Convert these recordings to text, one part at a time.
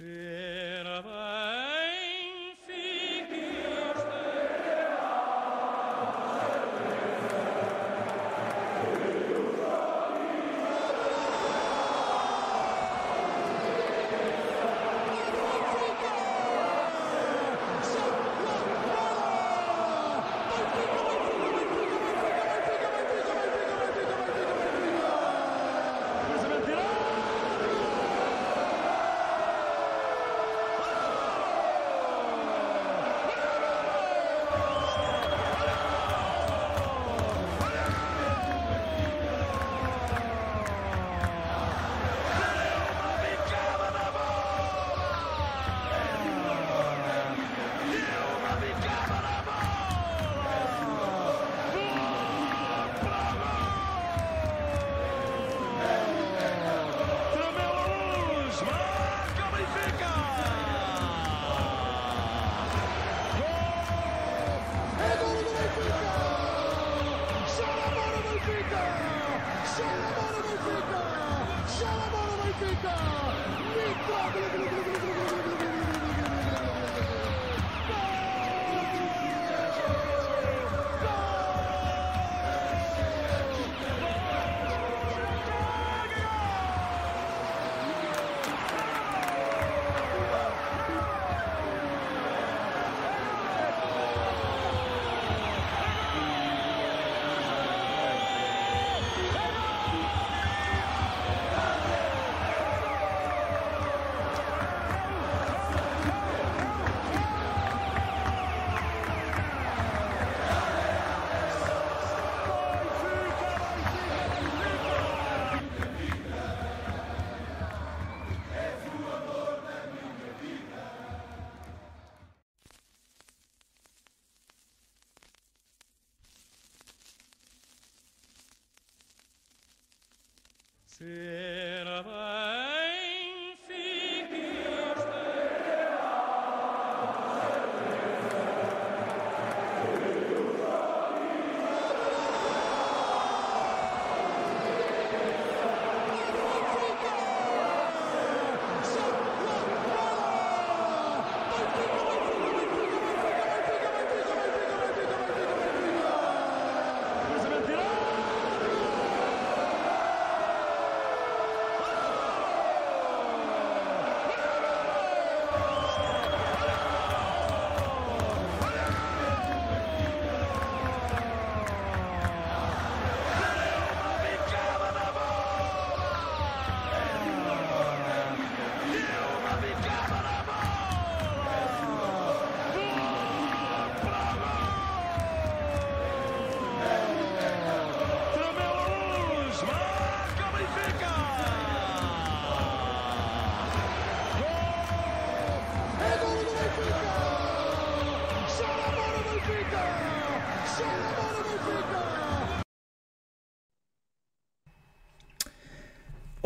Yeah.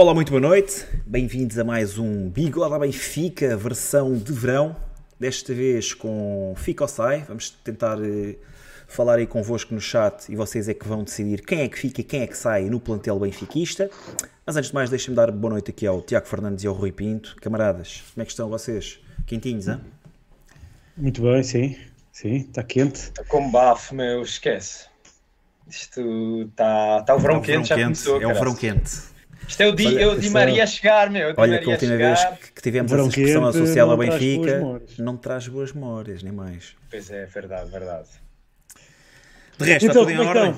Olá, muito boa noite. Bem-vindos a mais um Bigode Benfica, versão de verão. Desta vez com Fica ou Sai. Vamos tentar uh, falar aí convosco no chat e vocês é que vão decidir quem é que fica e quem é que sai no plantel benfiquista. Mas antes de mais, deixem-me dar boa noite aqui ao Tiago Fernandes e ao Rui Pinto. Camaradas, como é que estão vocês? Quentinhos, hein? Muito bem, sim. Sim, está quente. Está com bafo, meu, esquece. Isto está tá o verão, é o verão quente, já começou. É o verão quente. Isto é o Di, Olha, é o Di Maria a chegar, meu. Olha, que a última vez que tivemos essa expressão associada ao Benfica, não traz boas memórias, nem mais. Pois é, verdade, verdade. De resto, então, está tudo em é ordem.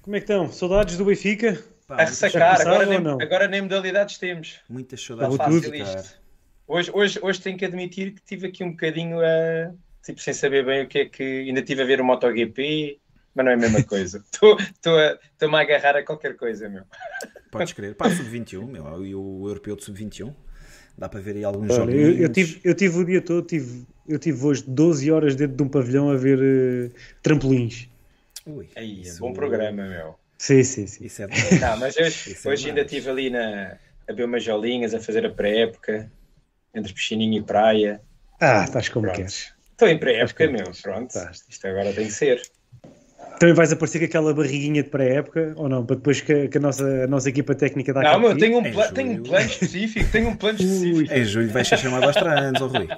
Como é que estão? Saudades do Benfica? Pá, a ressacar, agora nem, agora nem modalidades temos. Muitas saudades. fácil isto. Hoje, hoje, hoje tenho que admitir que tive aqui um bocadinho a... Tipo, sem saber bem o que é que... Ainda estive a ver o MotoGP mas não é a mesma coisa. Estou-me a, a agarrar a qualquer coisa, meu. Podes crer. Pá, sub-21, meu, e o europeu de sub-21. Dá para ver aí alguns jogos. Eu, eu, tive, eu tive o dia todo, tive, eu tive hoje 12 horas dentro de um pavilhão a ver uh, trampolins. Ui, aí, isso... bom programa, meu. Sim, sim, sim. Isso é Não, mas hoje, é hoje ainda estive ali na, a ver umas jolinhas, a fazer a pré-época, entre piscininha e praia. Ah, estás como Pronto. queres. Estou em pré-época, meu. Pronto, Isto agora tem que ser. Também vais aparecer com aquela barriguinha de pré-época ou não? Para depois que, que a, nossa, a nossa equipa técnica dá Não, meu, tenho um, pla- tenho um plano específico. Tenho um plano específico. Em julho vais ser chamado aos trans, ó Rui.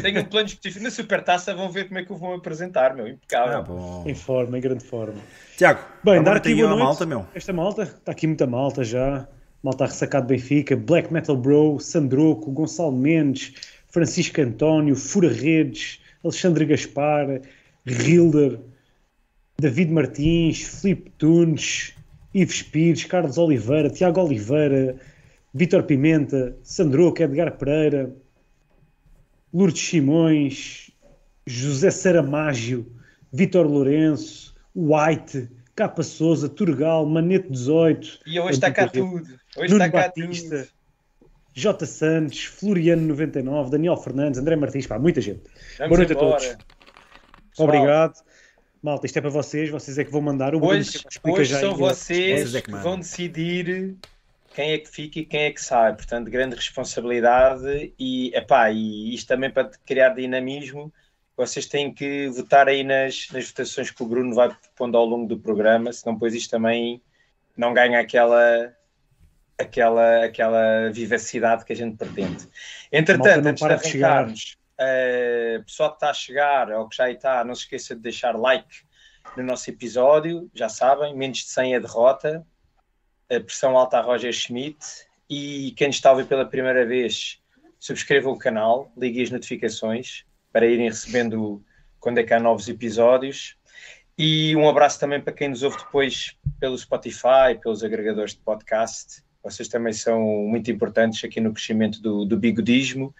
Tenho um plano específico. Na Supertaça vão ver como é que o vão apresentar, meu. Impecável. Ah, bom. Em forma, em grande forma. Tiago, Bem, dar aqui tem boa a noite. malta, meu. Esta malta, está aqui muita malta já. Malta ressacado Benfica, Black Metal Bro, Sandroco, Gonçalo Mendes, Francisco António, Fura Redes, Alexandre Gaspar, Hilder, David Martins, Filipe Tunes, Ives Pires, Carlos Oliveira, Tiago Oliveira, Vítor Pimenta, Sandroco, Edgar Pereira, Lourdes Simões, José Saramágio, Vítor Lourenço, White, Capa Souza, Turgal, Manete 18, E hoje está cá tudo. Hoje Nuno está cá Batista, tudo. J. Santos, Floriano 99, Daniel Fernandes, André Martins, pá, muita gente. Vamos Boa noite a embora. todos. Pessoal, Obrigado. Malta, isto é para vocês, vocês é que vão mandar. O Bruno Hoje, hoje já são vocês é que vão decidir quem é que fica e quem é que sai. Portanto, grande responsabilidade e, epá, e isto também para criar dinamismo, vocês têm que votar aí nas, nas votações que o Bruno vai pondo ao longo do programa, senão depois isto também não ganha aquela, aquela, aquela vivacidade que a gente pretende. Entretanto, não antes de arrancarmos, eh, pessoal que está a chegar ou que já está, não se esqueça de deixar like no nosso episódio, já sabem, menos de 100 é derrota, a pressão alta a Roger Schmidt. E quem está a ouvir pela primeira vez, subscrevam o canal, liguem as notificações para irem recebendo quando é que há novos episódios. E um abraço também para quem nos ouve depois pelo Spotify, pelos agregadores de podcast, vocês também são muito importantes aqui no crescimento do, do bigodismo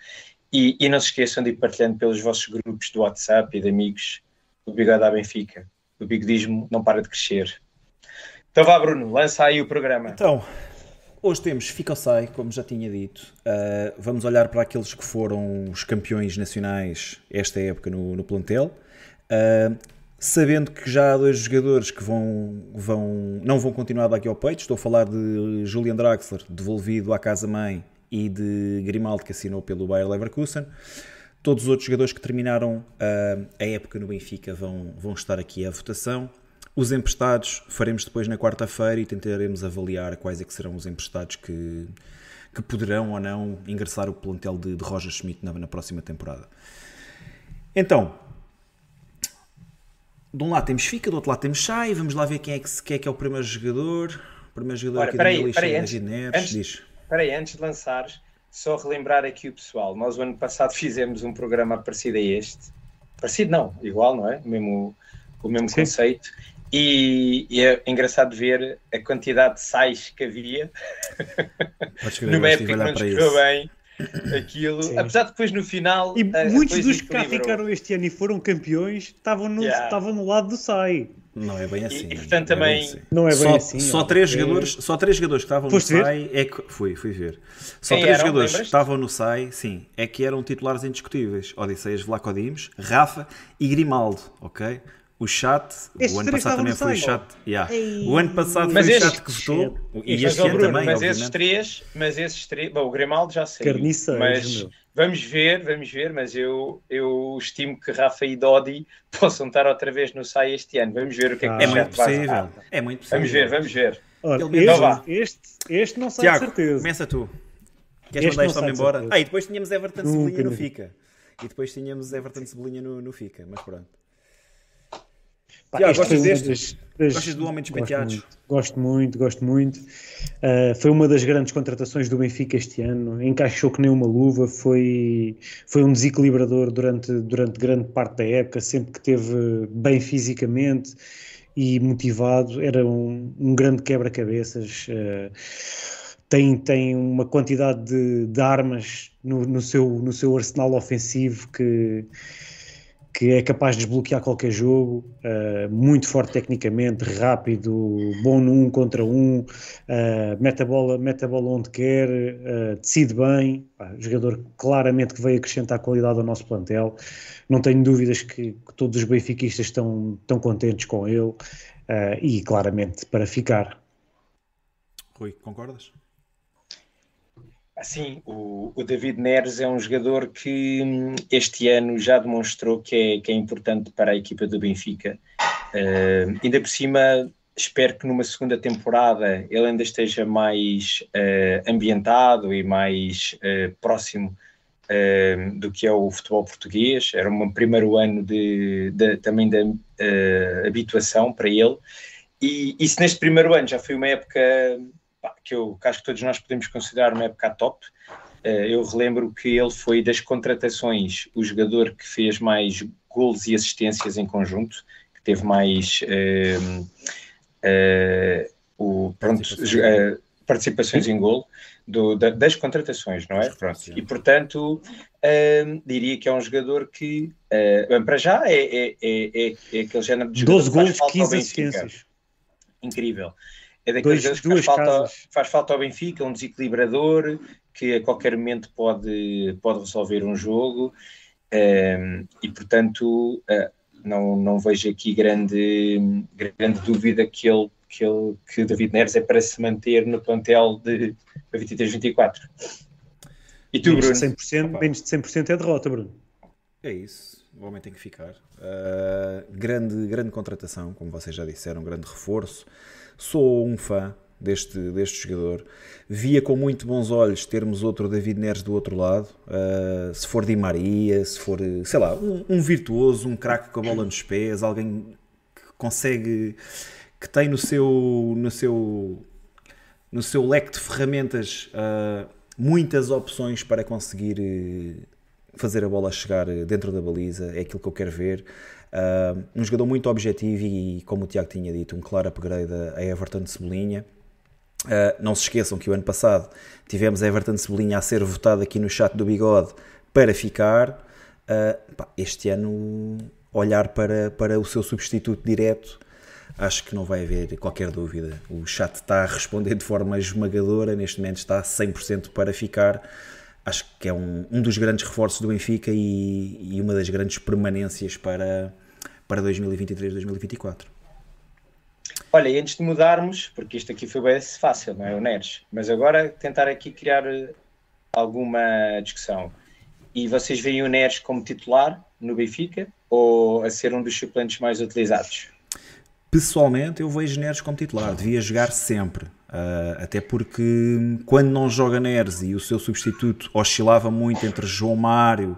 e, e não se esqueçam de ir partilhando pelos vossos grupos do WhatsApp e de amigos do Bigode à Benfica. O bigodismo não para de crescer. Então vá, Bruno, lança aí o programa. Então, hoje temos Fica ou Sai, como já tinha dito. Uh, vamos olhar para aqueles que foram os campeões nacionais esta época no, no plantel. Uh, sabendo que já há dois jogadores que vão, vão, não vão continuar daqui ao peito. Estou a falar de Julian Draxler, devolvido à casa-mãe, e de Grimaldo, que assinou pelo Bayer Leverkusen. Todos os outros jogadores que terminaram uh, a época no Benfica vão, vão estar aqui à votação. Os emprestados faremos depois na quarta-feira e tentaremos avaliar quais é que serão os emprestados que, que poderão ou não ingressar o plantel de, de Roger Schmidt na, na próxima temporada. Então, de um lado temos Fica, do outro lado temos Sai. Vamos lá ver quem é que, quem é, que é o primeiro jogador. O primeiro jogador Ora, aqui peraí, da lista é Neres. antes- Diz. Espera aí, antes de lançares, só relembrar aqui o pessoal. Nós o ano passado fizemos um programa parecido a este. Parecido não, igual, não é? O mesmo, o mesmo Sim. conceito. E, e é engraçado ver a quantidade de sais que havia numa eu época que não nos correu bem aquilo. Sim. Apesar de depois no final. E muitos dos que cá ficaram este ano e foram campeões estavam no, Yeah. estavam no lado do SAI. Não é bem assim. e, portanto, não é bem também- assim. Não é bem só, assim. só três É- jogadores, só três jogadores que estavam Foste no ver? SAI é que fui, fui ver. Só Quem três eram? jogadores que estavam no SAI, sim, é que eram titulares indiscutíveis. Odisseias Vlaco Dimos, Rafa e Grimaldo, ok? O chat, o ano passado também foi o chat. yeah. O ano passado Mas foi o chat que votou. E Mas, este ano Bruno, também, mas obviamente. esses três, mas esses três, bom, o Grimaldo já saiu, Carniceiros, mas meu. Vamos ver, vamos ver, mas eu, eu estimo que Rafa e Dodi possam estar outra vez no SAI este ano, vamos ver o que é que Ah. É muito possível. arranjar. É muito possível. Vamos ver, vamos ver. Ele este, Vá. este, este não sai Tiago, de certeza. começa tu. Queres Este mandar este homem de embora? Ah, e depois tínhamos Everton Nunca Cebolinha no. Fica. E depois tínhamos Everton Cebolinha no, no Fica, mas pronto. Pá, Tiago, gostas foi Gostas do Homem dos gosto Penteados? muito, Gosto muito, gosto muito. Uh, foi uma das grandes contratações do Benfica este ano. Encaixou que nem uma luva. Foi, foi um desequilibrador durante, durante grande parte da época, sempre que teve bem fisicamente e motivado. Era um, um grande quebra-cabeças. uh, tem, tem uma quantidade de, de armas no, no seu, no seu arsenal ofensivo que, que é capaz de desbloquear qualquer jogo, uh, muito forte tecnicamente, rápido, bom no um contra um, uh, mete, a bola, mete a bola onde quer, uh, decide bem, Pá, jogador claramente que veio acrescentar qualidade ao nosso plantel. Não tenho dúvidas que, que todos os benfiquistas estão, estão contentes com ele e claramente para ficar. Rui, concordas? Assim, o, o David Neres é um jogador que hum, este ano já demonstrou que é, que é importante para a equipa do Benfica Uh, ainda por cima, espero que numa segunda temporada ele ainda esteja mais uh, ambientado e mais uh, próximo do que é o futebol português. Era um primeiro ano de, de também de habituação para ele. E, e, se neste primeiro ano já foi uma época que eu que acho que todos nós podemos considerar uma época top, eu relembro que ele foi das contratações o jogador que fez mais gols e assistências em conjunto, que teve mais uh, o, pronto, uh, participações em gol do, da, das contratações, não é? Pronto. E portanto, uh, diria que é um jogador que, para já, é, é, é, é, aquele género de jogador 12 gols, 15 assistências. Incrível. É daqueles que faz falta, faz falta ao Benfica, um desequilibrador que a qualquer momento pode, pode resolver um jogo. e portanto, não, não vejo aqui grande, grande dúvida que ele que, ele, que David Neres é para se manter no plantel de 23-24. E tu, menos Bruno? De 100%, menos de 100% é derrota, Bruno. É isso, o homem tem que ficar. Uh, grande, grande contratação, como vocês já disseram, grande reforço. Sou um fã deste, deste jogador. Via com muito bons olhos termos outro David Neres do outro lado, uh, se for Di Maria, se for, sei lá, um, um virtuoso, um craque com a bola nos pés, alguém que consegue, que tem no seu, no seu, no seu leque de ferramentas uh, muitas opções para conseguir uh, fazer a bola chegar dentro da baliza, é aquilo que eu quero ver. Uh, um jogador muito objetivo e, como o Tiago tinha dito, um claro upgrade a Everton de Cebolinha. Uh, não se esqueçam que o ano passado tivemos Everton Cebolinha a ser votado aqui no chat do Bigode para ficar. Uh, pá, este ano, olhar para, para o seu substituto direto, acho que não vai haver qualquer dúvida. O chat está a responder de forma esmagadora, neste momento está 100% para ficar. Acho que é um, um dos grandes reforços do Benfica e, e uma das grandes permanências para, para 2023-2024. Olha, e antes de mudarmos, porque isto aqui foi bem fácil, não é? O Neres, mas agora tentar aqui criar eh, alguma discussão. E vocês veem o Neres como titular no Benfica ou a ser um dos suplentes mais utilizados? Pessoalmente, eu vejo Neres como titular, devia jogar sempre. Uh, até porque quando não joga Neres e o seu substituto oscilava muito entre João Mário,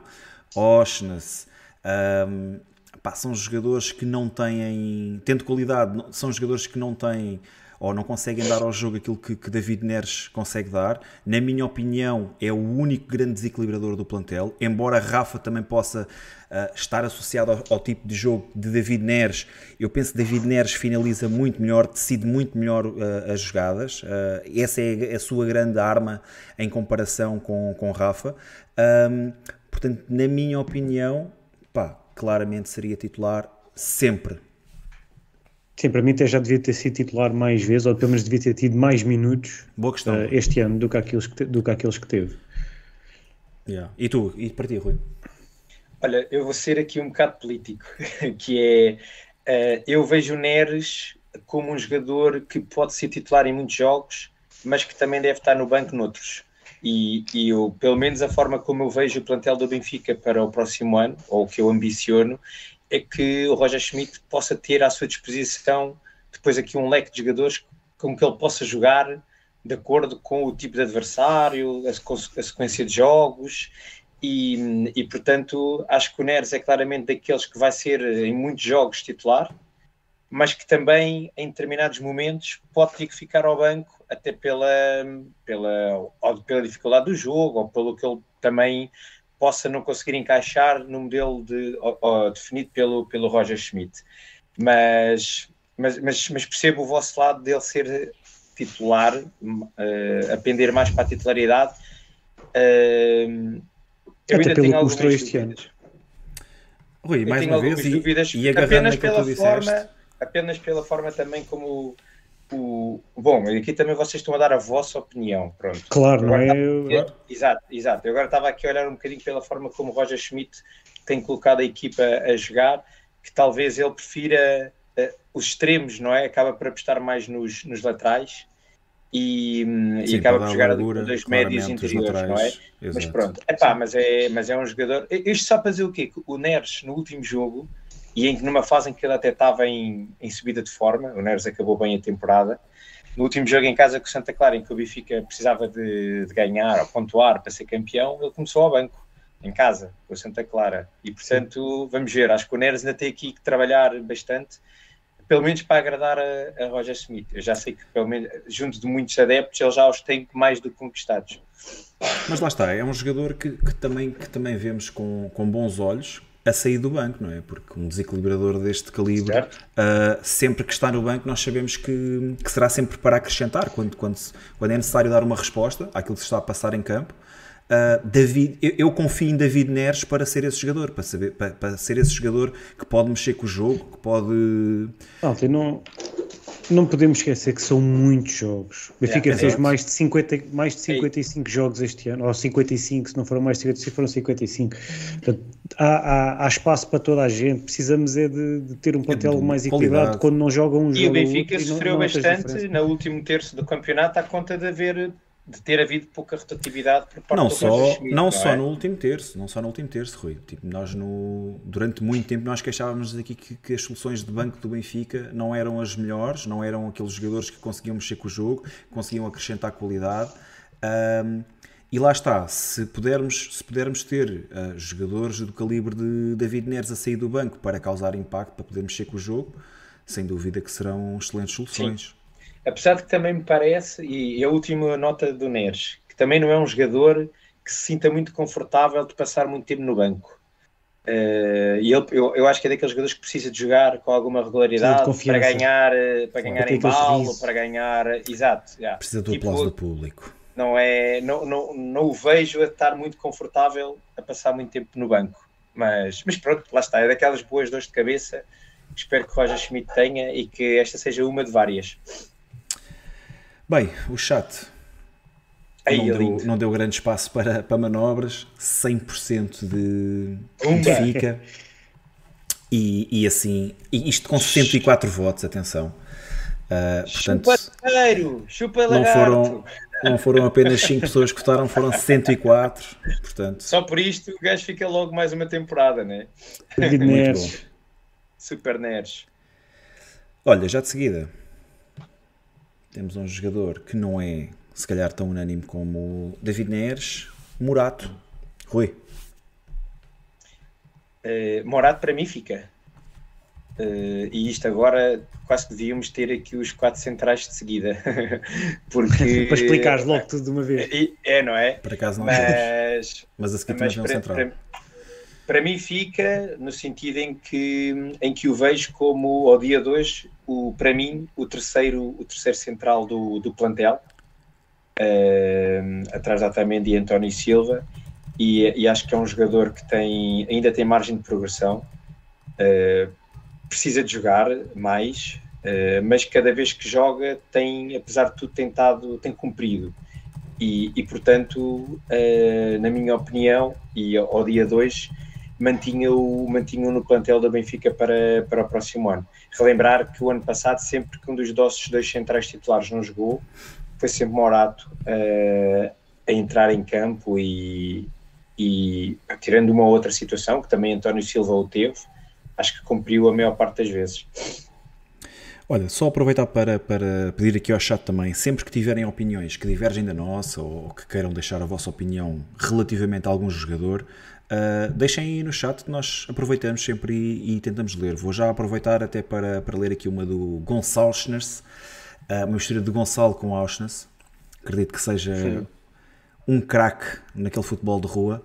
Oshness, um, pá, são jogadores que não têm, tendo qualidade, são jogadores que não têm ou não conseguem dar ao jogo aquilo que, que, David Neres consegue dar. Na minha opinião, é o único grande desequilibrador do plantel. Embora Rafa também possa uh, estar associado ao, ao, tipo de jogo de David Neres, eu penso que David Neres finaliza muito melhor, decide muito melhor uh, as jogadas. Uh, essa é a sua grande arma em comparação com, com Rafa. Um, portanto, na minha opinião, pá, claramente seria titular sempre. Sim, para mim até já devia ter sido titular mais vezes, ou pelo menos devia ter tido mais minutos. Uh, este ano do que, aqueles que, te, do que aqueles que teve. Yeah. E tu? E para ti, Rui? Olha, eu vou ser aqui um bocado político, que é, uh, eu vejo o Neres como um jogador que pode ser titular em muitos jogos, mas que também deve estar no banco noutros. E, e eu, pelo menos a forma como eu vejo o plantel do Benfica para o próximo ano, ou o que eu ambiciono, é que o Roger Schmidt possa ter à sua disposição depois aqui um leque de jogadores com que ele possa jogar de acordo com o tipo de adversário, a, sequência de jogos. E, e, portanto acho que o Neres é claramente daqueles que vai ser em muitos jogos titular, mas que também em determinados momentos pode ter que ficar ao banco até pela, pela, pela dificuldade do jogo ou pelo que ele também possa não conseguir encaixar no modelo de, ou, ou, definido pelo, pelo Roger Schmidt. Mas, mas, mas, mas, percebo o vosso lado dele ser titular, uh, a pender mais para a titularidade. Uh, eu até ainda tenho algumas este ano. Rui, mais uma vez, dúvidas, e, e apenas pela forma, apenas pela forma também como o. Bom, aqui também vocês estão a dar a vossa opinião. Pronto. Claro, não é? Estava... Exato, exato. Eu agora estava aqui a olhar um bocadinho pela forma como o Roger Schmidt tem colocado a equipa a jogar, que talvez ele prefira uh, os extremos, não é? Acaba por apostar mais nos, nos laterais e, hum, Sim, e acaba por jogar a dois médios interiores, laterais, não é? Exato. Mas pronto, Epá, mas, é, mas é um jogador. Isto só para dizer o quê? O Neres, no último jogo, e em, numa fase em que ele até estava em, em subida de forma, o Neres acabou bem a temporada. No último jogo em casa com o Santa Clara, em que o Benfica precisava de, de ganhar ou pontuar para ser campeão, ele começou ao banco em casa, com o Santa Clara. E, portanto, vamos ver. Acho que o Neres ainda tem aqui que trabalhar bastante, pelo menos para agradar a, a Roger Smith. Eu já sei que, pelo menos, junto de muitos adeptos, ele já os tem mais do que conquistados. Mas lá está, é um jogador que, que também, que também vemos com, com bons olhos a sair do banco, não é? Porque um desequilibrador deste calibre, uh, sempre que está no banco, nós sabemos que, que será sempre para acrescentar quando, quando, quando é necessário dar uma resposta àquilo que se está a passar em campo. Uh, David, eu, eu, confio em David Neres para ser esse jogador, para, saber, para, para, ser esse jogador que pode mexer com o jogo, que pode. Não, não, não podemos esquecer que são muitos jogos. O Benfica é, fez mais de, 50, mais de 55 jogos este ano, ou 55, se não foram mais de 55, foram 55. Portanto, há, há, há, espaço para toda a gente. Precisamos é de, de ter um é plantel mais equilibrado quando não jogam um e jogo. E o Benfica sofreu bastante no último terço do campeonato à conta de haver de ter havido pouca rotatividade por parte não do só Schmidt, não, não só é? no último terço não só no último terço Rui tipo nós no durante muito tempo nós queixávamos aqui que, que, as soluções de banco do Benfica não eram as melhores não eram aqueles jogadores que conseguiam mexer com o jogo conseguiam acrescentar qualidade um, e lá está se pudermos se pudermos ter uh, jogadores do calibre de David Neres a sair do banco para causar impacto para poder mexer com o jogo sem dúvida que serão excelentes soluções Sim. Apesar de que também me parece, e a última nota do Neres, que também não é um jogador que se sinta muito confortável de passar muito tempo no banco. Uh, e ele, eu, eu, acho que é daqueles jogadores que precisa de jogar com alguma regularidade para ganhar, para ganhar em balo, para ganhar. Exato. Yeah. Precisa do tipo, aplauso do público. Não, é, não, não, não o vejo a estar muito confortável a passar muito tempo no banco. Mas, mas pronto, lá está. É daquelas boas dores de cabeça que espero que o Roger Schmidt tenha e que esta seja uma de várias. Bem, o chat Aí, não, deu, não, deu, grande espaço para, para manobras, 100% de, de fica. E, e assim, isto com 64 votos, atenção. Uh, portanto, chupa chupa não foram, não foram apenas 5 pessoas que votaram, foram 104. Portanto, Só por isto o gajo fica logo mais uma temporada, né? Muito bom. Super nerds. Olha, já de seguida temos um jogador que não é, se calhar, tão unânime como David Neres, Morato. Rui. Uh, Morato para mim fica. Uh, e isto agora quase que devíamos ter aqui os quatro centrais de seguida. Porque, para explicar logo tudo de uma vez. É, não é? Por acaso não mas, mas a seguir mas para, central. Para, para mim fica no sentido em que, em que o vejo como ao dia 2 o, para mim, o terceiro, o terceiro central do, do plantel, uh, atrás da Otamendi e António Silva, e, e, acho que é um jogador que tem, ainda tem margem de progressão, uh, precisa de jogar mais, uh, mas cada vez que joga tem, apesar de tudo, tentado, tem cumprido. E, e portanto, na minha opinião, e ao dia 2, mantinha-o mantinha no plantel da Benfica para, para o próximo ano. Relembrar que o ano passado, sempre que um dos nossos dois centrais titulares não jogou, foi sempre Morato uh, a entrar em campo e, e, tirando uma outra situação, que também António Silva o teve, acho que cumpriu a maior parte das vezes. Olha, só aproveitar para, para pedir aqui ao chat também, sempre que tiverem opiniões que divergem da nossa ou que queiram deixar a vossa opinião relativamente a algum jogador, Uh, deixem aí no chat que nós aproveitamos sempre e, e, tentamos ler. Vou já aproveitar até para, para ler aqui uma do Gonçalves, uh, uma mistura de Gonçalo com Auschness. Acredito que seja Sim. um craque naquele futebol de rua.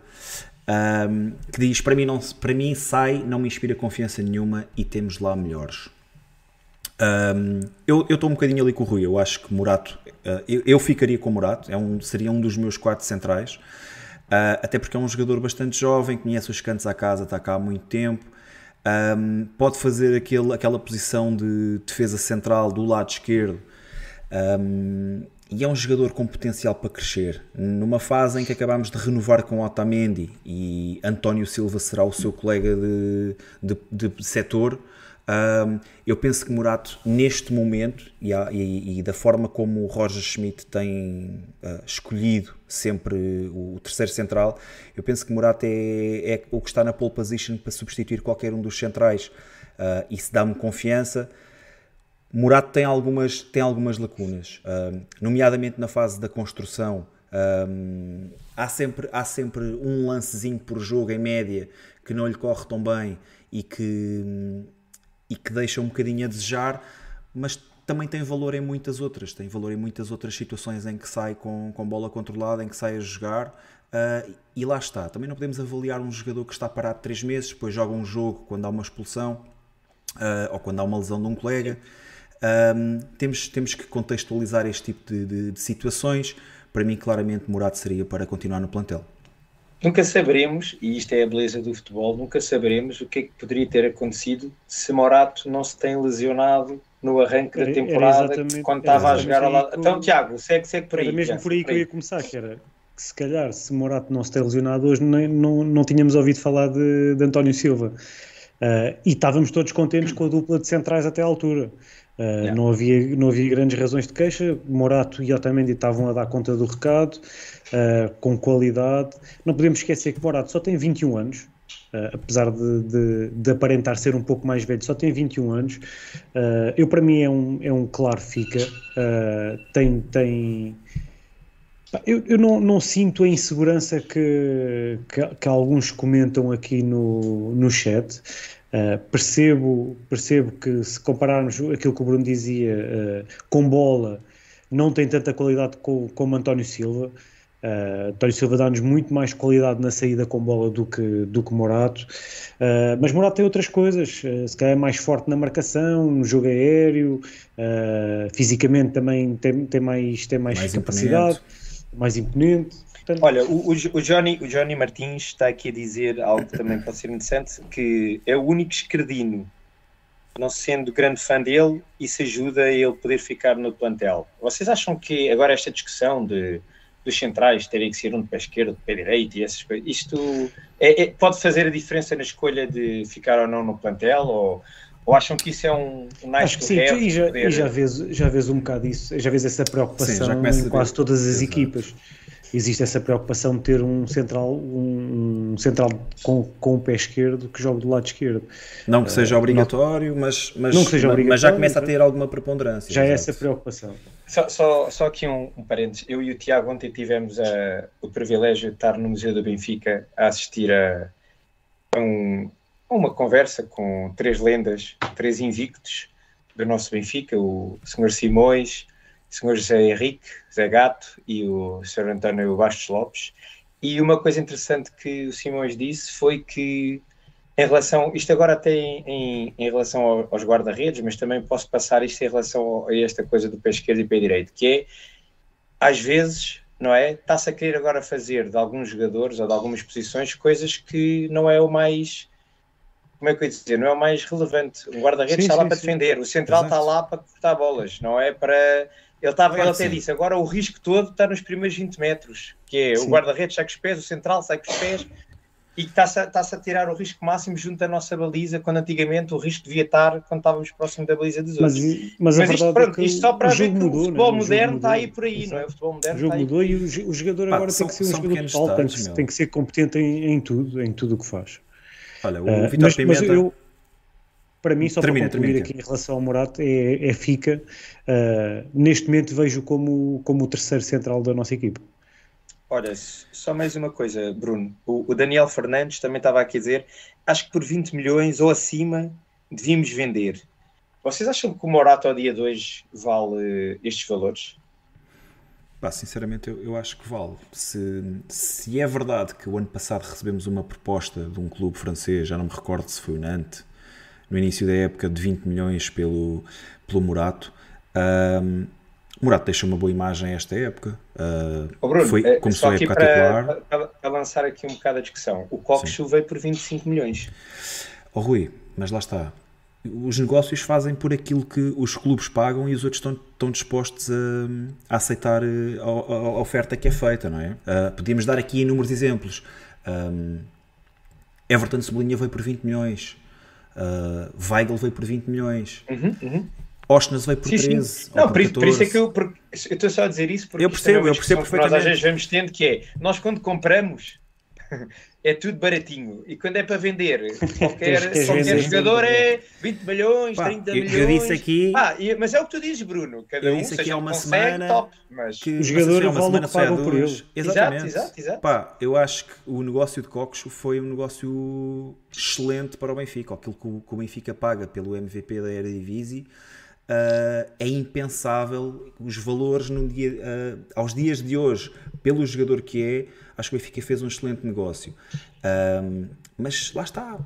Um, que diz: para mim, não, para mim sai, não me inspira confiança nenhuma e temos lá melhores. Um, eu estou um bocadinho ali com o Rui. Eu acho que Morato, uh, eu, eu, ficaria com o Morato, é um, seria um dos meus quatro centrais. Uh, até porque é um jogador bastante jovem, conhece os cantos à casa, está cá há muito tempo. Um, pode fazer aquele, aquela posição de defesa central do lado esquerdo. Um, e é um jogador com potencial para crescer. Numa fase em que acabamos de renovar com Otamendi e António Silva será o seu colega de, de, de setor, um, eu penso que Morato, neste momento, e, e, e, da forma como o Roger Schmidt tem uh, escolhido sempre o, terceiro central, eu penso que Morato é, é, o que está na pole position para substituir qualquer um dos centrais. uh, isso dá-me confiança. Murato tem algumas, tem algumas lacunas, uh, nomeadamente na fase da construção. Um, há, sempre, há sempre um lancezinho por jogo, em média, que não lhe corre tão bem e que, e que deixa um bocadinho a desejar, mas também tem valor em muitas outras. Tem valor em muitas outras situações em que sai com, com bola controlada, em que sai a jogar. Uh, e lá está. Também não podemos avaliar um jogador que está parado 3 meses, depois joga um jogo quando há uma expulsão uh, ou quando há uma lesão de um colega. Um, temos, temos que contextualizar este tipo de, de, de situações. Para mim, claramente, Murado seria para continuar no plantel. Nunca saberemos, e isto é a beleza do futebol, nunca saberemos o que é que poderia ter acontecido se Morato não se tem lesionado no arranque da temporada quando estava a jogar ao lado. Então, Tiago, segue, segue por aí. Era mesmo por aí que eu ia começar, que era que se calhar se Morato não se tem lesionado hoje nem, não, não tínhamos ouvido falar de, de António Silva. Uh, e estávamos todos contentes com a dupla de centrais até à altura. Uh, yeah. não, havia, não havia grandes razões de queixa. Morato e Otamendi estavam a dar conta do recado, uh, com qualidade. Não podemos esquecer que Morato só tem 21 anos, uh, apesar de, de, de, aparentar ser um pouco mais velho, só tem 21 anos. eu, para mim, é um, é um claro fica. tem. tem eu, eu não, não, sinto a insegurança que, que, que, alguns comentam aqui no, no chat. Uh, percebo, percebo que se compararmos aquilo que o Bruno dizia uh, com bola, não tem tanta qualidade como, como António Silva. Uh, António Silva dá-nos muito mais qualidade na saída com bola do que, do que Morato. mas Morato tem outras coisas, se calhar é mais forte na marcação, no jogo aéreo, fisicamente também tem, tem mais, tem mais, mais capacidade, imponente. mais imponente. Portanto... Olha, o, o, Johnny, o Johnny Martins está aqui a dizer algo que também pode ser interessante, que é o único esquerdino, não sendo grande fã dele, isso ajuda a ele poder ficar no plantel. Vocês acham que agora esta discussão de, dos centrais terem que ser um de pé esquerdo, de pé direito e essas coisas, isto é, é, pode fazer a diferença na escolha de ficar ou não no plantel? Ou, ou acham que isso é um, um nice Acho que sim, e já, poder... e já, vês, já vês um bocado isso, já vês essa preocupação sim, em quase todas as Exato. equipas existe essa preocupação de ter um central, um, central com, com o pé esquerdo que jogue do lado esquerdo. Não que seja uh, obrigatório, não, mas, mas, não que seja obrigatório, mas já começa a ter alguma preponderância. Já é essa preocupação. Só, só, só aqui um, um parênteses. Eu e o Tiago ontem tivemos a, o privilégio de estar no Museu do Benfica a assistir a, a, um, a uma conversa com três lendas, três invictos do nosso Benfica, o Sr. Simões, Sr. José Henrique, Zé Gato e o Sr. António Bastos Lopes. E uma coisa interessante que o Simões disse foi que, em relação, isto agora tem em, em relação aos guarda-redes, mas também posso passar isto em relação a esta coisa do pé esquerdo e pé direito, que é, às vezes, não é? Está-se a querer agora fazer de alguns jogadores ou de algumas posições coisas que não é o mais como é que eu ia dizer, não é o mais relevante. O guarda-redes está lá sim, para defender, o central Exato. está lá para cortar bolas, não é para ele, estava, claro ele até sim. disse, agora o risco todo está nos primeiros 20 metros, que é sim. o guarda-redes sai com os pés, o central sai com os pés, e que está-se a, está a tirar o risco máximo junto da nossa baliza, quando antigamente o risco devia estar quando estávamos próximo da baliza dos outros. Mas, mas, mas isto, é pronto, é isto só para ver que mudou, o futebol né? moderno está aí por aí, Exato. não é? O futebol moderno o jogo mudou e o, jogador Pá, agora são, tem que ser um jogador total, tem, que, tem que ser competente em, em tudo, em tudo o que faz. Olha, o uh, Vitor Pimenta... Mas eu, para mim, só termina, para concluir termina. aqui em relação ao Morato, é, é Fica. Uh, neste momento vejo como, como o terceiro central da nossa equipe. Olha, só mais uma coisa, Bruno. O, o, Daniel Fernandes também estava aqui a dizer, acho que por 20 milhões ou acima devíamos vender. Vocês acham que o Morato ao dia 2 vale uh, estes valores? Pá, sinceramente, eu, eu, acho que vale. Se, se é verdade que o ano passado recebemos uma proposta de um clube francês, já não me recordo se foi o Nantes, no início da época de 20 milhões pelo, pelo Murato. Um, Murato deixou uma boa imagem esta época. Uh, oh Bruno, foi, eh, começou a época para, titular. Para, para, lançar aqui um bocado a discussão. O Coxo veio por 25 milhões. Oh Rui, mas lá está. Os negócios fazem por aquilo que os clubes pagam e os outros estão, estão dispostos a, a aceitar eh, a, a, oferta que é feita, não é? Uh, podíamos dar aqui inúmeros exemplos. Um, Everton Cebolinha veio por 20 milhões. Uh, Weigl veio por 20 milhões. Uhum, uhum. Oshness veio por sim, 13. Sim. Não, por, por, isso é que eu, por, eu estou só a dizer isso porque eu percebo, é eu percebo perfeitamente. nós às vezes vamos tendo que é, nós quando compramos é tudo baratinho. E quando é para vender, qualquer, qualquer jogador é 20 milhões, Pá, 30 eu, milhões. Eu disse aqui. Ah, mas é o que tu dizes, Bruno. Cada eu um, disse aqui há uma semana. Top, mas... Que o jogador é uma semana pagam por ele. Exatamente. Exato, exato, exato. Pá, eu acho que o negócio de Cocos foi um negócio excelente para o Benfica. Aquilo que o, que o Benfica paga pelo MVP da Eredivisie. Uh, é impensável os valores dia, uh, aos dias de hoje, pelo jogador que é, acho que o Benfica fez um excelente negócio. Uh, mas lá está,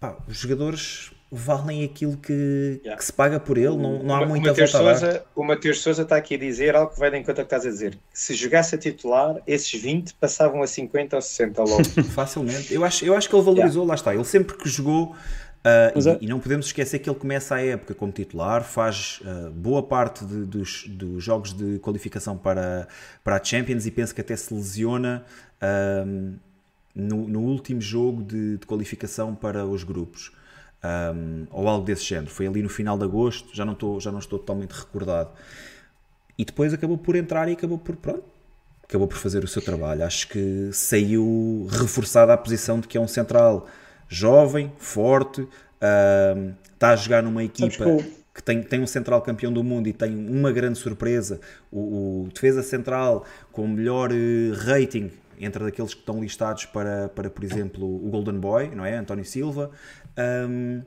Pá, os jogadores valem aquilo que, yeah. que, se paga por ele, não, não há muita volta Sousa, O Mateus Souza está aqui a dizer algo que vai de encontro ao que estás a dizer. Se jogasse a titular, esses 20 passavam a 50 ou 60 logo. Facilmente. Eu acho, eu acho que ele valorizou, yeah. lá está. Ele sempre que jogou Uh, e, é. e, não podemos esquecer que ele começa a época como titular, faz uh, boa parte de, dos, dos, jogos de qualificação para, para a Champions e penso que até se lesiona uh, no, no, último jogo de, de, qualificação para os grupos. Um, ou algo desse género. Foi ali no final de agosto, já não estou, já não estou totalmente recordado. E depois acabou por entrar e acabou por pronto, acabou por fazer o seu trabalho. Acho que saiu reforçada a posição de que é um central jovem, forte, uh, está a jogar numa equipa que tem, tem um central campeão do mundo e tem uma grande surpresa, o, o defesa central com o melhor uh, rating entre daqueles que estão listados para, para, por exemplo, o Golden Boy, não é? António Silva. Um,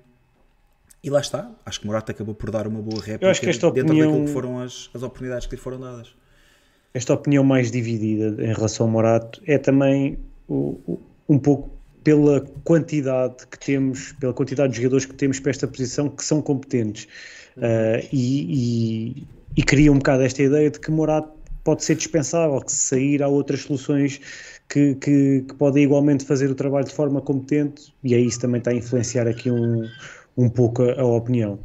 e lá está, acho que Morata acabou por dar uma boa réplica dentro opinião, daquilo que foram as, as oportunidades que lhe foram dadas. Esta opinião mais dividida em relação ao Morato é também o, o, um pouco pela quantidade que temos, pela quantidade de jogadores que temos para esta posição que são competentes. Uh, e, e, e, cria um bocado esta ideia de que Morato pode ser dispensável, que se sair há outras soluções que, que, que, podem igualmente fazer o trabalho de forma competente, e aí isso também está a influenciar aqui um, um pouco a, a opinião.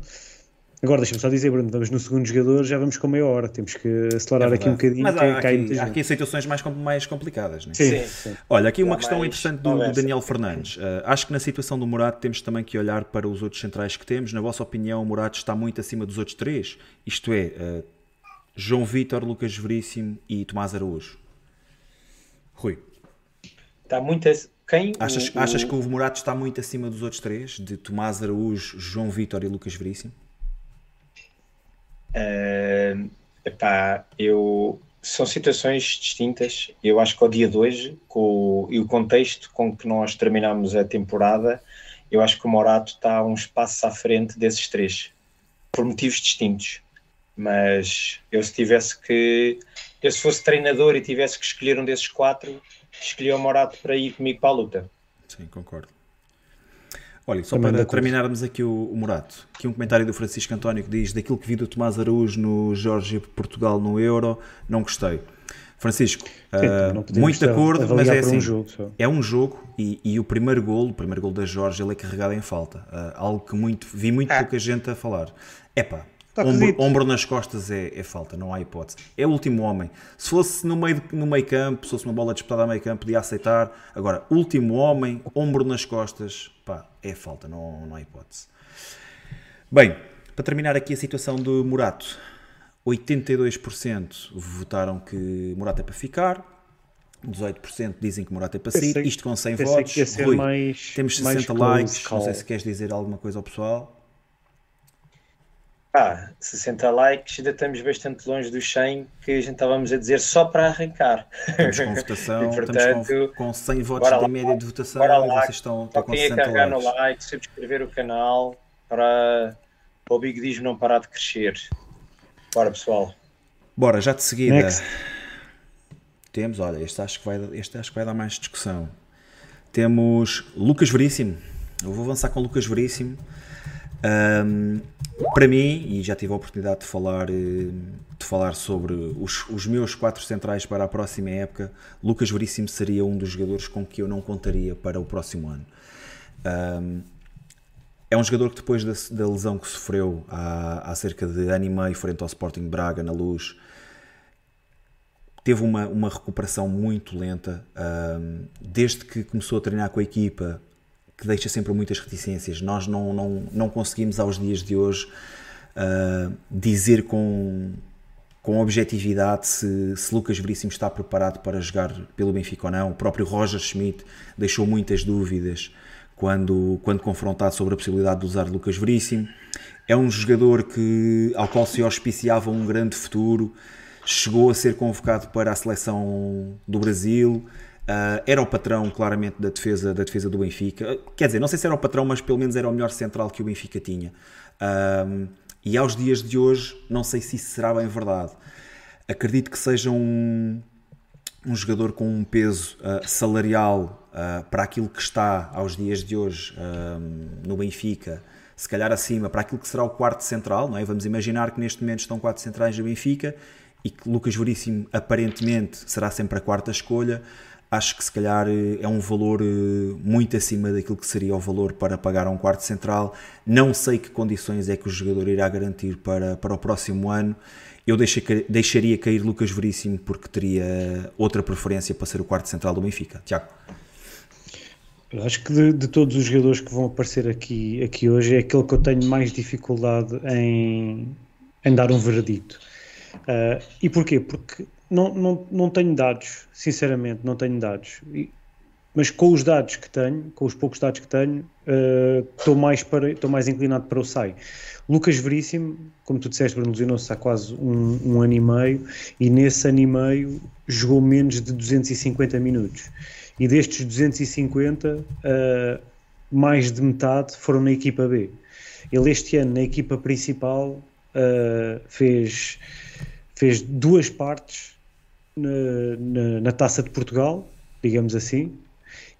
Agora deixa-me só dizer, Bruno, vamos no segundo jogador, já vamos com meia hora, temos que acelerar é aqui um bocadinho. Mas há, aqui, há aqui situações mais, mais complicadas, não é? Sim, sim. Olha, aqui uma questão interessante do, do Daniel Fernandes. Uh, acho que na situação do Morato temos também que olhar para os outros centrais que temos. Na vossa opinião, o Morato está muito acima dos outros três? Isto é, uh, João Vitor, Lucas Veríssimo e Tomás Araújo. Rui. Está muito. Quem? Achas, o, achas que o Morato está muito acima dos outros três? De Tomás Araújo, João Vitor e Lucas Veríssimo? Uh, epá, eu são situações distintas. Eu acho que ao dia de hoje, com o, e o contexto com que nós terminamos a temporada, eu acho que o Morato está um espaço à frente desses três, por motivos distintos. Mas eu se tivesse que, eu se fosse treinador e tivesse que escolher um desses quatro, escolhi o Morato para ir comigo para a luta. Sim, concordo. Olha, só Também para terminarmos aqui o, o Morato, aqui um comentário do Francisco António que diz daquilo que vi do Tomás Araújo no Jorge Portugal no Euro, não gostei. Francisco, Sim, uh, muito de acordo, mas é assim, um jogo, é um jogo e, e, o primeiro gol, o primeiro gol da Jorge, ele é carregado em falta, uh, algo que muito, vi muito ah. pouca gente a falar. Epá, Ombro, ombro, nas costas é, é, falta, não há hipótese. É o último homem. Se fosse no meio, no meio campo, se fosse uma bola disputada a meio campo, podia aceitar. Agora, último homem, ombro nas costas, pá, é falta, não, não há hipótese. Bem, para terminar aqui a situação do Murato, 82% votaram que Murato é para ficar, 18% dizem que Murato é para sair, isto com 100 votos. Rui, mais, temos 60 likes, call. não sei se queres dizer alguma coisa ao pessoal. Ah, 60 likes, ainda estamos bastante longe dos 100 que a gente estávamos a dizer só para arrancar. Estamos com votação, e, portanto, estamos com, com 100 votos da média de votação bora lá, vocês estão, estão com 60 carregar likes. no like, subscrever o canal para, para o bigodismo não parar de crescer. Bora pessoal. Bora, já de seguida. Next. Temos, olha, este acho, que vai, este acho que vai dar mais discussão. Temos Lucas Veríssimo. Eu vou avançar com Lucas Veríssimo. Um, para mim, e já tive a oportunidade de falar, eh, de falar sobre os, os, meus quatro centrais para a próxima época, Lucas Veríssimo seria um dos jogadores com que eu não contaria para o próximo ano. Um, é um jogador que depois da, da, lesão que sofreu há, há cerca de ano e meio frente ao Sporting Braga na luz, teve uma, uma recuperação muito lenta. Um, desde que começou a treinar com a equipa, que deixa sempre muitas reticências. Nós não, não, não conseguimos, aos dias de hoje, uh, dizer com, com objetividade se, se, Lucas Veríssimo está preparado para jogar pelo Benfica ou não. O próprio Roger Schmidt deixou muitas dúvidas quando, quando confrontado sobre a possibilidade de usar Lucas Veríssimo. É um jogador que, ao qual se auspiciava um grande futuro, chegou a ser convocado para a seleção do Brasil. Uh, era o patrão, claramente, da defesa, da defesa do Benfica. Quer dizer, não sei se era o patrão, mas pelo menos era o melhor central que o Benfica tinha. E aos dias de hoje, não sei se isso será bem verdade. Acredito que seja um, um jogador com um peso uh, salarial para aquilo que está aos dias de hoje no Benfica, se calhar acima, para aquilo que será o quarto central. Não é? Vamos imaginar que neste momento estão quatro centrais no Benfica e que Lucas Veríssimo aparentemente será sempre a quarta escolha, acho que se calhar eh, é um valor eh, muito acima daquilo que seria o valor para pagar a um quarto central. Não sei que condições é que o jogador irá garantir para, para o próximo ano. Eu deixaria cair Lucas Veríssimo porque teria outra preferência para ser o quarto central do Benfica. Tiago. Eu acho que de, de, todos os jogadores que vão aparecer aqui, aqui hoje é aquele que eu tenho mais dificuldade em, em dar um veredito. Uh, e porquê? Porque não, não, não tenho dados, sinceramente, não tenho dados. E, mas com os dados que tenho, com os poucos dados que tenho, estou uh, mais, para, mais inclinado para o SAI. Lucas Veríssimo, como tu disseste, Bruno Lesionou-se há quase um, um, ano e meio, e nesse ano e meio jogou menos de 250 minutos. E destes 250, uh, ah, mais de metade foram na equipa B. Ele este ano, na equipa principal, uh, fez fez duas partes na, na, na, Taça de Portugal, digamos assim,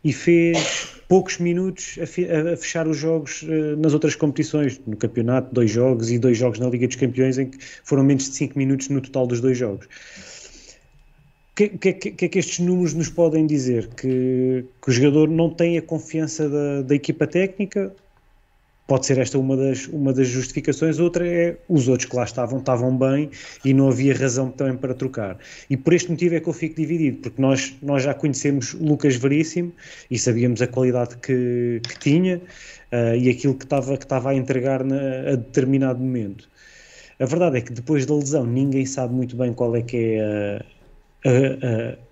e fez poucos minutos a, fechar os jogos uh, nas outras competições, no campeonato, dois jogos e dois jogos na Liga dos Campeões, em que foram menos de cinco minutos no total dos dois jogos. O que, que, que, é que estes números nos podem dizer? Que, que o jogador não tem a confiança da, da equipa técnica, Pode ser esta uma das, uma das justificações, outra é os outros que lá estavam, estavam bem e não havia razão também para trocar. E por este motivo é que eu fico dividido, porque nós, nós já conhecemos Lucas Veríssimo e sabíamos a qualidade que, que tinha uh, e aquilo que estava, que estava a entregar na, a determinado momento. A verdade é que depois da lesão ninguém sabe muito bem qual é que é a, a, a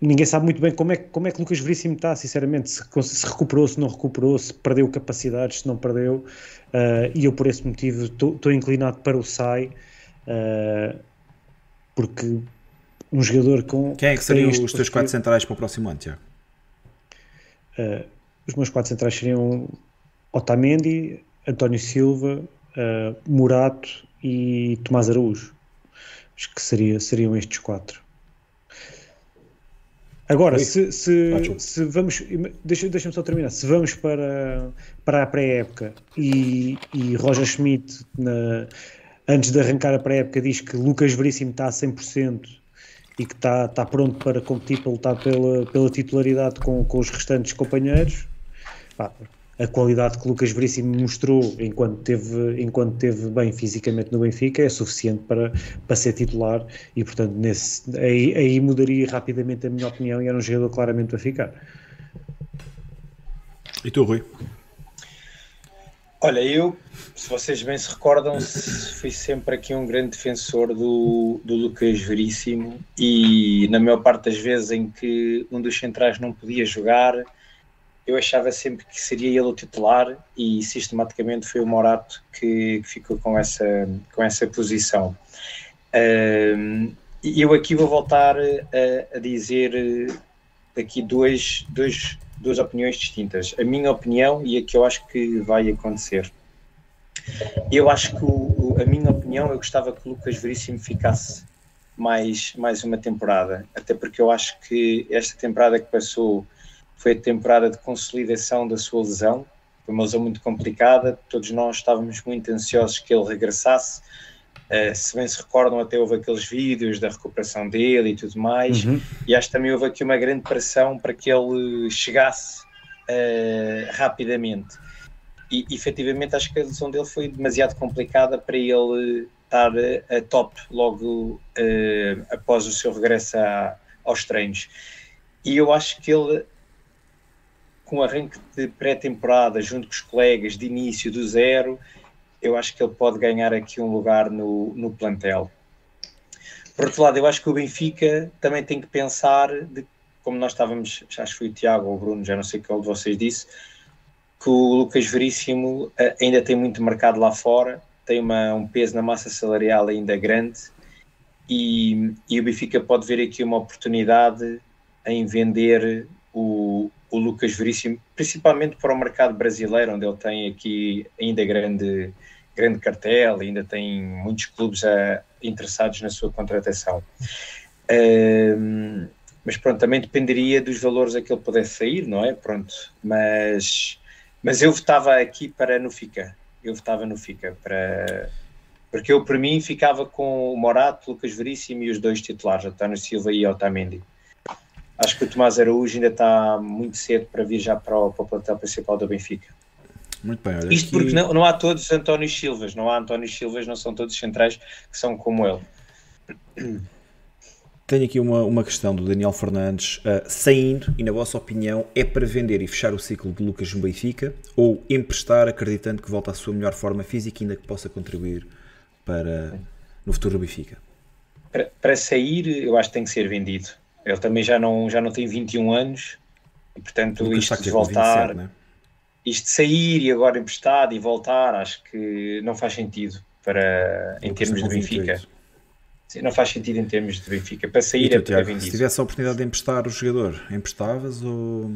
ninguém sabe muito bem como é, como é que Lucas Veríssimo está, sinceramente, se, se recuperou, se não recuperou, se perdeu capacidades, se não perdeu, uh, e eu por esse motivo estou inclinado para o SAI, uh, porque um jogador com... Quem é que seriam os teus quatro centrais para o próximo ano, Tiago? Uh, os meus quatro centrais seriam Otamendi, António Silva, Murato e Tomás Araújo. Acho que seria, seriam estes quatro. Agora, se, se, se, vamos, deixa, deixa-me só terminar, se vamos para, para a pré-época e, e Roger Schmidt, na, antes de arrancar a pré-época, diz que Lucas Veríssimo está a 100% e que está, está pronto para competir, para lutar pela, pela titularidade com, com os restantes companheiros, pá, a qualidade que Lucas Veríssimo mostrou enquanto teve, enquanto teve bem fisicamente no Benfica é suficiente para, para ser titular e, portanto, nesse, aí, aí mudaria rapidamente a minha opinião e era um jogador claramente para ficar. E tu, Rui? Olha, eu, se vocês bem se recordam, fui sempre aqui um grande defensor do, do Lucas Veríssimo e na maior parte das vezes em que um dos centrais não podia jogar, eu achava sempre que seria ele o titular e sistematicamente foi o Morato que, que ficou com essa, com essa posição. Uh, eu aqui vou voltar a, a dizer aqui dois, dois, duas opiniões distintas. A minha opinião e a que eu acho que vai acontecer. Eu acho que o, a minha opinião, eu gostava que o Lucas Veríssimo ficasse mais, mais uma temporada, até porque eu acho que esta temporada que passou foi a temporada de consolidação da sua lesão, foi uma lesão muito complicada, todos nós estávamos muito ansiosos que ele regressasse, uh, se bem se recordam até houve aqueles vídeos da recuperação dele e tudo mais, uhum. e acho que também houve aqui uma grande pressão para que ele chegasse uh, rapidamente. E efetivamente acho que a lesão dele foi demasiado complicada para ele estar a top logo uh, após o seu regresso a, aos treinos. E eu acho que ele com arranque de pré-temporada, junto com os colegas, de início do zero, eu acho que ele pode ganhar aqui um lugar no, no plantel. por outro lado, eu acho que o Benfica também tem que pensar, de, como nós estávamos, acho que foi o Tiago ou o Bruno, já não sei qual de vocês disse, que o Lucas Veríssimo eh, ainda tem muito mercado lá fora, tem uma, um peso na massa salarial ainda grande e, e o Benfica pode ver aqui uma oportunidade em vender o, o Lucas Veríssimo, principalmente para o mercado brasileiro, onde ele tem aqui ainda grande, grande cartel, ainda tem muitos clubes a, eh, interessados na sua contratação. Um, mas pronto, também dependeria dos valores a que ele pudesse sair, não é? Pronto, mas, mas eu votava aqui para no FICA. Eu votava no FICA para porque eu, para mim, ficava com o Morato, Lucas Veríssimo e os dois titulares, António Silva e Otamendi. Acho que o Tomás Araújo ainda está muito cedo para vir já para o, para o plantel principal do Benfica. Muito bem, olha Isto aqui... porque não, não há todos António Silvas, não há António Silvas, não são todos centrais que são como ele. Tenho aqui uma, uma questão do Daniel Fernandes. Uh, saindo, e na vossa opinião, é para vender e fechar o ciclo de Lucas no Benfica ou emprestar acreditando que volta à sua melhor forma física e ainda que possa contribuir para no futuro do Benfica? Para, para sair, eu acho que tem que ser vendido. Ele também já não, já não tem 21 anos e, portanto, Lucas isto de voltar, 27, né? isto de sair e agora emprestado e voltar, acho que não faz sentido para, em termos de Benfica. Sim, não faz sentido em termos de Benfica. Para sair tu, é para vendido. Se tivesse a oportunidade de emprestar o jogador, emprestavas ou,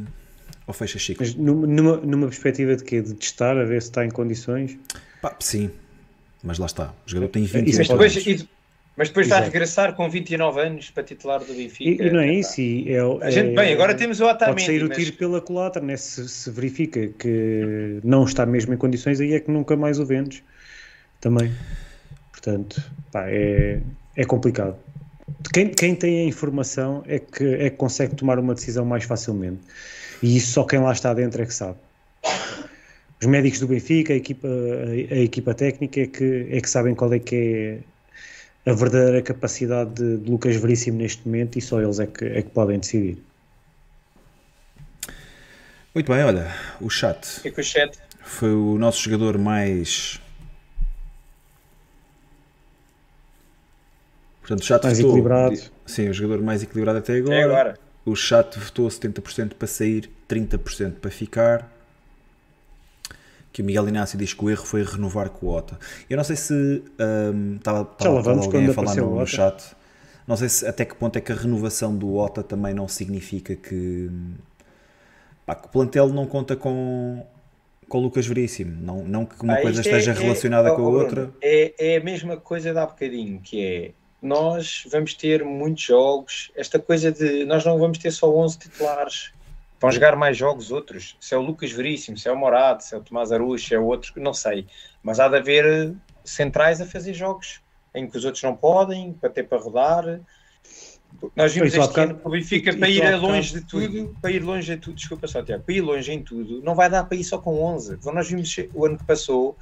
ou fechas ciclo? Mas numa, numa perspectiva de quê? De testar, a ver se está em condições? Pá, sim, mas lá está. O jogador tem 20 mas depois, anos. Mas depois vai regressar com 29 anos para titular do Benfica. E, e não é isso. É, a gente, bem, agora temos o Otamendi. Pode sair o tiro mas... pela culatra, né? se, se verifica que não está mesmo em condições, aí é que nunca mais o vendes. Também. Portanto, pá, é, é complicado. Quem, quem tem a informação é que, é que consegue tomar uma decisão mais facilmente. E isso só quem lá está dentro é que sabe. Os médicos do Benfica, a equipa, a, a equipa técnica é que, é que sabem qual é que é a verdadeira capacidade de, de Lucas Veríssimo neste momento e só eles é que, é que podem decidir. Muito bem, olha, o chat. E com o chat? Foi o nosso jogador mais Portanto, o chat mais votou, equilibrado. Sim, o jogador mais equilibrado até agora. Até agora. O chat votou 70% para sair, 30% para ficar. Que o Miguel Inácio diz que o erro foi renovar com o Ota. Eu não sei se um, estava, estava, estava alguém a falar no, no chat. Não sei se até que ponto é que a renovação do Ota também não significa que, pá, que o plantel não conta com, com o Lucas Veríssimo. Não, não que uma ah, coisa esteja é, relacionada é, com a outra. É, é a mesma coisa de há bocadinho, que é nós vamos ter muitos jogos. Esta coisa de nós não vamos ter só 11 titulares. Vão jogar mais jogos outros. Se é o Lucas Veríssimo, se é o Morado, se é o Tomás Aruxa, se é o outro, não sei. Mas há de haver eh, centrais a fazer jogos em que os outros não podem, para ter para rodar. Nós vimos este ano que o Benfica para ir longe de tudo, para ir longe de tudo, desculpa só, Tiago, para ir longe em tudo, não vai dar para ir só com 11. Então, nós vimos o ano que passou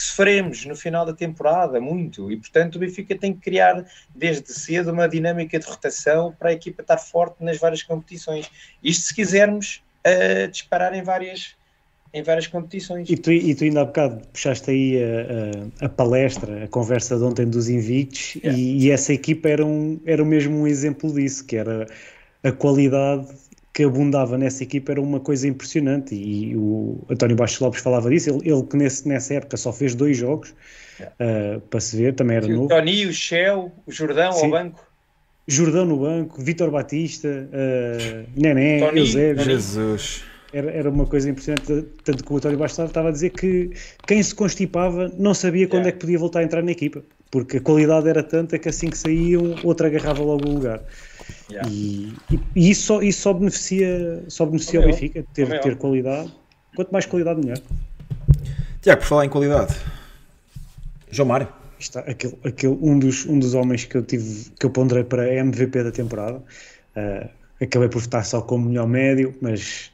que sofremos no final da temporada muito e portanto o Benfica tem que criar desde cedo uma dinâmica de rotação para a equipa estar forte nas várias competições. Isto se quisermos uh, disparar em várias em várias competições. E tu, e tu ainda há bocado puxaste aí a, a, a palestra, a conversa de ontem dos invictos yeah. e, e, essa equipa era, um, era mesmo um exemplo disso, que era a qualidade que abundava nessa equipa era uma coisa impressionante e, o António Baixo Lopes falava disso, ele, ele que nesse, nessa época só fez dois jogos uh, para se ver, também era Sim, novo. O Tony, o Shell, o Jordão Sim. ao banco. Jordão no banco, Vitor Batista, uh, Nené, Tony, Eusébio. Jesus. Era, era uma coisa impressionante, tanto que o António Baixo estava a dizer que quem se constipava não sabia quando yeah. é que podia voltar a entrar na equipa, porque a qualidade era tanta que assim que saíam, outra agarrava logo o lugar. Yeah. E, e, isso, só, isso só beneficia, só beneficia o Benfica, ter, ter qualidade. Quanto mais qualidade, melhor. Tiago, por falar em qualidade, João Mário. Está, aquele, aquele, um, dos, um dos homens que eu tive que eu ponderei para MVP da temporada. Uh, acabei por votar só como melhor médio, mas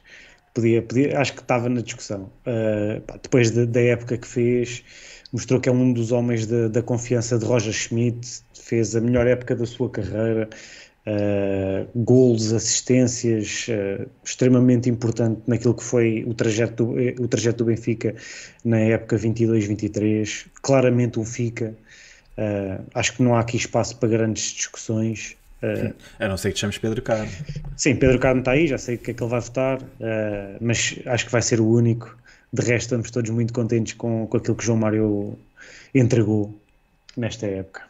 podia, podia acho que estava na discussão. Uh, pá, depois de, da época que fez, mostrou que é um dos homens de, da confiança de Roger Schmidt, fez a melhor época da sua carreira, uh, gols, assistências, uh, extremamente importante naquilo que foi o trajeto, do, o trajeto do Benfica na época 22-23, claramente um FICA. Uh, acho que não há aqui espaço para grandes discussões. Uh, a não ser que te chames Pedro Carmo. Sim, Pedro Carmo está aí, já sei o que é que ele vai votar, uh, mas acho que vai ser o único. De resto, estamos todos muito contentes com, com aquilo que João Mário entregou nesta época.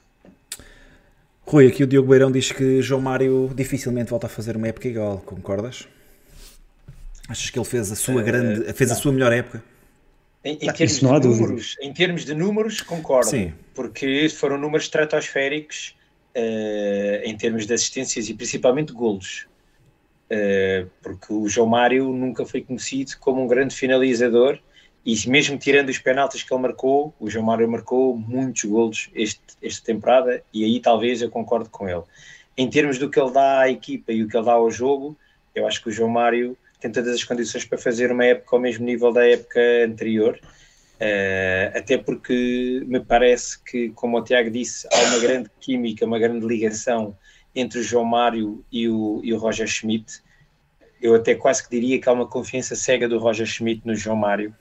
Rui, aqui o Diogo Beirão diz que João Mário dificilmente volta a fazer uma época igual, concordas? Achas que ele fez a sua grande, fez a sua melhor época? Em, em, termos de números, em termos de números, concordo, Sim. porque foram números estratosféricos uh, em termos de assistências e principalmente golos. Uh, porque o João Mário nunca foi conhecido como um grande finalizador e mesmo tirando os penaltis que ele marcou, o João Mário marcou muitos golos este, esta temporada e aí talvez eu concordo com ele. Em termos do que ele dá à equipa e o que ele dá ao jogo, eu acho que o João Mário tem todas as condições para fazer uma época ao mesmo nível da época anterior. Uh, até porque me parece que, como o Tiago disse, há uma grande química, uma grande ligação entre o João Mário e o, e o Roger Schmidt. Eu até quase que diria que há uma confiança cega do Roger Schmidt no João Mário.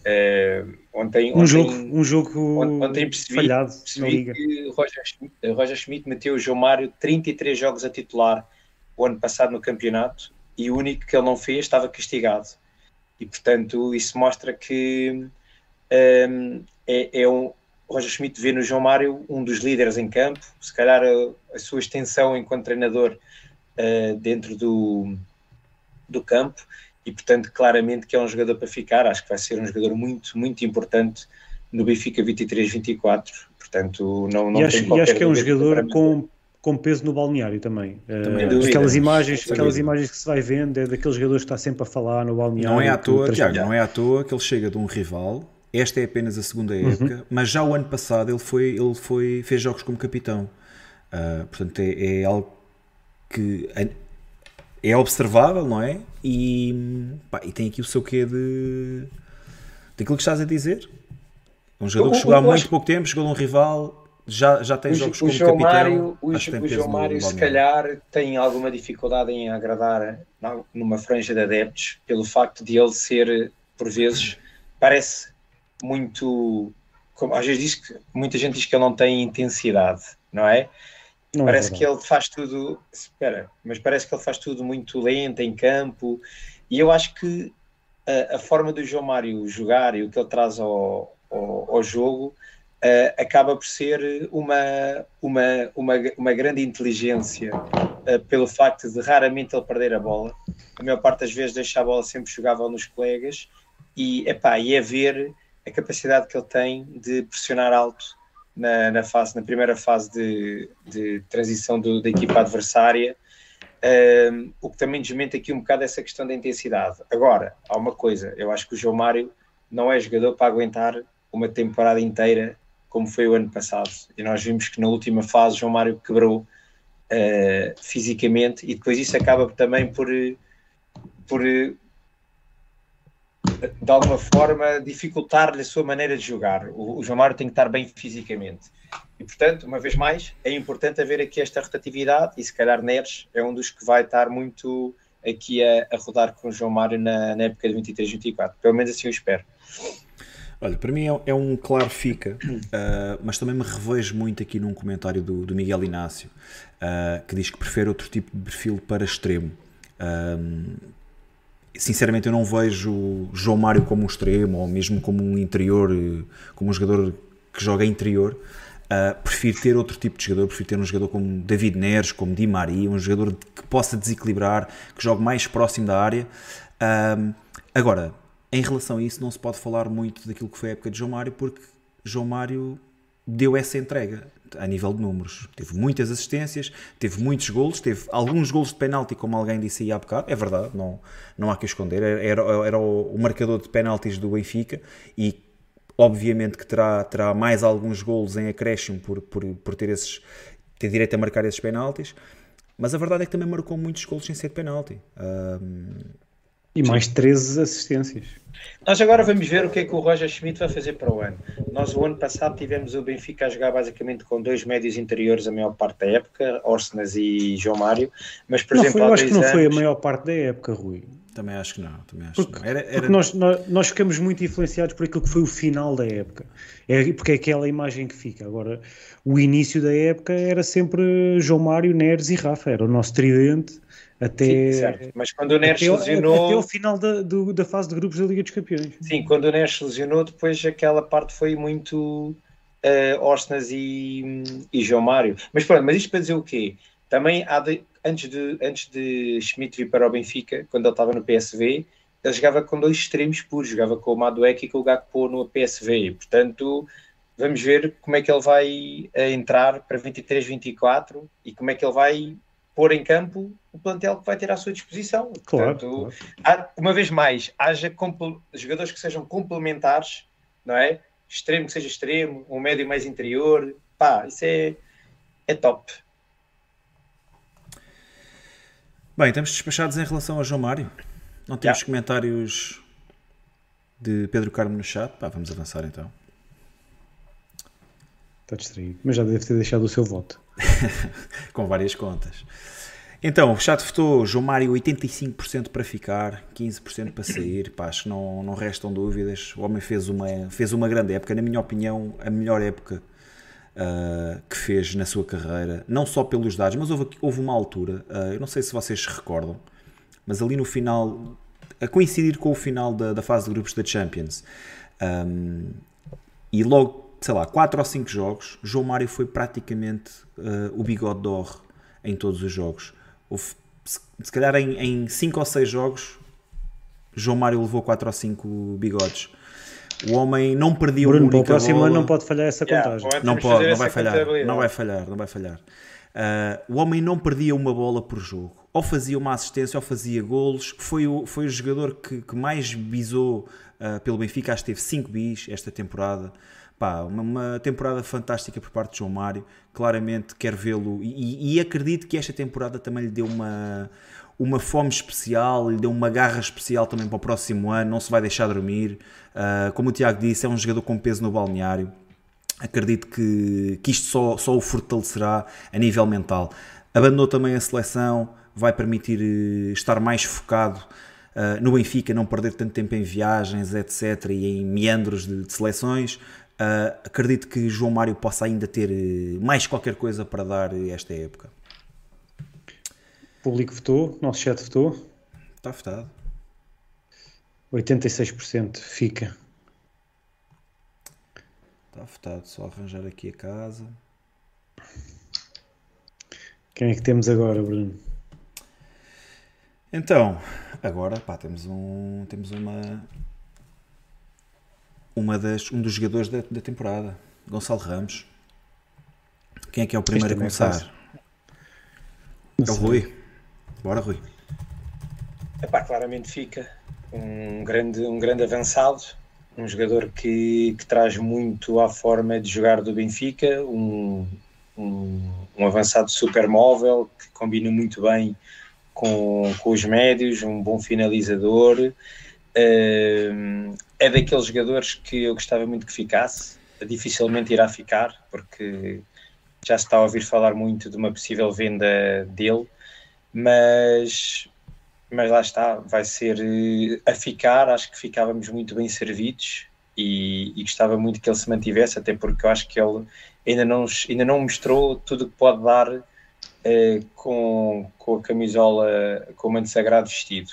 Uh, ontem, um, ontem, jogo, um jogo ontem percebi, falhado percebi que Roger Schmidt, Roger Schmidt meteu o João Mário 33 jogos a titular o ano passado no campeonato e o único que ele não fez estava castigado. E portanto, isso mostra que um, é, é um. Roger Schmidt vê no João Mário um dos líderes em campo, se calhar a, a sua extensão enquanto treinador uh, dentro do, do campo, e portanto, claramente que é um jogador para ficar. Acho que vai ser um jogador muito, muito importante no Benfica 23-24. Portanto, não, não e acho, e acho que é um jogador com com peso no balneário também. também uh, aquelas imagens, aquelas imagens que se vai vendo é daqueles jogadores que está sempre a falar no balneário. Não é à toa, Tiago, não é à toa que ele chega de um rival. Esta é apenas a segunda uhum. época, uhum. mas já o ano passado ele foi, ele foi, fez jogos como capitão. Uh, portanto, é, é, algo que é observável, não é? E, pá, e tem aqui o seu quê de daquilo que estás a dizer. Um jogador que chegou há muito pouco tempo, chegou de um rival, já, já tem o, jogos o como João capitão. Mário, o, o João Mário, se calhar, tem alguma dificuldade em agradar numa franja de adeptos, pelo facto de ele ser, por vezes, parece muito. Como, às vezes diz que muita gente diz que ele não tem intensidade, não é? Não é parece é que ele faz tudo. Espera, mas parece que ele faz tudo muito lento em campo, e eu acho que a, a forma do João Mário jogar e o que ele traz ao, ao, ao jogo uh, acaba por ser uma, uma, uma, uma grande inteligência uh, pelo facto de raramente ele perder a bola. A maior parte das vezes deixa a bola sempre jogável nos colegas e, epá, e é ver a capacidade que ele tem de pressionar alto na, na, fase, na primeira fase de, de transição do, da equipa adversária. Um, o que também desmente aqui um bocado essa questão da intensidade. Agora, há uma coisa, eu acho que o João Mário não é jogador para aguentar uma temporada inteira como foi o ano passado. E nós vimos que na última fase João Mário quebrou uh, fisicamente e depois isso acaba também por, por de alguma forma dificultar-lhe a sua maneira de jogar. O, o João Mário tem que estar bem fisicamente. E portanto, uma vez mais, é importante haver aqui esta rotatividade e se calhar Neres é um dos que vai estar muito aqui a, a rodar com o João Mário na, na época de 23-24. Pelo menos assim eu espero. Olha, para mim é, é um claro fica, uh, mas também me revejo muito aqui num comentário do, do Miguel Inácio, uh, que diz que prefere outro tipo de perfil para extremo. Uh, sinceramente, eu não vejo João Mário como um extremo, ou mesmo como um interior, como um jogador que joga interior. Uh, prefiro ter outro tipo de jogador, prefiro ter um jogador como David Neres, como Di Maria, um jogador que possa desequilibrar, que jogue mais próximo da área. Uh, agora, em relação a isso, não se pode falar muito daquilo que foi a época de João Mário, porque João Mário deu essa entrega a nível de números. Teve muitas assistências, teve muitos golos, teve alguns golos de penalti, como alguém disse aí há bocado, é verdade, não, não há que esconder. Era, era o, marcador de penaltis do Benfica e obviamente que terá, terá mais alguns golos em acréscimo por, por, por ter, esses, ter direito a marcar esses penaltis, mas a verdade é que também marcou muitos golos sem ser de penalti. Um, e mais 13 assistências. Nós agora vamos ver o que é que o Roger Schmidt vai fazer para o ano. Nós, o ano passado, tivemos o Benfica a jogar basicamente com dois médios interiores a maior parte da época, Orsenas e João Mário. Mas, por não exemplo, foi, eu acho que não anos... foi a maior parte da época, Rui. Também acho que não. Também acho porque, que não. Era, era... porque nós, nós, nós, ficamos muito influenciados por aquilo que foi o final da época. É, porque é aquela imagem que fica. Agora, o início da época era sempre João Mário, Neres e Rafa. Era o nosso tridente até. Sim. Mas quando o Neres se lesionou. Até o final da, do, da fase de grupos da Liga dos Campeões. Sim, quando o Neres lesionou, depois aquela parte foi muito. Uh, Orsnas e, e João Mário. Mas pronto, mas isto para dizer o quê? Também de, antes, de, antes de Schmidt vir para o Benfica, quando ele estava no PSV, ele jogava com dois extremos puros, jogava com o Madueke e com o Gakpo no PSV. Portanto, vamos ver como é que ele vai eh, entrar para 23, 24 e como é que ele vai pôr em campo o plantel que vai ter à sua disposição. Claro, Portanto, claro. uma vez mais, haja jogadores que sejam complementares, não é? Extremo que seja extremo, um médio mais interior, pá, isso é, é top. Bem, estamos despachados em relação a João Mário. Não temos yeah. comentários de Pedro Carmo no chat. Pá, vamos avançar então. Está distraído, mas já deve ter deixado o seu voto. Com várias contas. Então, o chat votou João Mário 85% para ficar, 15% para sair. Pá, acho que não, não restam dúvidas. O homem fez uma, fez uma grande época, na minha opinião, a melhor época uh, que fez na sua carreira, não só pelos dados, mas houve, houve uma altura, uh, eu não sei se vocês se recordam, mas ali no final, a coincidir com o final da, da fase de grupos da Champions, um, e logo, sei lá, 4 ou 5 jogos, João Mário foi praticamente uh, o bigode d'or em todos os jogos. Houve, se, se calhar em 5 ou 6 jogos, João Mário levou 4 ou 5 bigodes. O homem não perdia Bruno, uma única para o próximo bola. ano não pode falhar essa contagem. Yeah, não pode, não vai falhar, não vai falhar, não vai falhar. Uh, o homem não perdia uma bola por jogo. Ou fazia uma assistência ou fazia golos. Foi o, foi o jogador que, que mais bisou uh, pelo Benfica. Acho que teve 5 bis esta temporada. Pá, uma, temporada fantástica por parte de João Mário. Claramente quero vê-lo e, e acredito que esta temporada também lhe deu uma, uma fome especial, lhe deu uma garra especial também para o próximo ano, não se vai deixar dormir. Uh, como o Tiago disse, é um jogador com peso no balneário. Acredito que, que isto só, só o fortalecerá a nível mental. Abandonou também a seleção, vai permitir eh, estar mais focado uh, no Benfica, não perder tanto tempo em viagens, etc. e em meandros de, de seleções. Uh, acredito que João Mário possa ainda ter eh, mais qualquer coisa para dar esta época. O público votou, nosso chat votou. Está votado. 86% fica. Está votado, só arranjar aqui a casa. Quem é que temos agora, Bruno? Então, agora pá, temos um. Temos uma. Uma das, um dos jogadores da, da temporada, Gonçalo Ramos. Quem é que é o primeiro a começar? É o Rui. Bora, Rui. Epá, claramente fica um grande, um grande avançado, um jogador que, que traz muito à forma de jogar do Benfica, um, um, um avançado super móvel que combina muito bem com, com os médios, um bom finalizador. Uh, é daqueles jogadores que eu gostava muito que ficasse, dificilmente irá ficar, porque já se está a ouvir falar muito de uma possível venda dele mas, mas lá está, vai ser eh, a ficar, acho que ficávamos muito bem servidos e, e, gostava muito que ele se mantivesse, até porque eu acho que ele ainda não, ainda não mostrou tudo o que pode dar eh, com, com a camisola, com o manto sagrado vestido.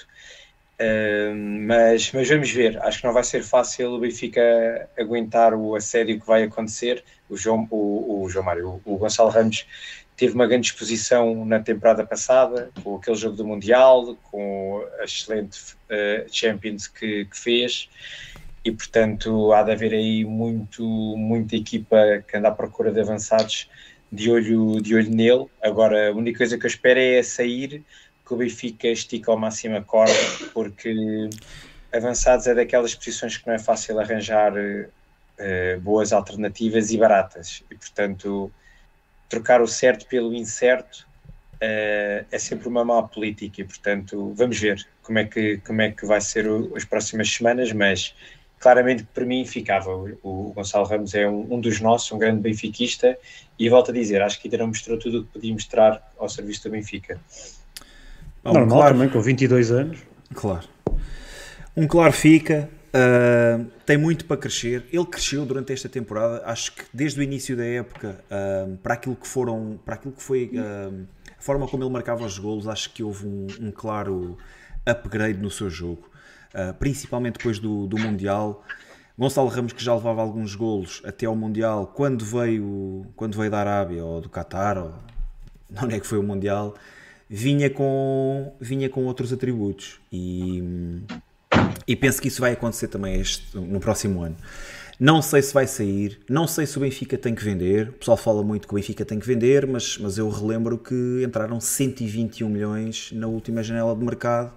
Mas, mas vamos ver, acho que não vai ser fácil o Benfica aguentar o assédio que vai acontecer. O João, o, o João Mário, o, o Gonçalo Ramos teve uma grande exposição na temporada passada, com aquele jogo do Mundial, com a excelente uh, Champions que, que, fez, e portanto há de haver aí muito, muita equipa que anda à procura de avançados de olho, de olho nele. Agora, a única coisa que eu espero é sair, que o Benfica estica ao máximo a corda, porque avançados é daquelas posições que não é fácil arranjar uh, boas alternativas e baratas, e portanto trocar o certo pelo incerto uh, é sempre uma má política e, portanto, vamos ver como é que, como é que vai ser o, as próximas semanas, mas claramente para mim ficava. O, Gonçalo Ramos é um, um, dos nossos, um grande benfiquista, e volto a dizer, acho que ainda não mostrou tudo o que podia mostrar ao serviço do Benfica. Bom, Normal claro. também, com 22 anos. Claro. Um claro fica, uh, tem muito para crescer. Ele cresceu durante esta temporada, acho que desde o início da época, uh, para aquilo que foram, para aquilo que foi uh, a forma como ele marcava os golos, acho que houve um, um claro upgrade no seu jogo, principalmente depois do, do Mundial. Gonçalo Ramos que já levava alguns golos até ao Mundial, quando veio, quando veio da Arábia ou do Qatar, ou onde é que foi o Mundial, vinha com, vinha com outros atributos. E, e penso que isso vai acontecer também este, no próximo ano. Não sei se vai sair, não sei se o Benfica tem que vender. O pessoal fala muito que o Benfica tem que vender, mas, mas eu relembro que entraram 121 milhões na última janela de mercado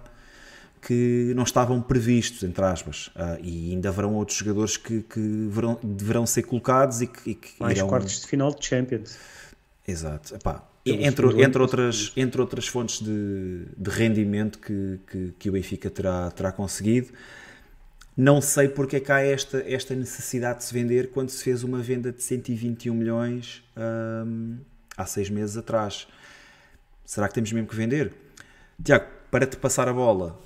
que não estavam previstos, entre aspas. Uh, e ainda haverão outros jogadores que, que verão, deverão ser colocados e que, e que Mais irão... quartos de final de Champions. Exato. Epá, entre, entre, outras, entre outras fontes de, de rendimento que, que, que, o Benfica terá, terá conseguido. Não sei porque é que há esta, esta necessidade de se vender quando se fez uma venda de 121 milhões hum, há seis meses atrás. Será que temos mesmo que vender? Tiago, para te passar a bola,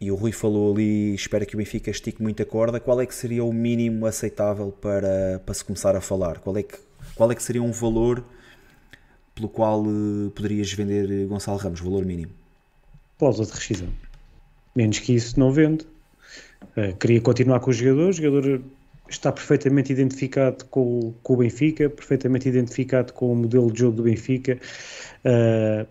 e o Rui falou ali, espero que o Benfica estique muito a corda, qual é que seria o mínimo aceitável para, para se começar a falar? Qual é que, qual é que seria um valor pelo qual uh, poderias vender eh, Gonçalo Ramos, valor mínimo? Cláusula de rescisão. Menos que isso não vende. Uh, queria continuar com o jogador, o jogador está perfeitamente identificado com, com, o Benfica, perfeitamente identificado com o modelo de jogo do Benfica. Uh,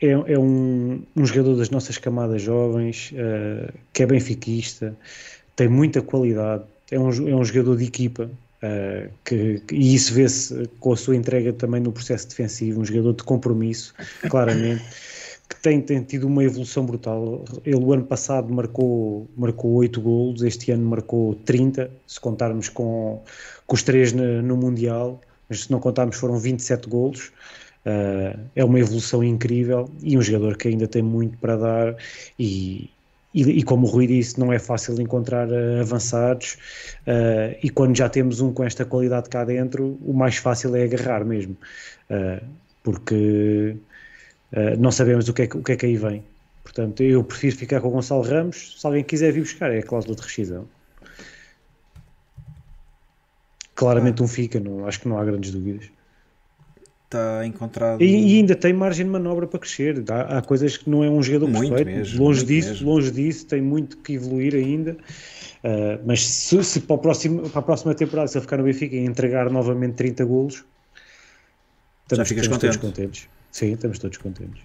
é, é um, um, jogador das nossas camadas jovens, uh, que é benfiquista, tem muita qualidade, é um, é um jogador de equipa, Uh, que, e isso vê-se com a sua entrega também no processo defensivo, um jogador de compromisso, claramente, que tem, tem tido uma evolução brutal. Ele, o ano passado, marcou, marcou 8 golos, este ano marcou 30, se contarmos com, com os 3 no, no Mundial, mas se não contarmos, foram 27 golos. Uh, é uma evolução incrível e um jogador que ainda tem muito para dar e, e, e, como o Rui disse, não é fácil encontrar uh, avançados, uh, e quando já temos um com esta qualidade cá dentro, o mais fácil é agarrar mesmo, uh, porque não sabemos o que, é que, o que é que aí vem. Portanto, eu prefiro ficar com o Gonçalo Ramos, se alguém quiser vir buscar, é a cláusula de rescisão. Claramente um fica, não, acho que não há grandes dúvidas está encontrado. E, e, ainda tem margem de manobra para crescer. Há, há coisas que não é um jogador muito perfeito. Mesmo, longe disso, mesmo. longe disso, tem muito que evoluir ainda. Uh, mas se, se, para, o próximo, para a próxima temporada, se ele ficar no Benfica e entregar novamente 30 golos, estamos, Já ficas estamos todos contentes. Sim, estamos todos contentes.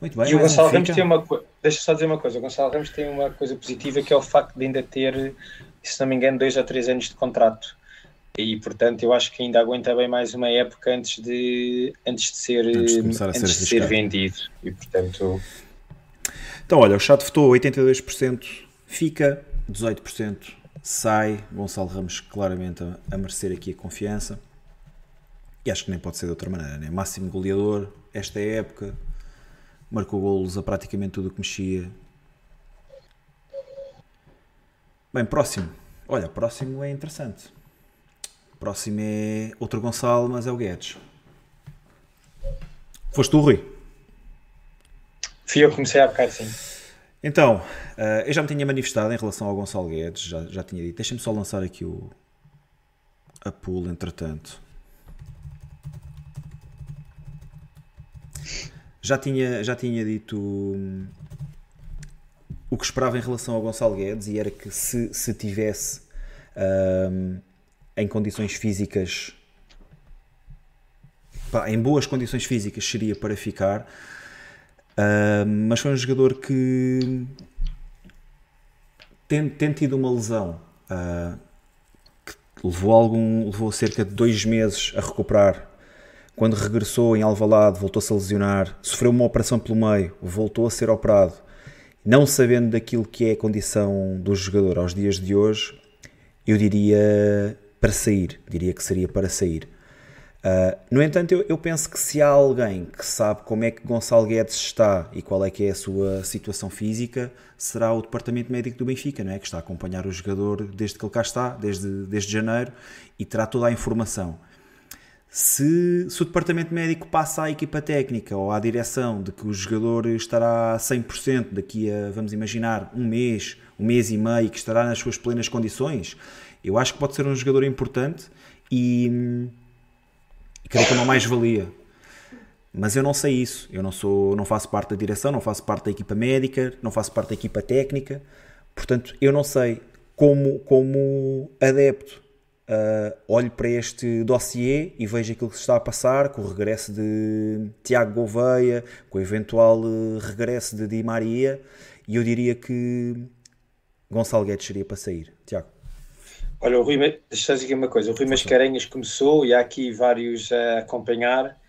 Muito bem, e o Gonçalo Ramos tem uma coisa, deixa só dizer uma coisa, o Gonçalo Ramos tem uma coisa positiva que é o facto de ainda ter, se não me engano, dois ou três anos de contrato e portanto eu acho que ainda aguenta bem mais uma época antes de antes de ser antes de, antes de ser, vendido. E portanto então olha o chat votou 82% fica 18% sai Gonçalo Ramos claramente a, a, merecer aqui a confiança. E acho que nem pode ser de outra maneira né? máximo goleador esta época marcou golos a praticamente tudo o que mexia. Bem próximo. Olha próximo é interessante Próximo é outro Gonçalo, mas é o Guedes. Foste tu, Rui? Fui eu que comecei a bocado, sim. Então, uh, eu já me tinha manifestado em relação ao Gonçalo Guedes, já, já tinha dito. Deixa-me só lançar aqui o a pool, entretanto. Já tinha, já tinha dito hum, o que esperava em relação ao Gonçalo Guedes e era que se, se tivesse um, em condições físicas, pá, em boas condições físicas, seria para ficar. Uh, mas foi um jogador que tem, tem tido uma lesão uh, que levou algum levou cerca de dois meses a recuperar quando regressou em Alvalade voltou-se a lesionar sofreu uma operação pelo meio voltou a ser operado não sabendo daquilo que é a condição do jogador aos dias de hoje eu diria para sair, diria que seria para sair. Uh, no entanto, eu, eu, penso que se há alguém que sabe como é que Gonçalo Guedes está e qual é que é a sua situação física, será o Departamento Médico do Benfica, não é? que está a acompanhar o jogador desde que ele cá está, desde, desde janeiro, e terá toda a informação. Se, se, o departamento médico passa à equipa técnica ou à direção de que o jogador estará 100% daqui a, vamos imaginar, um mês, um mês e meio, que estará nas suas plenas condições, eu acho que pode ser um jogador importante e, e creio que é uma mais-valia. Mas eu não sei isso. Eu não sou, não faço parte da direção, não faço parte da equipa médica, não faço parte da equipa técnica. Portanto, eu não sei como, como adepto. Uh, olho para este dossiê e vejo aquilo que se está a passar com o regresso de Tiago Gouveia, com o eventual uh, regresso de Di Maria, e eu diria que Gonçalo Guedes seria para sair. Tiago. Olha, o Rui, deixa eu dizer uma coisa. O Rui Mascarenhas começou e há aqui vários a acompanhar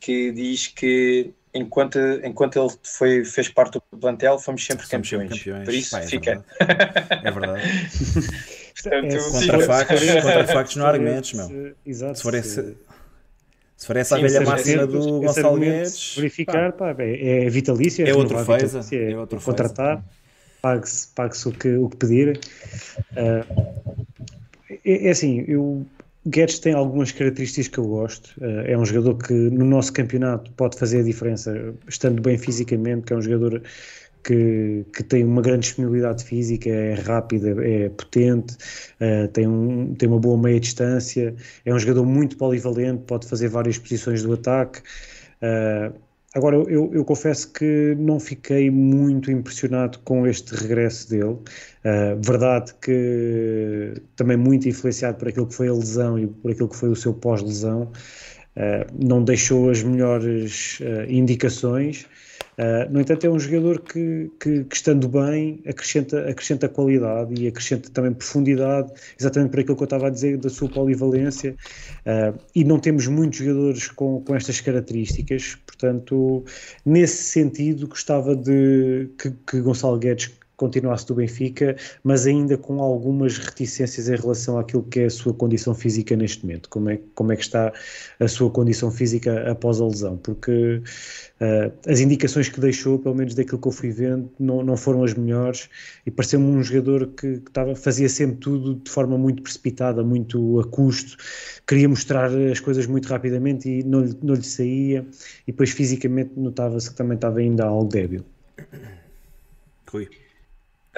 que diz que enquanto, enquanto ele foi, fez parte do plantel, fomos sempre fomos campeões. Sempre campeões. Por isso, Pai, é fica. Verdade. É verdade. Portanto, é, contra, factos, contra factos não há argumentos, meu. Exato. Se for, esse, se for essa Sim, a velha máxima do Gonçalo Guedes. Verificar, pá, pá, é, é vitalícia. É outro feza. É, é outro contratar, pague-se pague o, que, o que pedir. Uh, é, é assim, eu Guedes tem algumas características que eu gosto. Eh, é um jogador que no nosso campeonato pode fazer a diferença, estando bem fisicamente, que é um jogador que, que tem uma grande disponibilidade física, é rápido, é potente, uh, tem, um, tem uma boa meia distância, é um jogador muito polivalente, pode fazer várias posições do ataque. Uh, Agora, eu, eu, confesso que não fiquei muito impressionado com este regresso dele. Uh, verdade que também muito influenciado por aquilo que foi a lesão e por aquilo que foi o seu pós-lesão, uh, não deixou as melhores uh, indicações. Uh, no entanto, é um jogador que, que, que, estando bem, acrescenta, acrescenta qualidade e acrescenta também profundidade, exatamente por aquilo que eu estava a dizer da sua polivalência. Uh, e não temos muitos jogadores com, com estas características, portanto, nesse sentido, gostava de que, que Gonçalo Guedes continuasse do Benfica, mas ainda com algumas reticências em relação àquilo que é a sua condição física neste momento. Como é, como é que está a sua condição física após a lesão? Porque uh, as indicações que deixou, pelo menos daquilo que eu fui vendo, não, não foram as melhores e pareceu-me um jogador que, que tava, fazia sempre tudo de forma muito precipitada, muito a custo, queria mostrar as coisas muito rapidamente e não, não lhe saía, e depois fisicamente notava-se que também estava ainda algo débil. Rui.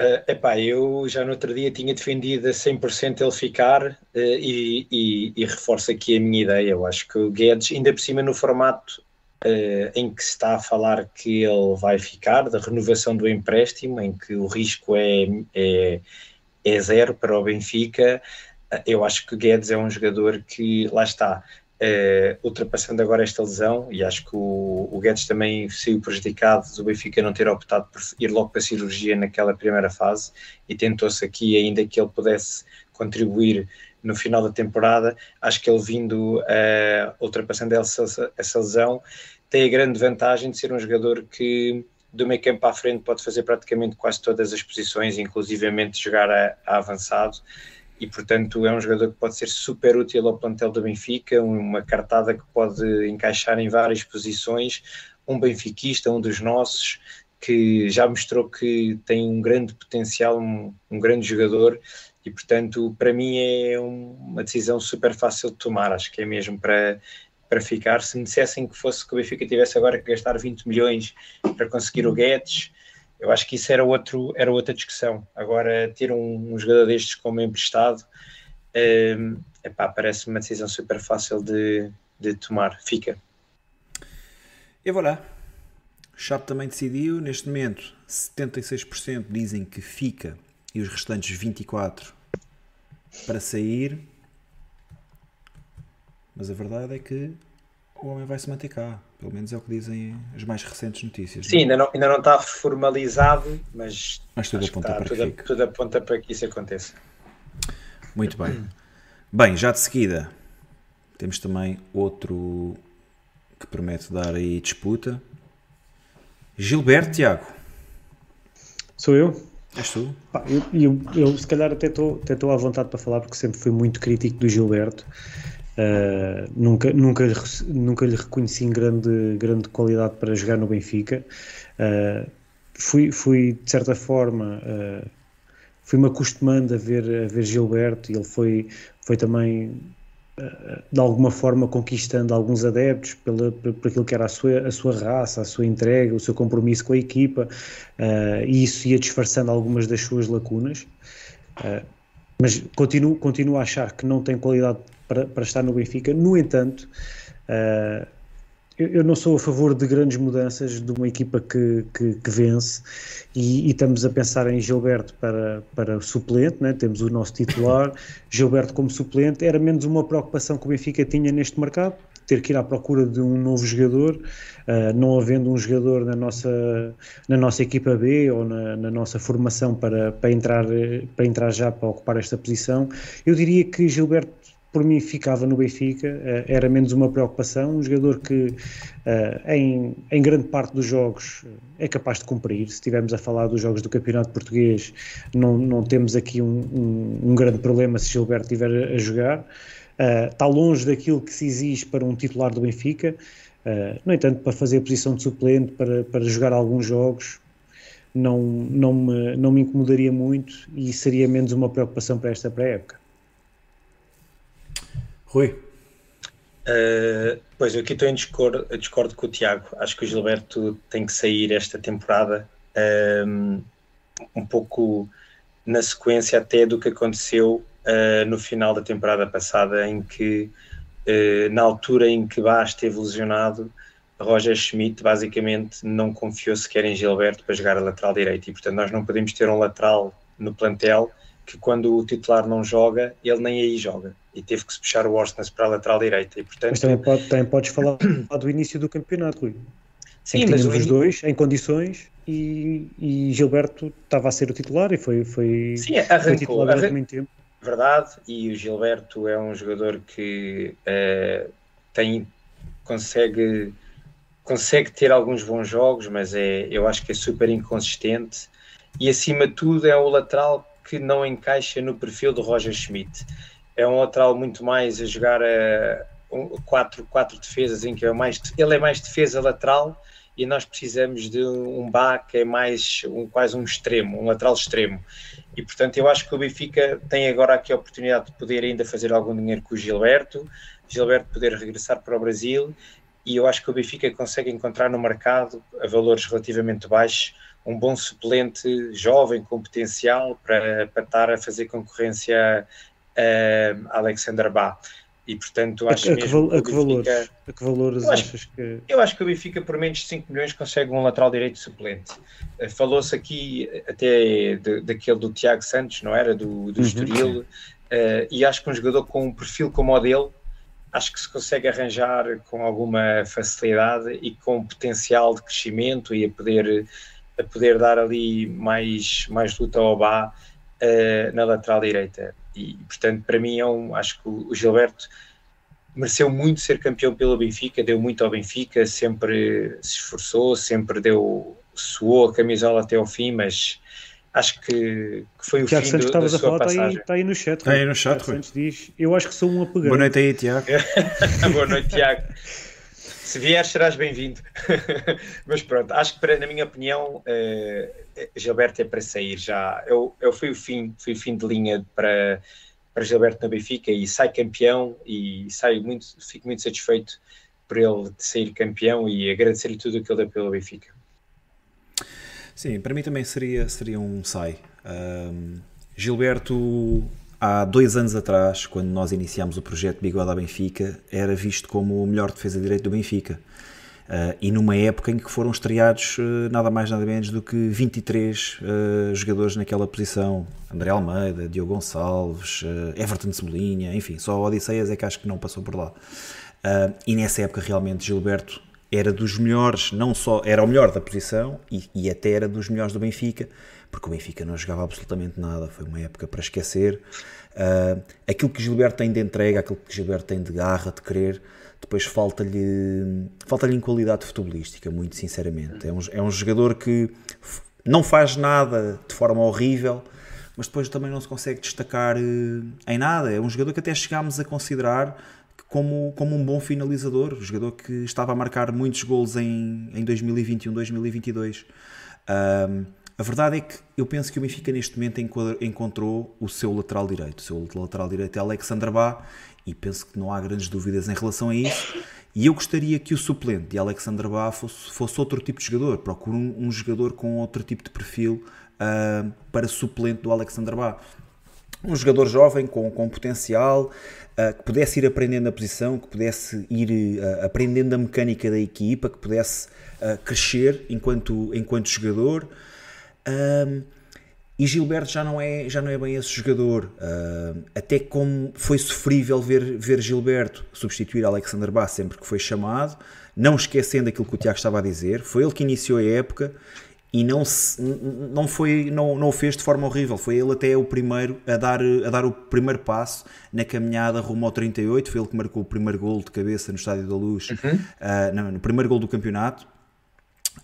Uh, epá, eu já no outro dia tinha defendido a 100% ele ficar uh, e, e, e, reforço aqui a minha ideia. Eu acho que o Guedes, ainda por cima no formato uh, em que se está a falar que ele vai ficar, da renovação do empréstimo, em que o risco é, é, é zero para o Benfica, eu acho que o Guedes é um jogador que, lá está, Uh, ultrapassando agora esta lesão, e acho que o, o Guedes também saiu prejudicado do Benfica não ter optado por ir logo para a cirurgia naquela primeira fase, e tentou-se aqui ainda que ele pudesse contribuir no final da temporada. Acho que ele vindo, uh, ultrapassando essa, essa lesão, tem a grande vantagem de ser um jogador que do meio campo à frente pode fazer praticamente quase todas as posições, inclusivamente jogar a, a avançado e, portanto, é um jogador que pode ser super útil ao plantel do Benfica, uma cartada que pode encaixar em várias posições, um benfiquista, um dos nossos, que já mostrou que tem um grande potencial, um, um grande jogador, e, portanto, para mim é uma decisão super fácil de tomar, acho que é mesmo para, para ficar. Se me dissessem que fosse que o Benfica tivesse agora que gastar 20 milhões para conseguir o Guedes, eu acho que isso era, outro, era outra discussão. Agora, ter um, um jogador destes como emprestado, um, parece uma decisão super fácil de, de tomar. Fica. E vou lá. Chape também decidiu. Neste momento, 76% dizem que fica e os restantes 24% para sair. Mas a verdade é que o homem vai se manter cá. Pelo menos é o que dizem as mais recentes notícias. Sim, não? Ainda, não, ainda não está formalizado, mas, mas tudo, aponta está, para tudo, que tudo aponta para que isso aconteça. Muito bem. Bem, já de seguida temos também outro que promete dar aí disputa. Gilberto Tiago. Sou eu? És tu? Pá, eu, eu, eu, se calhar até estou à vontade para falar porque sempre fui muito crítico do Gilberto. Uh, nunca, nunca, nunca lhe reconheci grande, grande qualidade para jogar no Benfica. Uh, fui, fui, de certa forma, uh, fui-me acostumando a ver, a ver Gilberto e ele foi, foi também de alguma forma conquistando alguns adeptos pela, por aquilo que era a sua, a sua raça, a sua entrega, o seu compromisso com a equipa, e isso ia disfarçando algumas das suas lacunas. Mas continuo, continuo a achar que não tem qualidade para, para estar no Benfica. No entanto, uh, eu não sou a favor de grandes mudanças de uma equipa que, que, que vence e, e, estamos a pensar em Gilberto para, para suplente, né? temos o nosso titular, Gilberto como suplente, era menos uma preocupação que o Benfica tinha neste mercado, ter que ir à procura de um novo jogador, uh, não havendo um jogador na nossa, na nossa equipa B ou na, na, nossa formação para, para, entrar, para entrar já para ocupar esta posição, eu diria que Gilberto por mim ficava no Benfica, eh, era menos uma preocupação, um jogador que eh, em, em grande parte dos jogos é capaz de cumprir, se estivermos a falar dos jogos do Campeonato Português não, não temos aqui um, um, um grande problema se Gilberto estiver a jogar, está longe daquilo que se exige para um titular do Benfica, no entanto para fazer a posição de suplente, para, para jogar alguns jogos, não, não, me, não me incomodaria muito e seria menos uma preocupação para esta pré-época. Rui. Uh, pois, eu aqui estou em discordo, discordo com o Tiago. Acho que o Gilberto tem que sair esta temporada um, um pouco na sequência até do que aconteceu uh, no final da temporada passada, em que, uh, na altura em que Bá esteve lesionado, Roger Schmidt basicamente não confiou sequer em Gilberto para jogar a lateral direito e, portanto, nós não podemos ter um lateral no plantel que quando o titular não joga, ele nem aí joga. E teve que se puxar o Orsnes para a lateral direita. E, portanto... Mas também, pode, também podes falar do início do campeonato, Rui. Sim, mas os dois em condições e, e, Gilberto estava a ser o titular e foi, foi, Sim, arrancou, foi titular durante arran... muito tempo. Verdade, e o Gilberto é um jogador que uh, tem, consegue, consegue ter alguns bons jogos, mas é, eu acho que é super inconsistente e acima de tudo é o lateral que não encaixa no perfil do Roger Schmidt. É um lateral muito mais a jogar a um, quatro, quatro defesas, em que é mais, ele é mais defesa lateral e nós precisamos de um que é mais um, quase um extremo, um lateral extremo. E portanto eu acho que o Benfica tem agora aqui a oportunidade de poder ainda fazer algum dinheiro com o Gilberto, Gilberto poder regressar para o Brasil e eu acho que o Benfica consegue encontrar no mercado a valores relativamente baixos um bom suplente jovem com potencial para, para estar a fazer concorrência a Alexander Bá. E portanto acho a, a mesmo que, a que, valores, a que valores eu acho, achas que. Eu acho que o Benfica por menos de 5 milhões consegue um lateral direito suplente. Uh, Falou-se aqui até de, daquele do Tiago Santos, não era? Do, do uhum. Estoril. Uh, e acho que um jogador com um perfil como o dele acho que se consegue arranjar com alguma facilidade e com potencial de crescimento e a poder a poder dar ali mais, mais luta ao Bá uh, na lateral direita. E, portanto, para mim, é um, acho que o Gilberto mereceu muito ser campeão pelo Benfica, deu muito ao Benfica, sempre se esforçou, sempre deu, suou a camisola até ao fim, mas acho que, que foi o Tiago fim Santos, do, da sua falar, passagem. Está aí, está aí no chat. Está aí no chat, Santos diz, eu acho que sou um apegado. Boa noite aí, Tiago. Boa noite, Tiago. Se vier, serás bem-vindo. Mas pronto, acho que, na minha opinião, uh, Gilberto é para sair já. Eu, eu fui o fim, fui o fim de linha para, para Gilberto na Benfica e sai campeão e saio muito, fico muito satisfeito por ele sair campeão e agradecer-lhe tudo o que ele deu pelo Benfica. Sim, para mim também seria, seria um sai. Um, Gilberto há dois anos atrás, quando nós iniciámos o projeto Bigode à Benfica, era visto como o melhor defesa de direito do Benfica. Uh, e numa época em que foram estreados uh, nada mais nada menos do que 23 uh, eh, jogadores naquela posição. André Almeida, Diogo Gonçalves, Everton Cebolinha, enfim, só Odisseias é que acho que não passou por lá. e nessa época realmente Gilberto era dos melhores, não só era o melhor da posição e, e até era dos melhores do Benfica, porque o Benfica não jogava absolutamente nada, foi uma época para esquecer. Uh, aquilo que Gilberto tem de entrega, aquilo que Gilberto tem de garra, de querer, depois falta-lhe falta-lhe em qualidade futebolística, muito sinceramente. É um, é um jogador que não faz nada de forma horrível, mas depois também não se consegue destacar uh, em nada. É um jogador que até chegámos a considerar como, como um bom finalizador, um jogador que estava a marcar muitos gols em, em 2021, 2022. Um, a verdade é que eu penso que o Benfica neste momento encontrou o seu lateral direito. O seu lateral direito é Alexandre Bá e penso que não há grandes dúvidas em relação a isso. E eu gostaria que o suplente de Alexandre Bá fosse, fosse outro tipo de jogador. Procuro um, um jogador com outro tipo de perfil uh, para suplente do Alexandre Bá. Um jogador jovem com, com potencial, uh, que pudesse ir aprendendo a posição, que pudesse ir uh, aprendendo a mecânica da equipa, que pudesse crescer enquanto, enquanto jogador. E Gilberto já não é, já não é bem esse jogador. Uh, até como foi sofrível ver, ver Gilberto substituir Alexander Bass sempre que foi chamado, não esquecendo aquilo que o Tiago estava a dizer. Foi ele que iniciou a época e não, se, não, foi, não, não o fez de forma horrível. Foi ele até o primeiro a dar, a dar o primeiro passo na caminhada rumo ao 38. Foi ele que marcou o primeiro gol de cabeça no Estádio da Luz, uhum. uh, no, no primeiro gol do campeonato.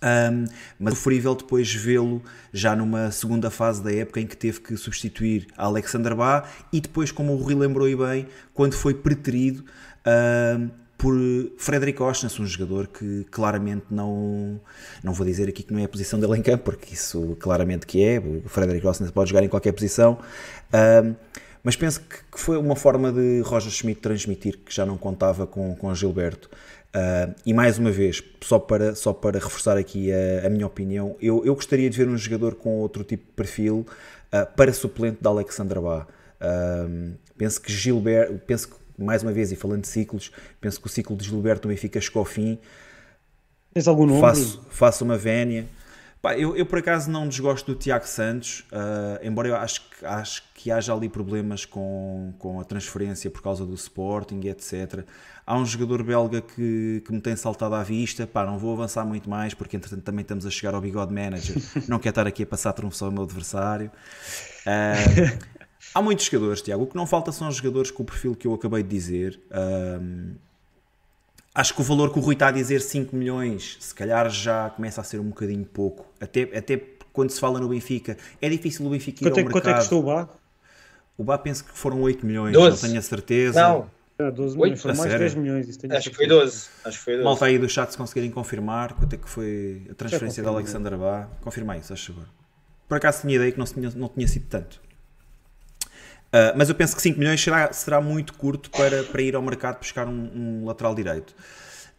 Um, mas sofrível depois vê-lo já numa segunda fase da época em que teve que substituir Alexander Bá e depois, como o Rui lembrou bem, quando foi preterido um, por Frederic Ostens, um jogador que claramente não, não vou dizer aqui que não é a posição dele em campo, porque isso claramente que é, o Frederic Ostens pode jogar em qualquer posição, um, mas penso que foi uma forma de Roger Schmidt transmitir que já não contava com, com Gilberto. Uh, e mais uma vez, só para, só para reforçar aqui a, a minha opinião, eu, eu gostaria de ver um jogador com outro tipo de perfil uh, para suplente de Alexandra Bá. Uh, penso que Gilberto, penso que, mais uma vez, e falando de ciclos, penso que o ciclo de Gilberto também fica chegou ao fim. Tens algum nome? Faço, faço uma vénia. Pá, eu, eu, por acaso não desgosto do Tiago Santos, uh, embora eu acho, acho que haja ali problemas com, com a transferência por causa do Sporting, etc. Há um jogador belga que, que me tem saltado à vista, pá, não vou avançar muito mais, porque entretanto também estamos a chegar ao bigode manager, não quero estar aqui a passar trunfão ao meu adversário. Uh, há muitos jogadores, Tiago, o que não falta são os jogadores com o perfil que eu acabei de dizer. Uh, Acho que o valor que o Rui está a dizer, 5 milhões, se calhar já começa a ser um bocadinho pouco. Até, até quando se fala no Benfica, é difícil o Benfica ir quanto ao é, mercado. Quanto é que custou o Bá? O Bá penso que foram 8 milhões, 12. não tenho a certeza. Não. É, 12 milhões, foram mais de 10 milhões. Isso Acho que foi 12. Acho que foi 12. Malta aí do chat se conseguirem confirmar quanto é que foi a transferência de Alexander Bá. Confirma isso, acho agora. Por acaso tinha ideia que não tinha, não tinha sido tanto. Uh, mas eu penso que 5 milhões será, será muito curto para, para ir ao mercado buscar um, um lateral direito.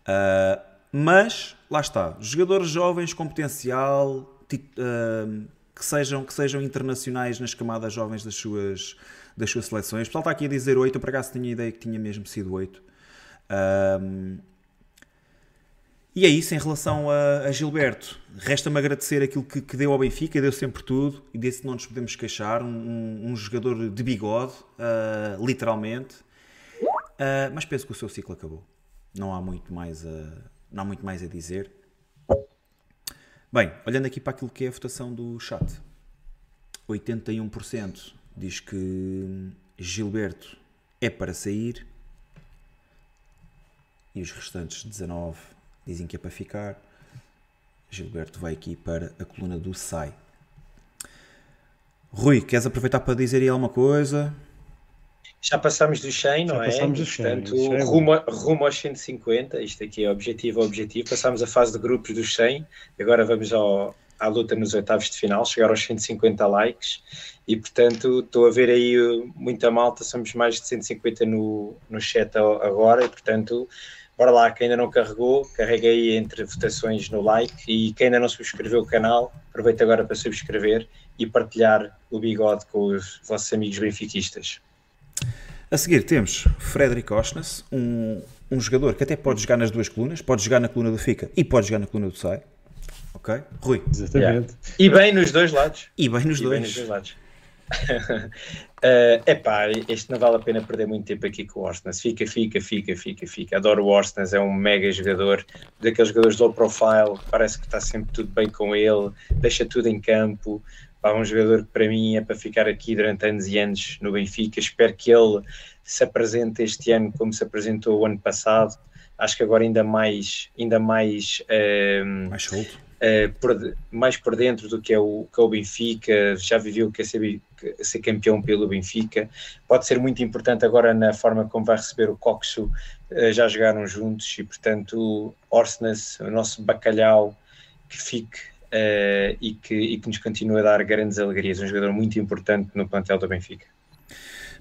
Uh, mas, lá está, jogadores jovens com potencial uh, que, sejam, que sejam internacionais nas camadas jovens das suas, das suas seleções. O pessoal está aqui a dizer 8, eu por acaso tinha a ideia que tinha mesmo sido 8. Uh, e é isso em relação a, a Gilberto. Resta-me agradecer aquilo que, que, deu ao Benfica, deu sempre tudo e desse não nos podemos queixar. Um, um jogador de bigode, uh, literalmente. Uh, mas penso que o seu ciclo acabou. Não há muito mais a, não há muito mais a dizer. Bem, olhando aqui para aquilo que é a votação do chat, 81% diz que Gilberto é para sair e os restantes 19 dizem que é para ficar. Gilberto vai aqui para a coluna do sai. Rui, queres aproveitar para dizer aí alguma coisa? Já passámos do 100, não Já é? Passámos do 100, Portanto, é rumo, rumo aos 150, isto aqui é objetivo, objetivo. Passámos a fase de grupos dos 100, agora vamos ao, à luta nos oitavos de final, chegar aos 150 likes. E portanto, estou a ver aí muita malta, somos mais de 150 no, no chat agora, e portanto, bora lá, quem ainda não carregou, carrega aí entre votações no like e quem ainda não subscreveu o canal, aproveita agora para subscrever e partilhar o bigode com os vossos amigos benfiquistas. A seguir temos Frederic Osnes, um, um jogador que até pode jogar nas duas colunas, pode jogar na coluna do Fica e pode jogar na coluna do Sai. Ok? Rui. Exatamente. Yeah. E bem nos dois lados. E bem nos, e dois. Bem nos dois lados. Uh, epá, este não vale a pena perder muito tempo aqui com o Orsnes. Fica, fica, fica, fica, fica. Adoro o Orsnes, é um mega jogador, daqueles jogadores low profile, parece que está sempre tudo bem com ele, deixa tudo em campo, Pá, um jogador que para mim é para ficar aqui durante anos e anos no Benfica. Espero que ele se apresente este ano como se apresentou o ano passado. Acho que agora ainda mais, ainda mais, uh, mais solto. Uh, por, mais por dentro do que é, o, que é o Benfica, já viveu o que é ser, ser campeão pelo Benfica. Pode ser muito importante agora na forma como vai receber o Coxo. Uh, já jogaram juntos e, portanto, Orsnes, o nosso bacalhau, que fique uh, e, que, e que nos continua a dar grandes alegrias. Um jogador muito importante no plantel do Benfica.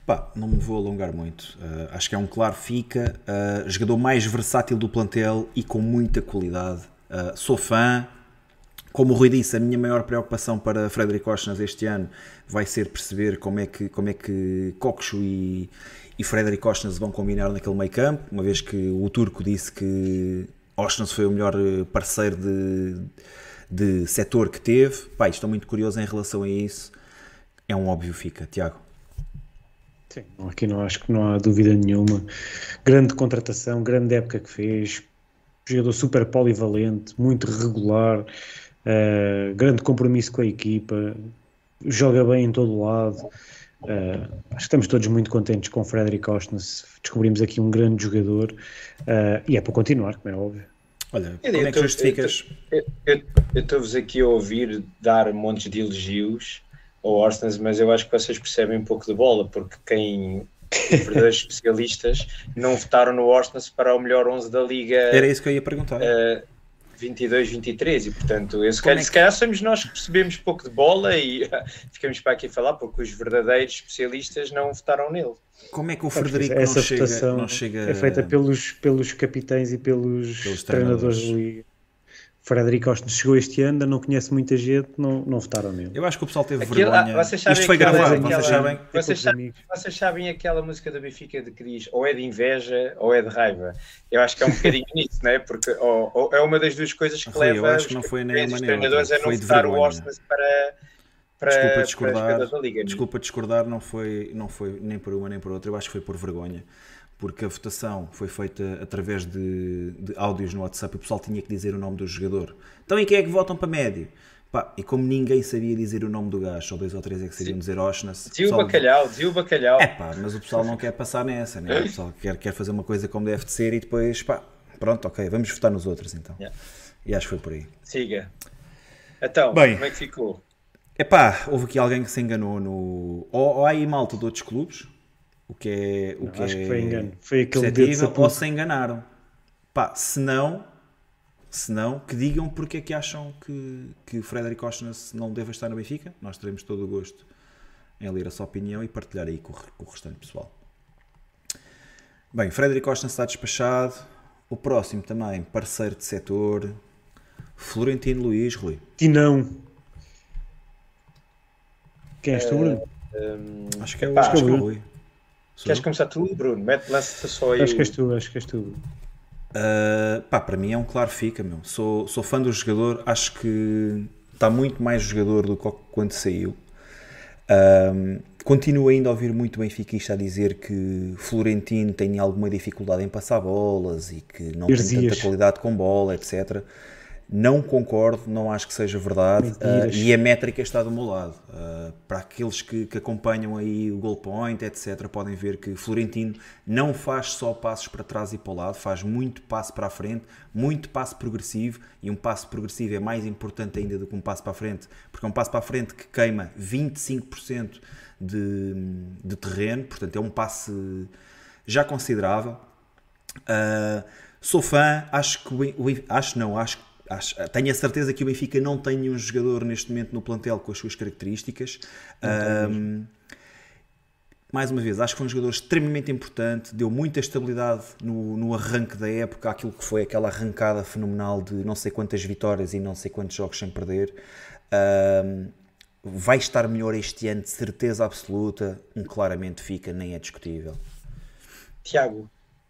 Pá, não me vou alongar muito. Uh, acho que é um claro fica. Uh, jogador mais versátil do plantel e com muita qualidade. Uh, sou fã. Como o Rui disse, a minha maior preocupação para Frederic Osnas este ano vai ser perceber como é que, como é que Coxo e, e Frederic Osnas vão combinar naquele meio campo, uma vez que o turco disse que Osnas foi o melhor parceiro de, de setor que teve. Pá, estou muito curioso em relação a isso. É um óbvio fica, Tiago. Sim, aqui não acho que não há dúvida nenhuma. Grande contratação, grande época que fez, jogador super polivalente, muito regular, uh, grande compromisso com a equipa, joga bem em todo lado. Uh, acho que estamos todos muito contentes com o Frederic Ostens. Descobrimos aqui um grande jogador uh, e é para continuar, como é óbvio. Olha, eu, como é que justificas? Eu estou-vos aqui a ouvir dar montes de elogios ao Orsens, mas eu acho que vocês percebem um pouco de bola, porque quem verdadeiros especialistas não votaram no Orsens para o melhor 11 da Liga. Era isso que eu ia perguntar. Uh, 22, 23 e portanto eu, se, calhar, é que... se calhar somos nós que percebemos pouco de bola e ficamos para aqui a falar porque os verdadeiros especialistas não votaram nele. Como é que o Frederico Essa não, chega, não chega é feita pelos, pelos capitães e pelos, pelos treinadores, treinadores da Liga. Frederico Costa chegou este ano, ainda não conhece muita gente, não, não votaram nele. Eu acho que o pessoal teve Aquilo, vergonha. Ah, Isto foi gravado, aquela, vocês sabem? Vocês, sabem vocês sabem aquela música do Benfica de que diz ou é de inveja ou é de raiva. Eu acho que é um bocadinho nisso, não é? Porque ou, ou é uma das duas coisas que Rui, leva eu acho que não foi nem os treinadores a não votar o Austin para, para, desculpa discordar, para Liga, desculpa discordar, não foi, não foi nem por uma nem por outra, eu acho que foi por vergonha porque a votação foi feita através de, de áudios no WhatsApp e o pessoal tinha que dizer o nome do jogador. Então, e quem é que votam para médio? Pá, e como ninguém sabia dizer o nome do gajo, só dois ou três é que sabiam dizer Oshnas. Dizia o bacalhau, dizia o bacalhau. É pá, mas o pessoal não quer passar nessa, né? o pessoal quer, quer fazer uma coisa como deve de ser e depois, pá, pronto, ok, vamos votar nos outros então. Yeah. E acho que foi por aí. Siga. Então, Bem, como é que ficou? É pá, houve aqui alguém que se enganou no. Ou, ou há aí malta de outros clubes o que é. O não, que acho é que foi engano. Foi aquele dedo ou se enganaram. Pá, se não, se não, que digam porque é que acham que, que o Frederico Osnas não deve estar no Benfica. Nós teremos todo o gosto em ler a sua opinião e partilhar aí com, com o restante pessoal. Bem, Frederico Osnas está despachado. O próximo também, parceiro de setor, Florentino Luiz, Rui. Tinão. Quem és tu, Bruno? Um, acho que é o, acho que é o Rui. Queres começar tu, Bruno? Mete, lança só aí. Acho que és tu, acho que és tu. Uh, pá, para mim é um claro fica, meu. Sou, sou fã do jogador, acho que está muito mais jogador do que quando saiu. Uh, continuo ainda a ouvir muito benfiquista a dizer que Florentino tem alguma dificuldade em passar bolas e que não tem tanta qualidade com bola, etc. Não concordo, não acho que seja verdade uh, e a métrica está do meu lado. Uh, para aqueles que, que, acompanham aí o goal point, etc., podem ver que Florentino não faz só passos para trás e para o lado, faz muito passo para a frente, muito passo progressivo e um passo progressivo é mais importante ainda do que um passo para a frente, porque é um passo para a frente que queima 25% de, de terreno, portanto é um passe já considerável. Uh, sou fã, acho que o, acho não, acho acho, tenho a certeza que o Benfica não tem nenhum jogador neste momento no plantel com as suas características. Um, mais uma vez, acho que foi um jogador extremamente importante, deu muita estabilidade no, no arranque da época, aquilo que foi aquela arrancada fenomenal de não sei quantas vitórias e não sei quantos jogos sem perder. Um, vai estar melhor este ano, de certeza absoluta. Um claramente fica, nem é discutível. Tiago,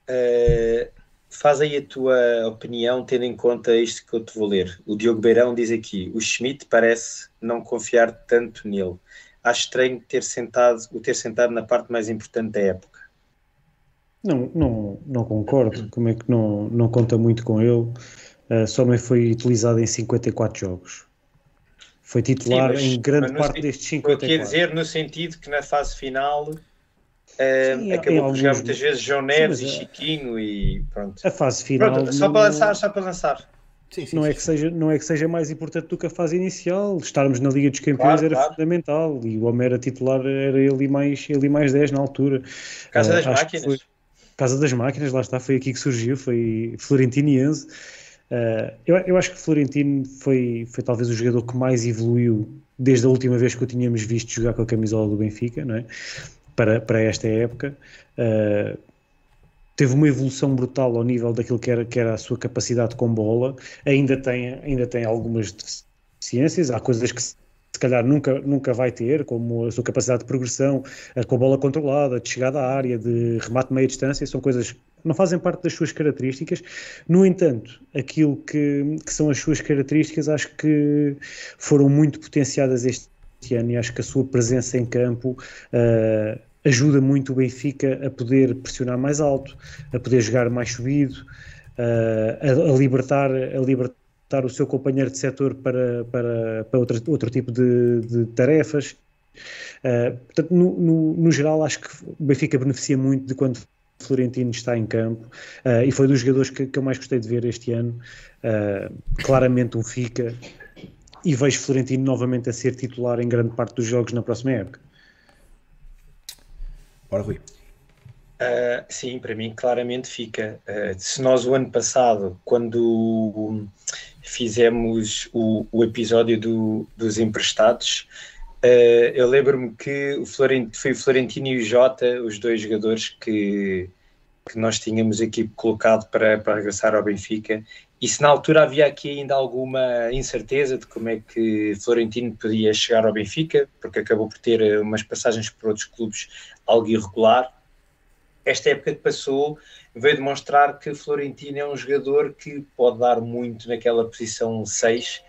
uh, faz aí a tua opinião, tendo em conta isto que eu te vou ler. O Diogo Beirão diz aqui: o Schmidt parece não confiar tanto nele. Acho estranho ter sentado, o ter sentado na parte mais importante da época. Não, não, não concordo. Como é que não, não conta muito com ele? Uh, só me foi utilizado em 54 jogos. Foi titular Sim, mas, em grande parte destes 54. Eu queria dizer no sentido que na fase final Sim, acabou por jogar muitas vezes João Neves sim, e Chiquinho e pronto. A fase final. Pronto, só para lançar, só para lançar. Sim, sim, não, é que seja, não é que seja mais importante do que a fase inicial. Estarmos na Liga dos Campeões claro, era claro. fundamental e o Homem era titular, era ele mais, ele mais 10 na altura. Casa uh, das Máquinas. Foi, Casa das Máquinas, lá está, foi aqui que surgiu, foi Florentino e Enzo. Uh, eu, eu, acho que Florentino foi, foi talvez o jogador que mais evoluiu desde a última vez que o tínhamos visto jogar com a camisola do Benfica, não é? Para, para esta época. Uh, teve uma evolução brutal ao nível daquilo que era, que era a sua capacidade com bola. Ainda tem, ainda tem algumas deficiências, há coisas que se calhar nunca, nunca vai ter, como a sua capacidade de progressão, com a bola controlada, de chegada à área, de remate meia distância, são coisas que não fazem parte das suas características. No entanto, aquilo que, que são as suas características acho que foram muito potenciadas este ano e acho que a sua presença em campo uh, ajuda muito o Benfica a poder pressionar mais alto, a poder jogar mais subido, uh, a, a libertar, a libertar o seu companheiro de setor para, para, para outro, outro tipo de, de tarefas. Uh, portanto, no, no, no, geral, acho que o Benfica beneficia muito de quando Florentino está em campo uh, e foi dos jogadores que, que, eu mais gostei de ver este ano. Uh, claramente um fica e vejo Florentino novamente a ser titular em grande parte dos jogos na próxima época. Bora, Rui. Uh, sim, para mim claramente fica. Uh, se nós o ano passado, quando fizemos o, o episódio do, dos emprestados, uh, eu lembro-me que o Florent, foi o Florentino e o Jota, os dois jogadores que, que nós tínhamos aqui colocado para, para regressar ao Benfica, e se na altura havia aqui ainda alguma incerteza de como é que Florentino podia chegar ao Benfica, porque acabou por ter umas passagens por outros clubes algo irregular, esta época que passou veio demonstrar que Florentino é um jogador que pode dar muito naquela posição 6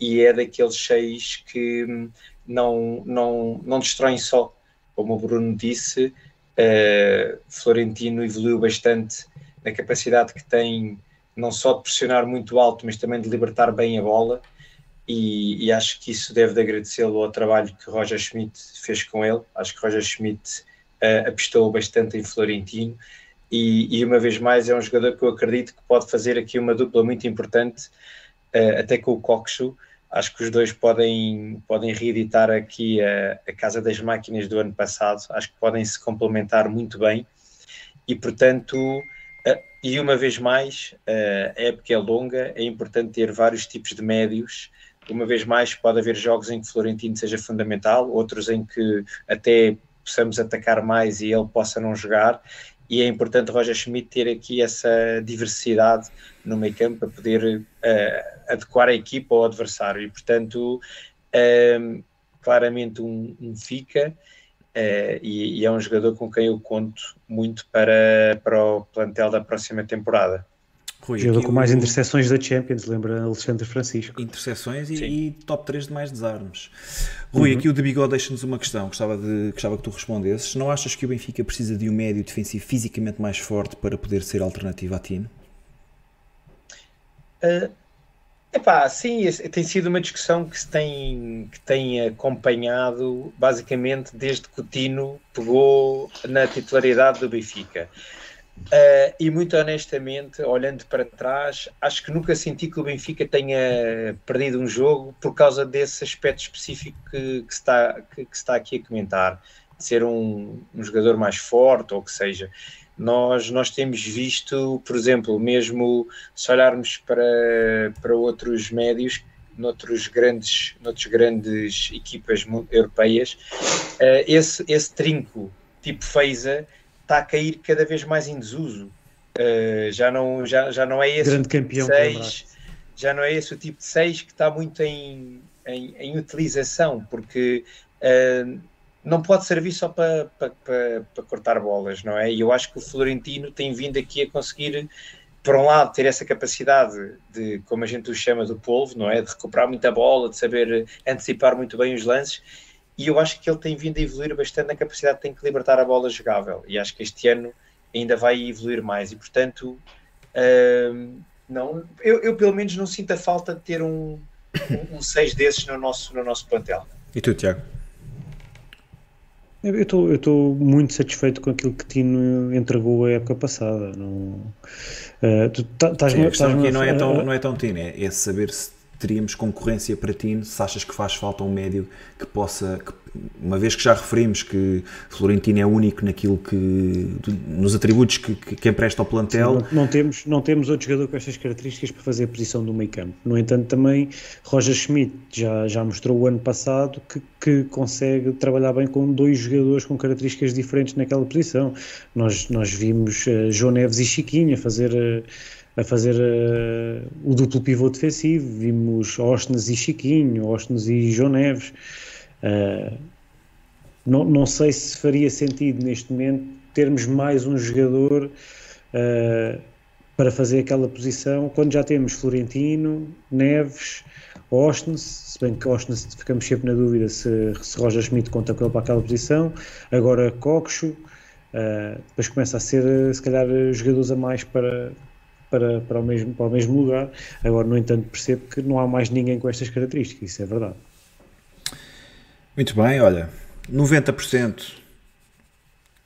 e é daqueles 6 que não, não, não destroem só. Como o Bruno disse, uh, Florentino evoluiu bastante na capacidade que tem não só de pressionar muito alto, mas também de libertar bem a bola. E, e acho que isso deve de agradecê-lo ao trabalho que Roger Schmidt fez com ele. Acho que Roger Schmidt uh, apostou bastante em Florentino e, e, uma vez mais é um jogador que eu acredito que pode fazer aqui uma dupla muito importante, uh, até com o Coxo. Acho que os dois podem, podem reeditar aqui a, a Casa das Máquinas do ano passado, acho que podem se complementar muito bem e, portanto, e uma vez mais, a época é longa, é importante ter vários tipos de médios. Uma vez mais, pode haver jogos em que Florentino seja fundamental, outros em que até possamos atacar mais e ele possa não jogar. E é importante Roger Schmidt ter aqui essa diversidade no meio campo para poder uh, adequar a equipa ao adversário. E, portanto, uh, claramente um, um fica uh, e, e, é um jogador com quem eu conto muito para, para o plantel da próxima temporada. Rui, Jogador com mais o... interseções da Champions, lembra Alexandre Francisco. Interseções e, e, top 3 de mais desarmes. Rui, uhum. aqui o de Bigode deixa-nos uma questão, gostava, de, gostava que tu respondesses. Não achas que o Benfica precisa de um médio defensivo fisicamente mais forte para poder ser alternativo a Tino? Uh, epá, sim, tem sido uma discussão que se tem, que tem acompanhado basicamente desde que o Tino pegou na titularidade do Benfica. Uh, e muito honestamente, olhando para trás, acho que nunca senti que o Benfica tenha perdido um jogo por causa desse aspecto específico que, que, está, que, que está aqui a comentar, de ser um, um jogador mais forte ou que seja. Nós, nós temos visto, por exemplo, mesmo se olharmos para, para outros médios, noutros grandes, noutros grandes equipas europeias, uh, esse, esse trinco tipo Feiza está a cair cada vez mais em desuso. Uh, já, não, já, já não é esse Grande campeão seis, já não é esse o tipo de 6 que está muito em, em, em utilização, porque uh, não pode servir só para, para, para, para, cortar bolas, não é? E eu acho que o Florentino tem vindo aqui a conseguir, por um lado, ter essa capacidade de, como a gente o chama, do polvo, não é? De recuperar muita bola, de saber antecipar muito bem os lances e eu acho que ele tem vindo a evoluir bastante na capacidade de ter que libertar a bola jogável e acho que este ano ainda vai evoluir mais e portanto uh, não, eu, eu, pelo menos não sinto a falta de ter um, um, um seis desses no nosso, no nosso plantel. E tu, Tiago? Eu estou muito satisfeito com aquilo que Tino entregou a época passada. Não, uh, tu estás questão aqui não é tão, não é tão Tino, é, é saber se teríamos concorrência para ti, se achas que faz falta um médio que possa, que, uma vez que já referimos que Florentino é único naquilo que, nos atributos que, que, que empresta ao plantel. Sim, não, não, temos, não temos outro jogador com estas características para fazer a posição do meio campo. No entanto, também Roger Schmidt já, já mostrou o ano passado que, que consegue trabalhar bem com dois jogadores com características diferentes naquela posição. Nós, nós vimos uh, João Neves e Chiquinho a fazer. Uh, a fazer uh, o duplo pivô defensivo. Vimos Ostens e Chiquinho, Ostens e João Neves. Uh, não, não sei se faria sentido neste momento termos mais um jogador uh, para fazer aquela posição quando já temos Florentino, Neves, Ostens, se bem que Ostens ficamos sempre na dúvida se, se Roger Schmidt conta com ele para aquela posição, agora Coxo, uh, depois começa a ser se calhar jogadores a mais para, para, para, o mesmo, para o mesmo lugar. Agora, no entanto, percebo que não há mais ninguém com estas características, isso é verdade. Muito bem, olha, 90%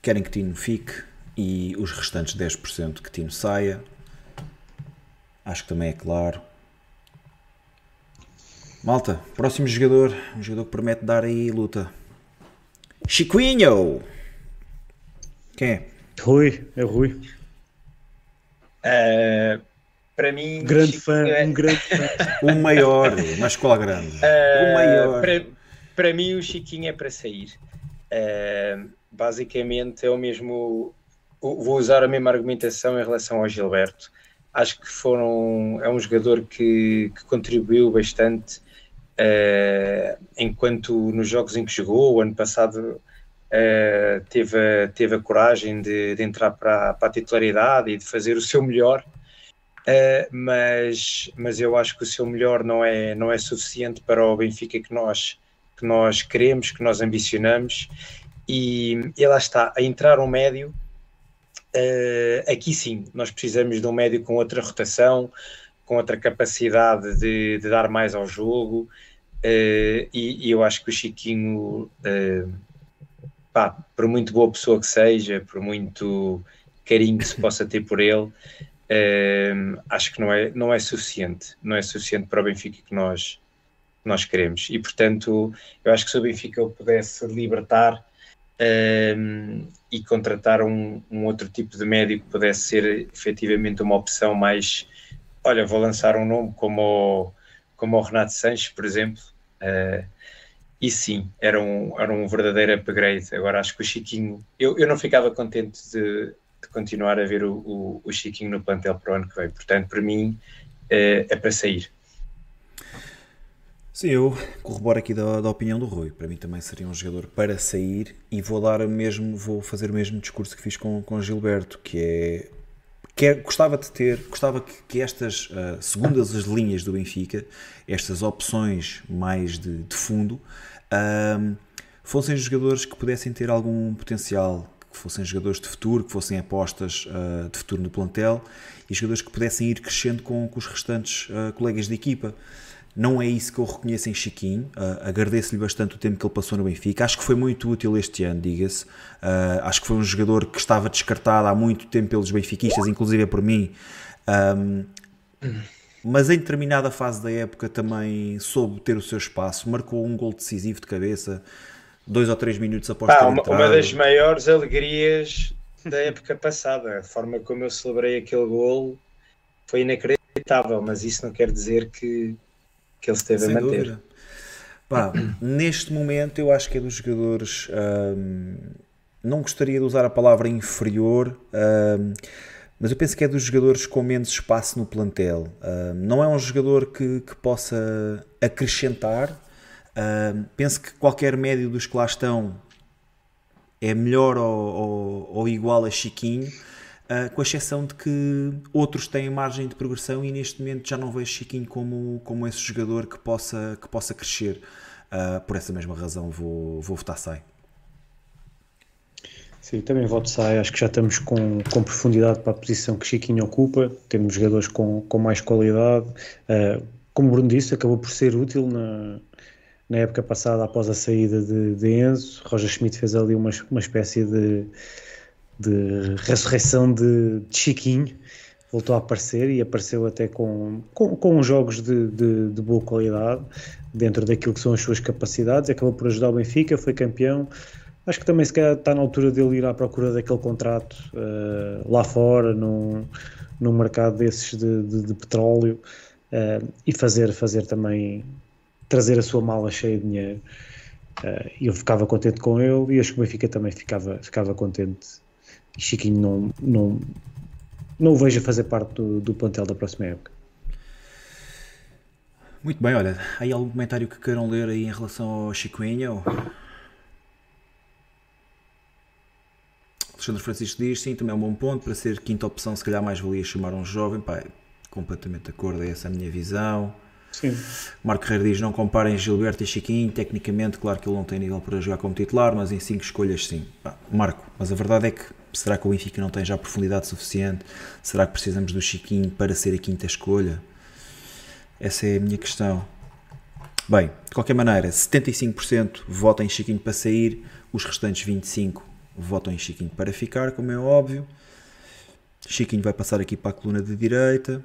querem que Tino fique e os restantes 10% que Tino saia. Acho que também é claro. Malta, próximo jogador, um jogador que promete dar aí luta. Chiquinho! Quem é? Rui, é Rui. Uh, para mim. Grande fã, é... um grande fã. o maior, na escola grande. Uh, o maior. Para, para mim, o Chiquinho é para sair. Uh, basicamente, é o mesmo. Vou usar a mesma argumentação em relação ao Gilberto. Acho que foram, é um jogador que, que contribuiu bastante enquanto nos jogos em que jogou. O ano passado uh, teve, a, teve a coragem de, de entrar para, para, a titularidade e de fazer o seu melhor, uh, mas, mas eu acho que o seu melhor não é, não é suficiente para o Benfica que nós, que nós queremos, que nós ambicionamos, e, e lá está, a entrar um médio, uh, aqui sim, nós precisamos de um médio com outra rotação, com outra capacidade de, de dar mais ao jogo, Uh, e, e, eu acho que o Chiquinho uh, pá, por muito boa pessoa que seja, por muito carinho que se possa ter por ele, ehm, acho que não é, não é suficiente. Não é suficiente para o Benfica que nós, nós queremos. E, portanto, eu acho que se o Benfica pudesse libertar ehm, e contratar um, um, outro tipo de médico que pudesse ser efetivamente uma opção mais. Olha, vou lançar um nome como o, como o Renato Sanches, por exemplo. Uh, e sim, era um, era um verdadeiro upgrade. Agora acho que o Chiquinho, eu, eu não ficava contente de, de continuar a ver o, o, o, Chiquinho no plantel para o ano que vem, portanto, para mim é, é para sair. Sim, eu corroboro aqui da, da, opinião do Rui. Para mim também seria um jogador para sair e vou dar mesmo, vou fazer o mesmo discurso que fiz com, com Gilberto, que é que é, gostava de ter, gostava que, que estas uh, segundas as linhas do Benfica, estas opções mais de, de fundo, uh, fossem jogadores que pudessem ter algum potencial, que fossem jogadores de futuro, que fossem apostas uh, de futuro no plantel e jogadores que pudessem ir crescendo com, com os restantes colegas de equipa. Não é isso que eu reconheço em Chiquinho. Uh, Agradeço-lhe bastante o tempo que ele passou no Benfica. Acho que foi muito útil este ano, diga-se. Uh, acho que foi um jogador que estava descartado há muito tempo pelos benfiquistas, inclusive por mim. Um, mas em determinada fase da época também soube ter o seu espaço. Marcou um gol decisivo de cabeça, dois ou três minutos após Pá, ter uma, uma das maiores alegrias da época passada. A forma como eu celebrei aquele gol foi inacreditável, mas isso não quer dizer que que ele esteve Sem a manter. Dúvida. Neste momento eu acho que é dos jogadores. Hum, não gostaria de usar a palavra inferior, hum, mas eu penso que é dos jogadores com menos espaço no plantel. Hum, não é um jogador que, que possa acrescentar. Hum, penso que qualquer médio dos que lá estão é melhor ou, ou, ou igual a Chiquinho Uh, com exceção de que outros têm margem de progressão e neste momento já não vejo Chiquinho como, como esse jogador que possa, que possa crescer. Uh, por essa mesma razão vou, vou votar Sai. Sim, também voto Sai. Acho que já estamos com, com profundidade para a posição que Chiquinho ocupa. Temos jogadores com, com mais qualidade. Uh, como Bruno disse, acabou por ser útil na, na época passada após a saída de, de Enzo. Roger Schmidt fez ali uma, uma espécie de de ressurreição de, de Chiquinho, voltou a aparecer e apareceu até com, com, com jogos de, de, de, boa qualidade dentro daquilo que são as suas capacidades. Acabou por ajudar o Benfica, foi campeão. Acho que também se calhar está na altura dele ir à procura daquele contrato uh, lá fora, num, num mercado desses de, de, de petróleo uh, e fazer, fazer também trazer a sua mala cheia de dinheiro. Uh, eu ficava contente com ele e acho que o Benfica também ficava, ficava contente. Chiquinho não, não, não o vejo a fazer parte do, do plantel da próxima época. Muito bem, olha, aí algum comentário que queiram ler aí em relação ao Chiquinho? Alexandre Francisco diz, sim, também é um bom ponto, para ser quinta opção se calhar mais valia chamar um jovem, pá, completamente de acordo, é essa a minha visão. Sim. Marco Herrera diz: não comparem Gilberto e Chiquinho. Tecnicamente, claro que ele não tem nível para jogar como titular, mas em 5 escolhas, sim. Marco, mas a verdade é que será que o Benfica não tem já profundidade suficiente? Será que precisamos do Chiquinho para ser a quinta escolha? Essa é a minha questão. Bem, de qualquer maneira, 75% votam em Chiquinho para sair, os restantes 25% votam em Chiquinho para ficar, como é óbvio. Chiquinho vai passar aqui para a coluna de direita.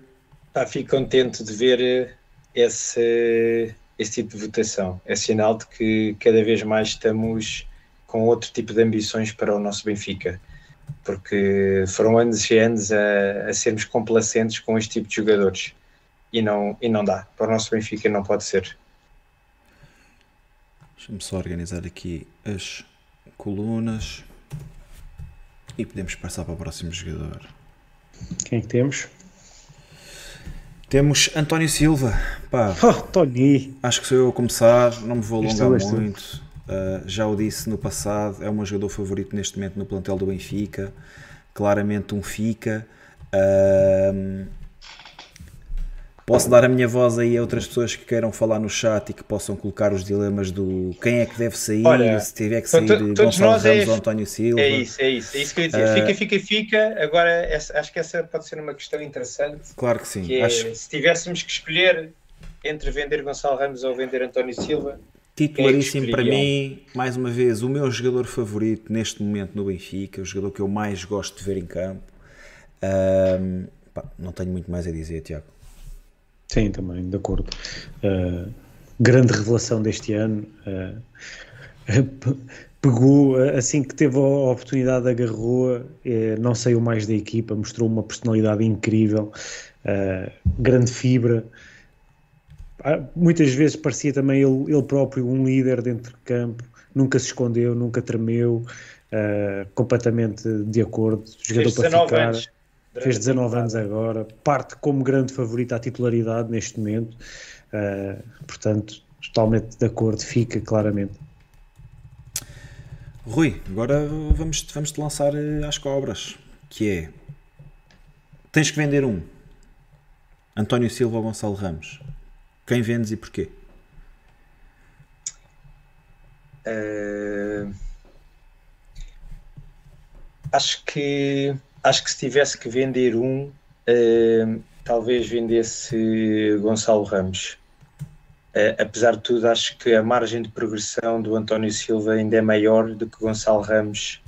Ah, fico contente de ver eh, esse, esse tipo de votação. É sinal de que cada vez mais estamos com outro tipo de ambições para o nosso Benfica, porque foram anos e anos a, a sermos complacentes com este tipo de jogadores e não, e não dá. Para o nosso Benfica não pode ser. Deixa-me só organizar aqui as colunas e podemos passar para o próximo jogador. Quem é que temos? Temos António Silva. Pá, oh, Tony. Acho que sou eu a começar, não me vou alongar muito. Uh, já o disse no passado, é o meu jogador favorito neste momento no plantel do Benfica. Claramente um fica. Uh, Posso dar a minha voz aí a outras pessoas que queiram falar no chat e que possam colocar os dilemas do quem é que deve sair, Olha, se tiver que sair Gonçalo Ramos é, ou António Silva. É isso, é isso, é isso que eu ia dizer. Uh, fica, fica, fica. Agora, essa, acho que essa pode ser uma questão interessante. Claro que sim. Que é, acho... Se tivéssemos que escolher entre vender Gonçalo Ramos ou vender António Silva. Titularíssimo é para mim, mais uma vez, o meu jogador favorito neste momento no Benfica, o jogador que eu mais gosto de ver em campo. Um, pá, não tenho muito mais a dizer, Tiago. Sim, também, de acordo. Uh, grande revelação deste ano. Uh, pegou, assim que teve a oportunidade, agarrou, uh, não saiu mais da equipa, mostrou uma personalidade incrível, grande fibra. Muitas vezes parecia também ele, ele próprio um líder dentro de campo, nunca se escondeu, nunca tremeu, completamente de acordo. Jogador para ficar. Anos fez 19 anos agora, parte como grande favorito à titularidade neste momento, uh, portanto, totalmente de acordo, fica claramente. Rui, agora vamos, vamos te lançar eh, às cobras, que é tens que vender um António Silva ou Gonçalo Ramos. Quem vendes e porquê? Uh, acho que acho que se tivesse que vender um, uh, talvez vendesse Gonçalo Ramos. Uh, apesar de tudo, acho que a margem de progressão do António Silva ainda é maior do que Gonçalo Ramos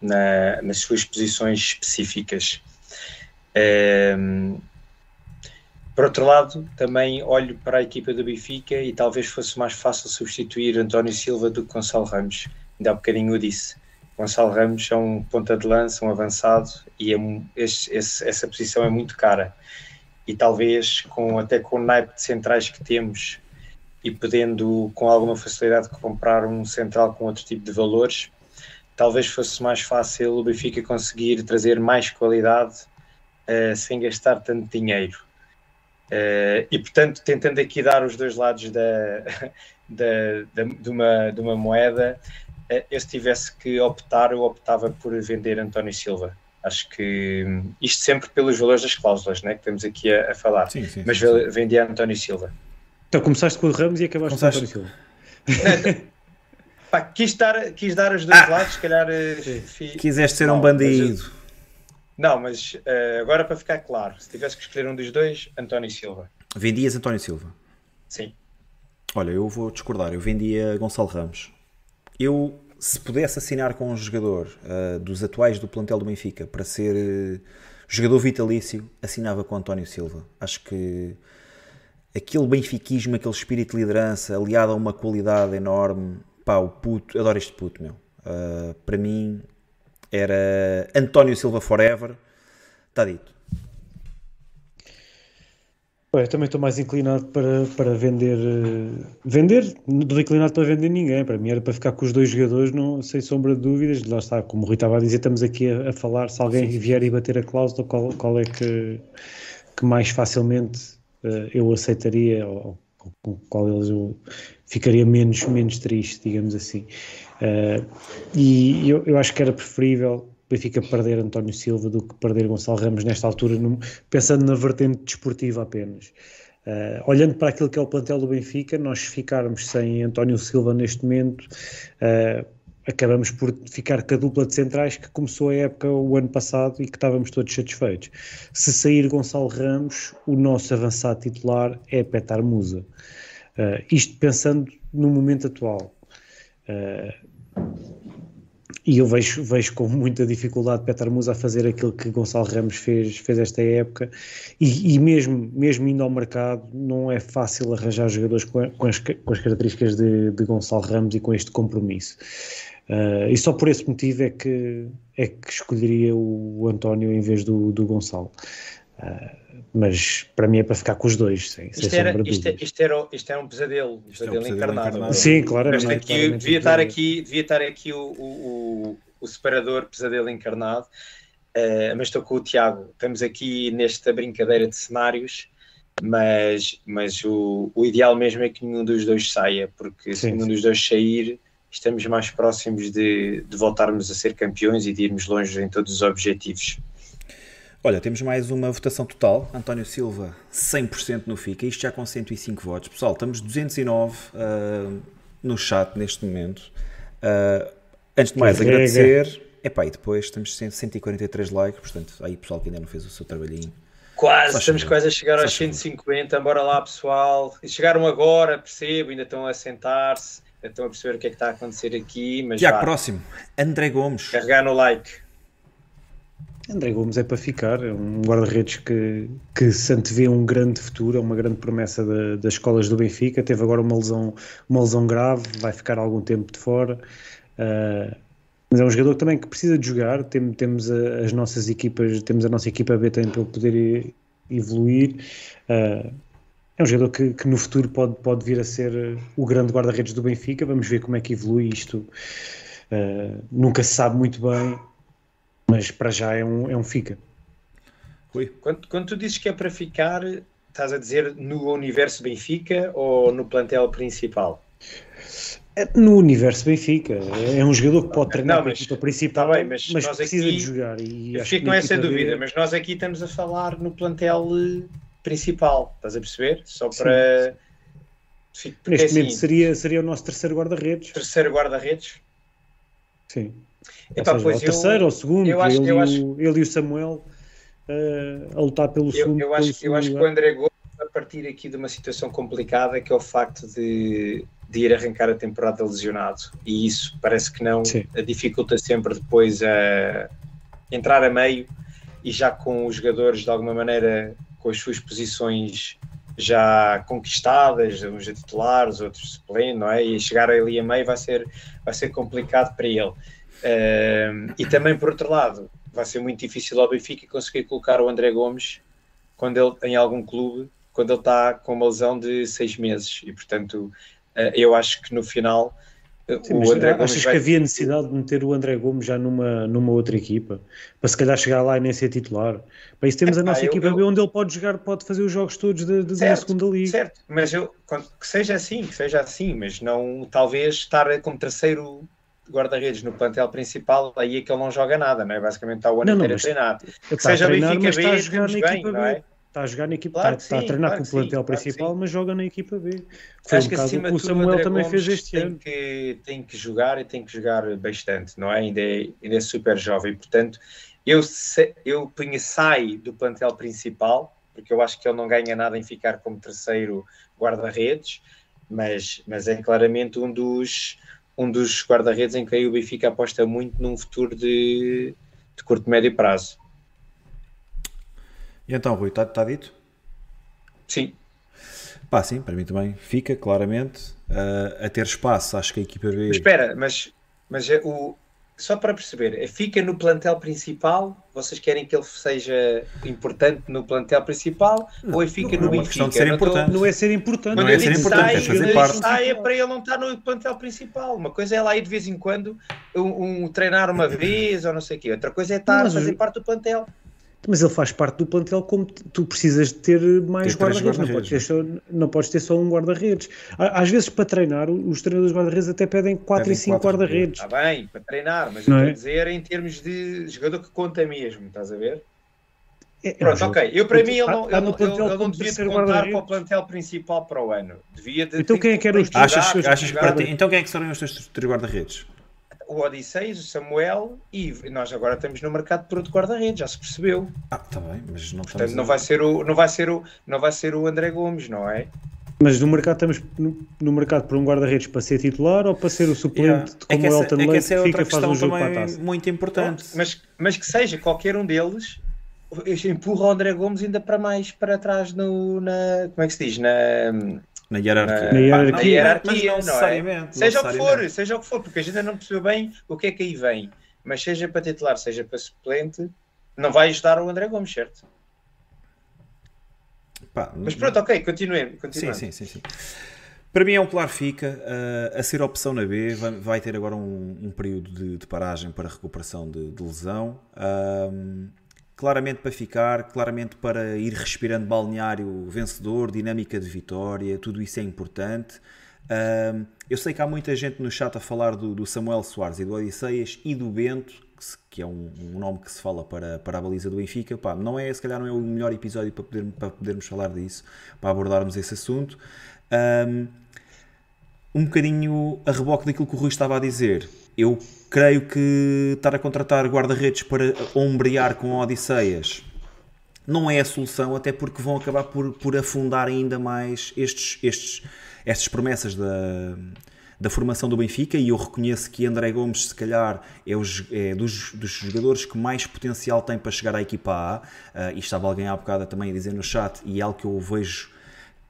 na, nas suas posições específicas. Por outro lado, também olho para a equipa do Benfica e talvez fosse mais fácil substituir António Silva do que Gonçalo Ramos. Ainda há bocadinho eu disse. Gonçalo Ramos é um ponta de lança, um avançado, e é, esse, essa posição é muito cara. E talvez, com, até com o naipe de centrais que temos, e podendo com alguma facilidade comprar um central com outro tipo de valores, talvez fosse mais fácil o Benfica conseguir trazer mais qualidade uh, sem gastar tanto dinheiro. Uh, e portanto, tentando aqui dar os dois lados da, da, da, de, uma, de uma moeda, eh, eu se tivesse que optar, eu optava por vender António Silva. Acho que hum, isto sempre pelos valores das cláusulas né, que estamos aqui a, a falar. Sim, sim, Mas sim, vendia António Silva. Então começaste com o Ramos e acabaste começaste... com o António Silva. Pá, quis, dar, quis dar os dois ah, lados, se calhar. Eh, fi... Quiseste ser não, um bandido. Não, mas uh, agora para ficar claro, se tivesse que escolher um dos dois, António Silva. Vendias António Silva? Sim. Olha, eu vou discordar, eu vendia Gonçalo Ramos eu, se pudesse assinar com um jogador uh, dos atuais do plantel do Benfica para ser uh, jogador vitalício, assinava com António Silva. Acho que aquele benfiquismo, aquele espírito de liderança, aliado a uma qualidade enorme, pá, o puto, adoro este puto, meu. Uh, para mim era António Silva Forever, está dito. Eu também estou mais inclinado para, para vender. Uh, vender? Não estou inclinado para vender ninguém. Para mim era para ficar com os dois jogadores, não, sem sombra de dúvidas. Lá está, como o Rui estava a dizer, estamos aqui a, a falar. Se alguém vier e bater a cláusula, qual, qual é que, que mais facilmente uh, eu aceitaria ou com qual eles eu ficaria menos, menos triste, digamos assim. Uh, e eu, eu acho que era preferível Benfica perder António Silva do que perder Gonçalo Ramos nesta altura, pensando na vertente desportiva apenas. Uh, olhando para aquilo que é o plantel do Benfica, nós ficarmos sem António Silva neste momento, uh, acabamos por ficar com a dupla de centrais que começou a época o ano passado e que estávamos todos satisfeitos. Se sair Gonçalo Ramos, o nosso avançado titular é Petar Musa. Uh, isto pensando no momento atual. E eu vejo, vejo com muita dificuldade Petar Musa a fazer aquilo que Gonçalo Ramos fez, fez esta época e, e mesmo, mesmo indo ao mercado não é fácil arranjar jogadores com, com, as, com as, características de, de, Gonçalo Ramos e com este compromisso. Uh, e só por esse motivo é que, é que escolheria o, António em vez do, do Gonçalo. Uh, mas para mim é para ficar com os dois, sem, isto, sem era, isto, isto, era, isto era um pesadelo, um pesadelo, é um pesadelo encarnado. encarnado. Sim, claro. Mas aqui, devia, estar aqui, devia estar aqui o, o, o separador pesadelo encarnado, uh, mas estou com o Tiago. Estamos aqui nesta brincadeira de cenários, mas, mas o, o ideal mesmo é que nenhum dos dois saia, porque sim, se nenhum sim. dos dois sair, estamos mais próximos de, de voltarmos a ser campeões e de irmos longe em todos os objetivos. Olha, temos mais uma votação total. António Silva, 100% no FICA, isto já com 105 votos. Pessoal, estamos 209 uh, no chat neste momento. Uh, antes de mais, que agradecer. Epá, e depois estamos 143 likes, portanto, aí pessoal que ainda não fez o seu trabalhinho. Quase, estamos quase a chegar aos 150. Bora lá, pessoal. E chegaram agora, percebo, ainda estão a sentar-se, estão a perceber o que é que está a acontecer aqui. Mas Tiago, próximo, André Gomes. Carregar no like. André Gomes é para ficar, é um guarda-redes que, que se antevê um grande futuro, é uma grande promessa da, das escolas do Benfica, teve agora uma lesão, uma lesão grave, vai ficar algum tempo de fora, uh, mas é um jogador também que precisa de jogar, Tem, temos a, as nossas equipas, temos a nossa equipa B também para poder evoluir, uh, é um jogador que, que, no futuro pode, pode vir a ser o grande guarda-redes do Benfica, vamos ver como é que evolui isto, uh, nunca se sabe muito bem, mas para já é um, é um fica. Quando, quando tu dizes que é para ficar, estás a dizer no universo Benfica ou no plantel principal? É no universo Benfica. É um jogador que pode treinar não, mas, a equipa principal, tá bem, mas, mas precisa aqui, de jogar. E eu fico com essa dúvida, mas nós aqui estamos a falar no plantel eh, principal, estás a perceber? Só para. Sim. Neste assim, momento seria, seria o nosso terceiro guarda-redes. Terceiro guarda-redes? Sim. Epá, seja, o terceiro ou o segundo, eu acho, ele, eu acho, ele e o Samuel uh, a lutar pelo segundo. Eu, acho, eu acho que o André Gomes, a partir aqui de uma situação complicada, que é o facto de, de ir arrancar a temporada lesionado, e isso parece que não, Sim. a dificulta sempre depois a entrar a meio e já com os jogadores de alguma maneira com as suas posições já conquistadas, uns a titulares, outros suplentes, não é? E chegar ali a meio vai ser, vai ser complicado para ele. Uh, e também, por outro lado, vai ser muito difícil ao Benfica conseguir colocar o André Gomes quando ele, em algum clube, quando ele está com uma lesão de seis meses. E, portanto, uh, eu acho que no final. Eh, Sim, o André Gomes achas vai... que havia necessidade de meter o André Gomes já numa, numa outra equipa? Para se calhar chegar lá e nem ser titular? Para isso temos é, a nossa equipa eu... Onde ele pode jogar, pode fazer os jogos todos da, da segunda liga. Certo, mas eu, que seja assim, que seja assim, mas não talvez estar como terceiro guarda-redes no plantel principal, aí é que ele não joga nada, não é? Basicamente está o ano inteiro a treinar. Que seja treinar, Benfica B, está a jogar na bem, equipa B. É? Está a jogar na equipa claro está, sim, está a treinar claro com o plantel sim, principal, claro mas joga na equipa B. Foi Acho um que acima o Samuel tudo, também fez este tem ano. Que, tem que jogar e tem que jogar bastante, não é? Ainda é, ainda é super jovem, portanto, eu, eu punha sai do plantel principal, porque eu acho que ele não ganha nada em ficar como terceiro guarda-redes, mas, mas é claramente um dos um dos guarda-redes em que o Benfica aposta muito num futuro de, de curto médio prazo. E então, Rui, está tá dito? Sim. Pá, sim, para mim também fica, claramente. Uh, a ter espaço, acho que a equipa B. Mas espera, mas, mas é o, só para perceber, é, fica no plantel principal? Vocês querem que ele seja importante no plantel principal? Não, ou é fica no é Benfica? De ser importante. Tô... Não é ser importante. Não, é ser importante, sai, é fazer parte. Sai é para ele não estar no plantel principal. Uma coisa é lá ir de vez em quando um, um treinar uma vez ou não sei o quê. Outra coisa é estar a fazer parte do plantel. Mas ele faz parte do plantel como tu precisas de ter mais guarda-redes, guarda não, podes ter só, não podes ter só um guarda-redes. Às vezes, para treinar, os treinadores guarda-redes até pedem 4 e 5 guarda-redes. Está bem, para treinar, mas não eu é? dizer em termos de jogador que conta mesmo, estás a ver? É, Pronto, ok. Eu para mim ele não, ele, ele, ele não devia contar para o plantel principal para o ano. Devia de, então quem é que era os achas, achas para ti, Então quem é que serão os teus três guarda-redes? O Odisseis, o Samuel e nós agora estamos no mercado por outro guarda-redes, já se percebeu. Ah, está bem, mas não Portanto, não vai ser o não vai ser o não vai ser o André Gomes, não é? Mas no mercado estamos no, no mercado por um guarda-redes para ser titular ou para ser o suplente yeah. como é que essa, o Elton é que essa é outra questão também muito importante. Mas, mas que seja qualquer um deles empurra o André Gomes ainda para mais para trás no, na como é que se diz? Na na hierarquia. Na, hierarquia, na hierarquia não, não é? Seja o que for, seja o que for, porque a gente ainda não percebeu bem o que é que aí vem. Mas seja para titular, seja para suplente, não vai ajudar o André Gomes, certo? Pá, mas pronto, ok, continuemos. Sim, sim, sim, sim. Para mim é um claro fica. Uh, a ser opção na B vai, vai ter agora um, um período de, de, paragem para recuperação de, de lesão. Uh, claramente para ficar, claramente para ir respirando balneário vencedor, dinâmica de vitória, tudo isso é importante. Um, eu sei que há muita gente no chat a falar do, do Samuel Soares e do Odisseias e do Bento, que, se, que é um, um, nome que se fala para, para a baliza do Benfica. Pá, não é, se calhar não é o melhor episódio para, poder, para podermos falar disso, para abordarmos esse assunto. Um, um bocadinho a reboque daquilo que o Rui estava a dizer. Eu creio que estar a contratar guarda-redes para ombrear com Odisseias não é a solução, até porque vão acabar por, por afundar ainda mais estes, estes, estas promessas da, da formação do Benfica. E eu reconheço que André Gomes, se calhar, é, os, é dos, dos, jogadores que mais potencial tem para chegar à equipa A. Uh, e estava alguém há bocado também a dizer no chat, e é algo que eu vejo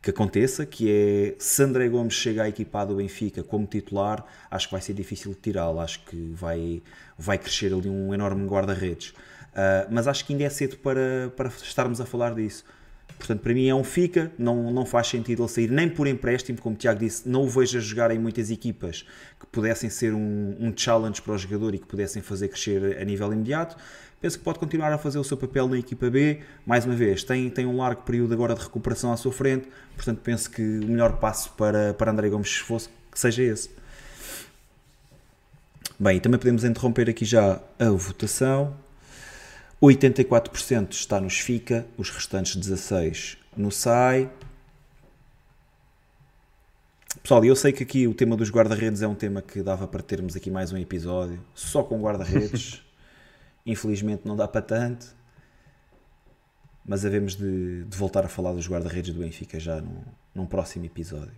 que aconteça, que é se André Gomes chega à equipa do Benfica como titular, acho que vai ser difícil tirá-lo, acho que vai, vai crescer ali um enorme guarda-redes. Uh, mas acho que ainda é cedo para, para estarmos a falar disso. Portanto, para mim é um fica, não, não faz sentido ele sair nem por empréstimo, como o Tiago disse, não o vejo a jogar em muitas equipas que pudessem ser um, um challenge para o jogador e que pudessem fazer crescer a nível imediato penso que pode continuar a fazer o seu papel na equipa B. Mais uma vez, tem, tem um largo período agora de recuperação à sua frente, portanto, penso que o melhor passo para, para André Gomes fosse que seja esse. Bem, também podemos interromper aqui já a votação. 84% está nos FICA, os restantes 16% no SAI. Pessoal, eu sei que aqui o tema dos guarda-redes é um tema que dava para termos aqui mais um episódio só com guarda-redes. Infelizmente não dá para tanto. Mas havemos de, de voltar a falar dos guarda-redes do Benfica já num, num próximo episódio.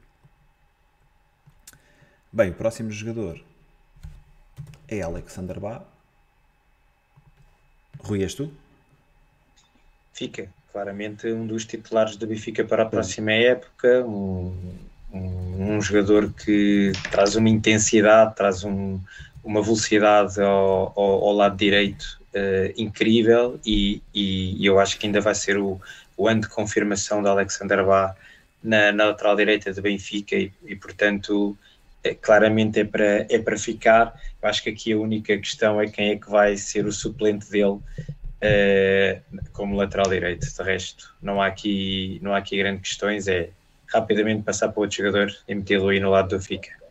Bem, o próximo jogador é Alexander Bá. Rui, és tu? Fica, claramente, um dos titulares do Benfica para a próxima época. Um, um, um jogador que traz uma intensidade, traz um, uma velocidade ao, ao, ao lado direito uh, incrível e, e, eu acho que ainda vai ser o, o ano de confirmação da Alexander Bá na, na lateral direita do Benfica e, e portanto é, claramente é para, é para ficar. Eu acho que aqui a única questão é quem é que vai ser o suplente dele uh, como lateral direito. De resto, não há aqui, não há aqui grandes questões, é rapidamente passar para outro jogador e metê-lo aí no lado do Benfica.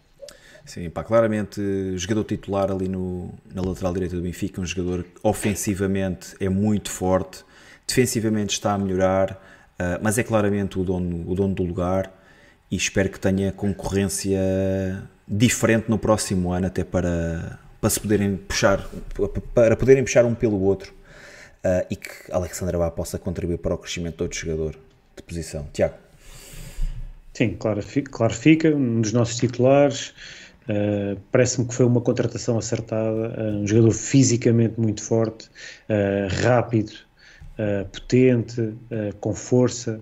Sim, pá, claramente jogador titular ali no, na lateral direita do Benfica, um jogador que ofensivamente é muito forte, defensivamente está a melhorar, uh, mas é claramente o dono, o dono do lugar e espero que tenha concorrência diferente no próximo ano, até para, para se poderem puxar, para poderem puxar um pelo outro uh, e que Alexandre Bá possa contribuir para o crescimento de outro jogador de posição. Tiago. Sim, claro, claro fica, um dos nossos titulares. Uh, Parece-me que foi uma contratação acertada, uh, um jogador fisicamente muito forte, uh, rápido, potente, com força.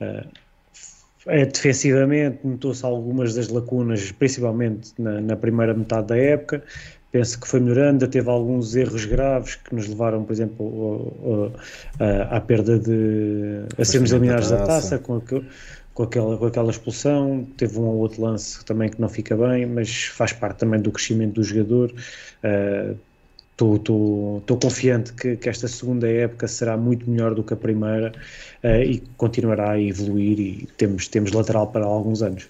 É, defensivamente, notou-se algumas das lacunas, principalmente na, na, primeira metade da época. Penso que foi melhorando, teve alguns erros graves que nos levaram, por exemplo, à perda de. a sermos eliminados da taça, com, com, aquela, com aquela expulsão. Teve um ou outro lance também que não fica bem, mas faz parte também do crescimento do jogador. Uh, Estou confiante que, que, esta segunda época será muito melhor do que a primeira uh, e continuará a evoluir e temos, temos lateral para alguns anos.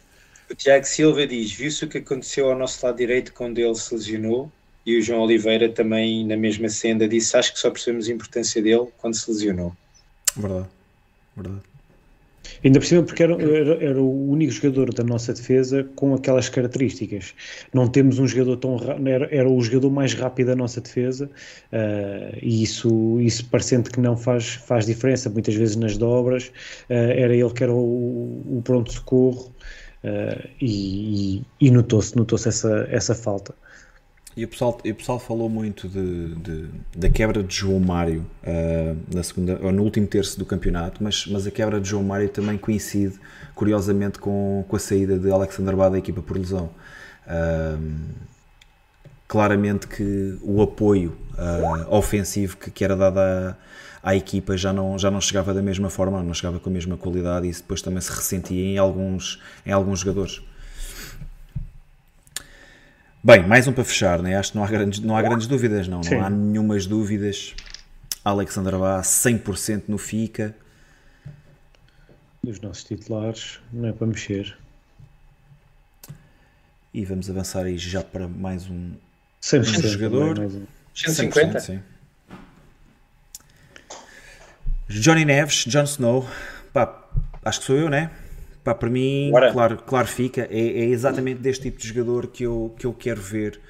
O Tiago Silva diz, viu-se o que aconteceu ao nosso lado direito quando ele se lesionou e o João Oliveira também na mesma senda disse, acho que só percebemos a importância dele quando se lesionou. Verdade, verdade. Ainda por cima porque era, era, era, o único jogador da nossa defesa com aquelas características. Não temos um jogador tão era, era o jogador mais rápido da nossa defesa uh, e isso, isso parecendo que não faz, faz diferença, muitas vezes nas dobras, uh, era ele que era o, o pronto-socorro uh, e, e, e notou-se notou essa, essa falta. E o pessoal, e o pessoal falou muito de, de, da quebra de João Mário uh, na segunda, ou no último terço do campeonato, mas, mas a quebra de João Mário também coincide, curiosamente, com, com a saída de Alexander Bá da equipa por lesão. Uh, claramente que o apoio uh, ofensivo que, que, era dado à, à, equipa já não, já não chegava da mesma forma, não chegava com a mesma qualidade e isso depois também se ressentia em alguns, em alguns jogadores. Bem, mais um para fechar, né? acho que não há grandes, não há grandes dúvidas, não. Sim. Não há nenhumas dúvidas. Alexandre Bá, 100% no FICA. Dos nossos titulares, não é para mexer. E vamos avançar aí já para mais um, 100% um jogador. Mais um. 150? 100%, sim. Johnny Neves, Jon Snow. Pá, acho que sou eu, né? Pá, para mim, claro, claro fica, é, é, exatamente deste tipo de jogador que eu, que eu quero ver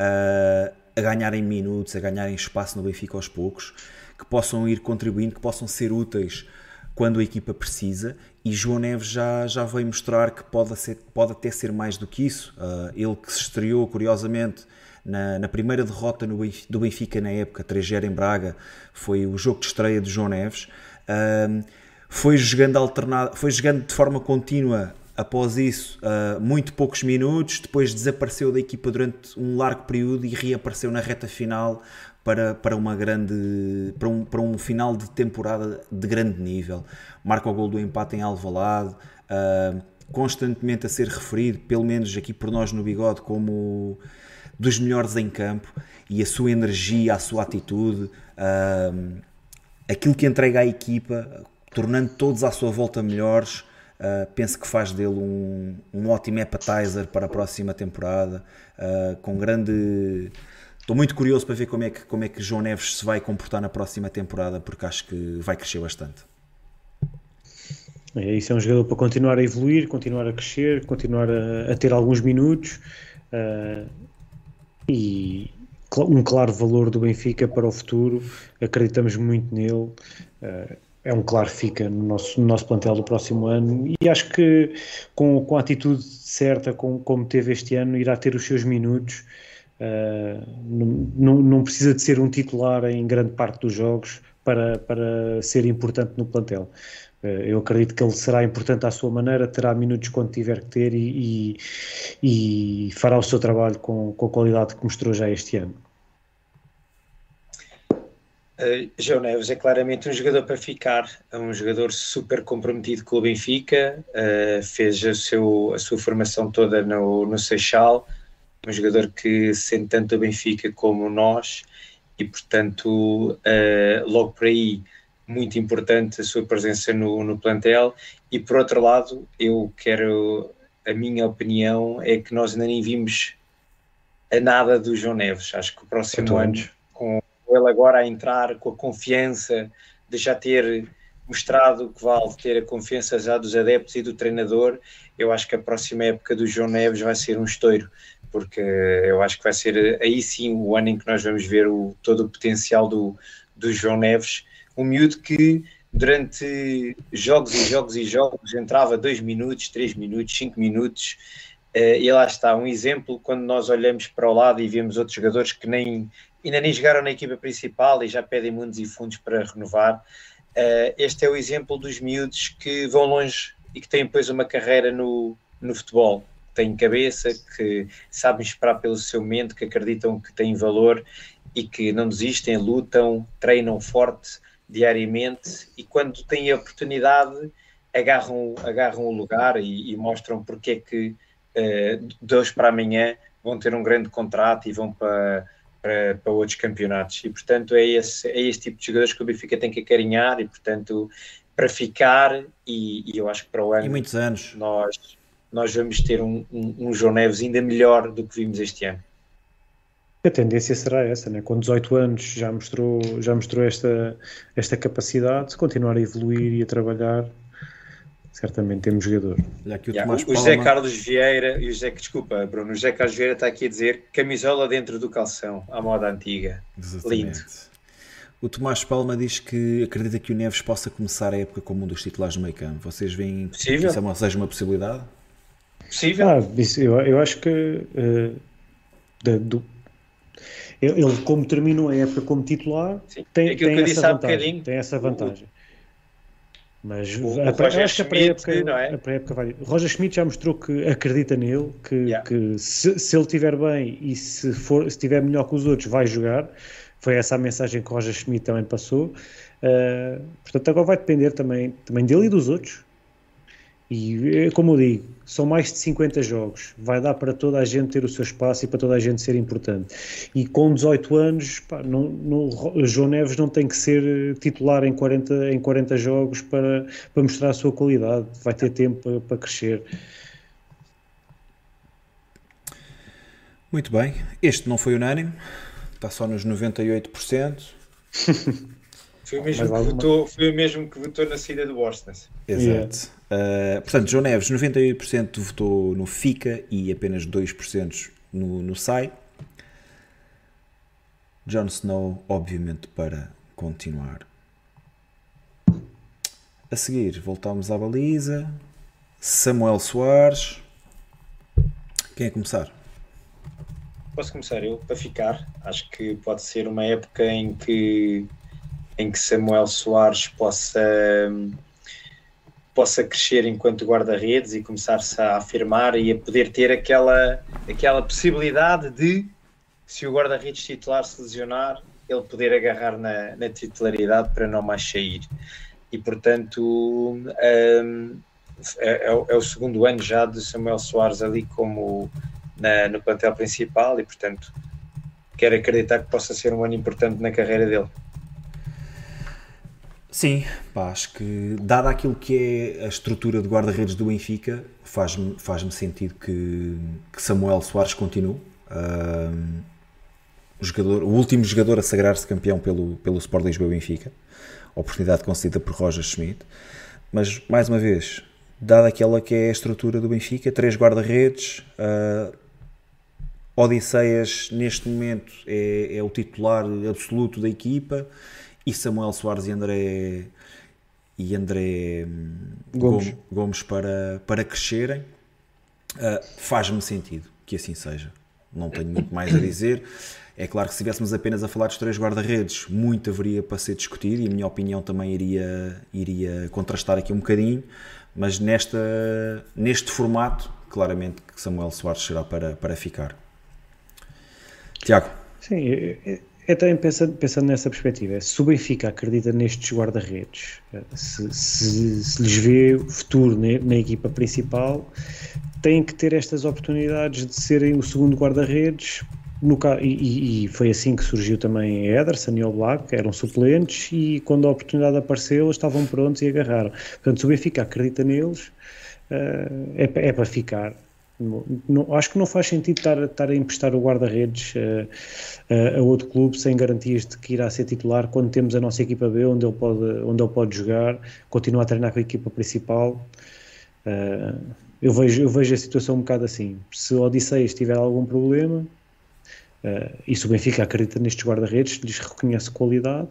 uh, a ganharem minutos, a ganharem espaço no Benfica aos poucos, que possam ir contribuindo, que possam ser úteis quando a equipa precisa. E João Neves já, já veio mostrar que pode, ser, pode até ser mais do que isso. Uh, ele que se estreou, curiosamente, na, na, primeira derrota no, do Benfica na época, 3-0 em Braga, foi o jogo de estreia de João Neves. Uh, foi jogando alternado, foi jogando de forma contínua após isso uh, muito poucos minutos, depois desapareceu da equipa durante um largo período e reapareceu na reta final para, para uma grande para um, para um final de temporada de grande nível. Marca o gol do empate em Alvalade, uh, constantemente a ser referido, pelo menos aqui por nós no Bigode, como dos melhores em campo e a sua energia, a sua atitude, uh, aquilo que entrega à equipa, tornando todos à sua volta melhores. Uh, penso que faz dele um, um ótimo appetizer para a próxima temporada. Uh, com grande. Estou muito curioso para ver como é, que, como é que João Neves se vai comportar na próxima temporada, porque acho que vai crescer bastante. É, isso é um jogador para continuar a evoluir, continuar a crescer, continuar a, a ter alguns minutos uh, e um claro valor do Benfica para o futuro. Acreditamos muito nele. É um claro fica no nosso, no nosso plantel do próximo ano e acho que com, com a atitude certa com, como teve este ano irá ter os seus minutos uh, não, não, precisa de ser um titular em grande parte dos jogos para, para ser importante no plantel uh, eu acredito que ele será importante à sua maneira, terá minutos quando tiver que ter e, e, e fará o seu trabalho com, com a qualidade que mostrou já este ano. Uh, João Neves é claramente um jogador para ficar, é um jogador super comprometido com o Benfica, uh, fez a, seu, a sua formação toda no, no Seixal, um jogador que sente tanto o Benfica como nós e, portanto, uh, logo por aí, muito importante a sua presença no, no plantel. E, por outro lado, eu quero, a minha opinião é que nós ainda nem vimos a nada do João Neves. Acho que o próximo ano, com ele agora a entrar com a confiança de já ter mostrado que vale ter a confiança já dos adeptos e do treinador, eu acho que a próxima época do João Neves vai ser um estouro, porque eu acho que vai ser aí sim o ano em que nós vamos ver o, todo o potencial do, do João Neves, um miúdo que durante jogos e jogos e jogos entrava 2 minutos, 3 minutos, 5 minutos, Uh, e lá está, um exemplo, quando nós olhamos para o lado e vemos outros jogadores que nem ainda nem jogaram na equipa principal e já pedem mundos e fundos para renovar. Uh, este é o exemplo dos miúdos que vão longe e que têm depois uma carreira no, no futebol. Têm cabeça, que sabem esperar pelo seu momento, que acreditam que têm valor e que não desistem, lutam, treinam forte diariamente e quando têm a oportunidade agarram, agarram o lugar e, e mostram porque é que uh, de hoje para amanhã vão ter um grande contrato e vão para, para, para outros campeonatos. E, portanto, é esse, é esse tipo de jogadores que o Benfica tem que acarinhar e, portanto, para ficar, e, e eu acho que para o ano... E muitos anos. Nós, nós vamos ter um, um, um João Neves ainda melhor do que vimos este ano. A tendência será essa, né? com 18 anos já mostrou, já mostrou esta, esta capacidade, de continuar a evoluir e a trabalhar, certamente temos jogador. o, yeah, o José Carlos Vieira, e o José, desculpa, Bruno, o José Carlos Vieira está aqui a dizer camisola dentro do calção, à moda antiga. Exatamente. Lindo. O Tomás Palma diz que acredita que o Neves possa começar a época como um dos titulares do meio campo. Vocês veem Possível. que isso é uma, seja uma possibilidade? Possível. Ah, isso, eu, eu acho que uh, do, ele, como terminou a época como titular, Sim. tem, tem, essa vantagem, tem essa vantagem. Mas o, a, a, acho que a pré-época é? pré vai. Roger Schmidt já mostrou que acredita nele, que, yeah. que se, se, ele estiver bem e se for se estiver melhor que os outros, vai jogar. Foi essa a mensagem que o Roger Schmidt também passou. Uh, portanto, agora vai depender também, também dele e dos outros. E é como eu digo, são mais de 50 jogos, vai dar para toda a gente ter o seu espaço e para toda a gente ser importante. E com 18 anos, pá, não, não, João Neves não tem que ser titular em 40, em 40 jogos para, para mostrar a sua qualidade, vai ter tempo para, para crescer. Muito bem, este não foi unânime, está só nos 98%. Foi o mesmo, que votou, foi o mesmo que votou na saída do Boston. Exato. Yeah. Uh, portanto, João Neves, 98% votou no FICA e apenas 2% no, no SAI. Jon Snow, obviamente, para continuar. A seguir, voltamos à baliza. Samuel Soares. Quem é começar? Posso começar eu, para ficar. Acho que pode ser uma época em que em que Samuel Soares possa, possa crescer enquanto guarda-redes e começar-se a afirmar e a poder ter aquela, aquela possibilidade de, se o guarda-redes titular se lesionar, ele poder agarrar na, na titularidade para não mais sair. E portanto, um, é, é, o segundo ano já de Samuel Soares ali como na, no plantel principal e portanto quero acreditar que possa ser um ano importante na carreira dele. Sim, pá, acho que, dada aquilo que é a estrutura de guarda-redes do Benfica, faz-me faz sentido que, que, Samuel Soares continue. O, jogador, o último jogador a sagrar-se campeão pelo, pelo Sport Lisboa Benfica, oportunidade concedida por Roger Schmidt. Mas, mais uma vez, dada aquela que é a estrutura do Benfica, três guarda-redes, uh, Odisseias neste momento é, é o titular absoluto da equipa e Samuel Soares e André e André hum, Gomes, Gomes para, para crescerem, uh, faz-me sentido que assim seja. Não tenho muito mais a dizer. É claro que se estivéssemos apenas a falar dos três guarda-redes, muito haveria para ser discutido e a minha opinião também iria, iria contrastar aqui um bocadinho, mas nesta, neste formato, claramente que Samuel Soares será para, para ficar. Tiago. Sim, é também pensando, pensando nessa perspectiva, se o Benfica acredita nestes guarda-redes, se, se, se, lhes vê futuro na, na, equipa principal, têm que ter estas oportunidades de serem o segundo guarda-redes. E, e, foi assim que surgiu também Ederson e o Black, que eram suplentes, e quando a oportunidade apareceu, estavam prontos e agarraram. Portanto, se o Benfica acredita neles, uh, é, é para ficar. Não, acho que não faz sentido estar, estar a emprestar o guarda-redes uh, uh, a outro clube sem garantias de que irá ser titular quando temos a nossa equipa B onde ele pode, onde ele pode jogar, continuar a treinar com a equipa principal. Uh, eu, vejo, eu vejo a situação um bocado assim. Se o Odisseias tiver algum problema e se o Benfica acredita nestes guarda-redes, lhes reconhece qualidade,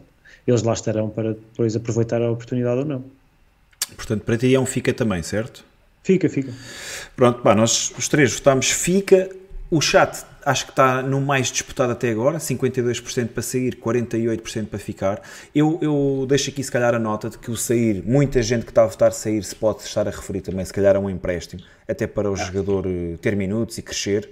eles lá estarão para depois aproveitar a oportunidade ou não. Portanto, para ti é um fica também, certo? Fica, fica. Pronto, pá, nós os três votámos fica. o chat acho que está no mais disputado até agora, 52% para sair, 48% para ficar. Eu, eu deixo aqui se calhar a nota de que o sair, muita gente que está a votar sair se pode estar a referir também, se calhar a um empréstimo, até para o ah. jogador eh, ter minutos e crescer.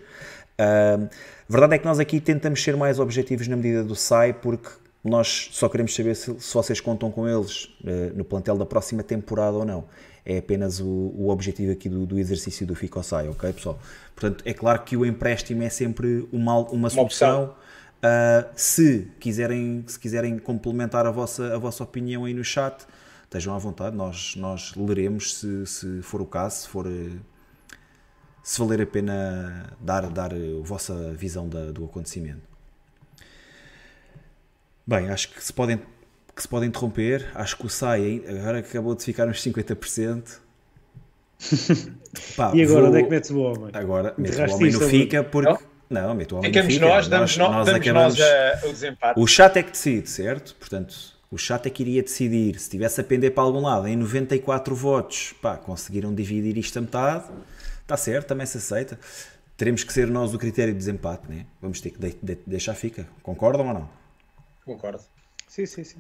Uh, a verdade é que nós aqui tentamos ser mais objetivos na medida do SAI, porque nós só queremos saber se, se vocês contam com eles uh, no plantel da próxima temporada ou não é apenas o, o objetivo aqui do, do exercício do Ficosai, ok pessoal? Portanto, é claro que o empréstimo é sempre uma, uma solução. Uh, se, quiserem, se quiserem complementar a vossa, a vossa opinião aí no chat, estejam à vontade, nós, nós leremos se, se for o caso, se for se valer a pena dar, dar a vossa visão da, do acontecimento. Bem, acho que se podem que se pode interromper. Acho que o SAI agora acabou de ficar uns 50%. Pá, e agora vou... onde é que metes o homem? Agora meto o homem no fica porque. Não, não meto o homem Ficamos no fica. nós, damos nós, nós, damos acabamos... nós a, o desempate. O chat é que decide, certo? Portanto, o chat é que iria decidir. Se tivesse a pender para algum lado, em 94 votos, pá, conseguiram dividir isto a metade, está certo, também se aceita. Teremos que ser nós o critério de desempate, né? Vamos ter que de de deixar fica. Concordam ou não? Concordo. Sim, sim, sim.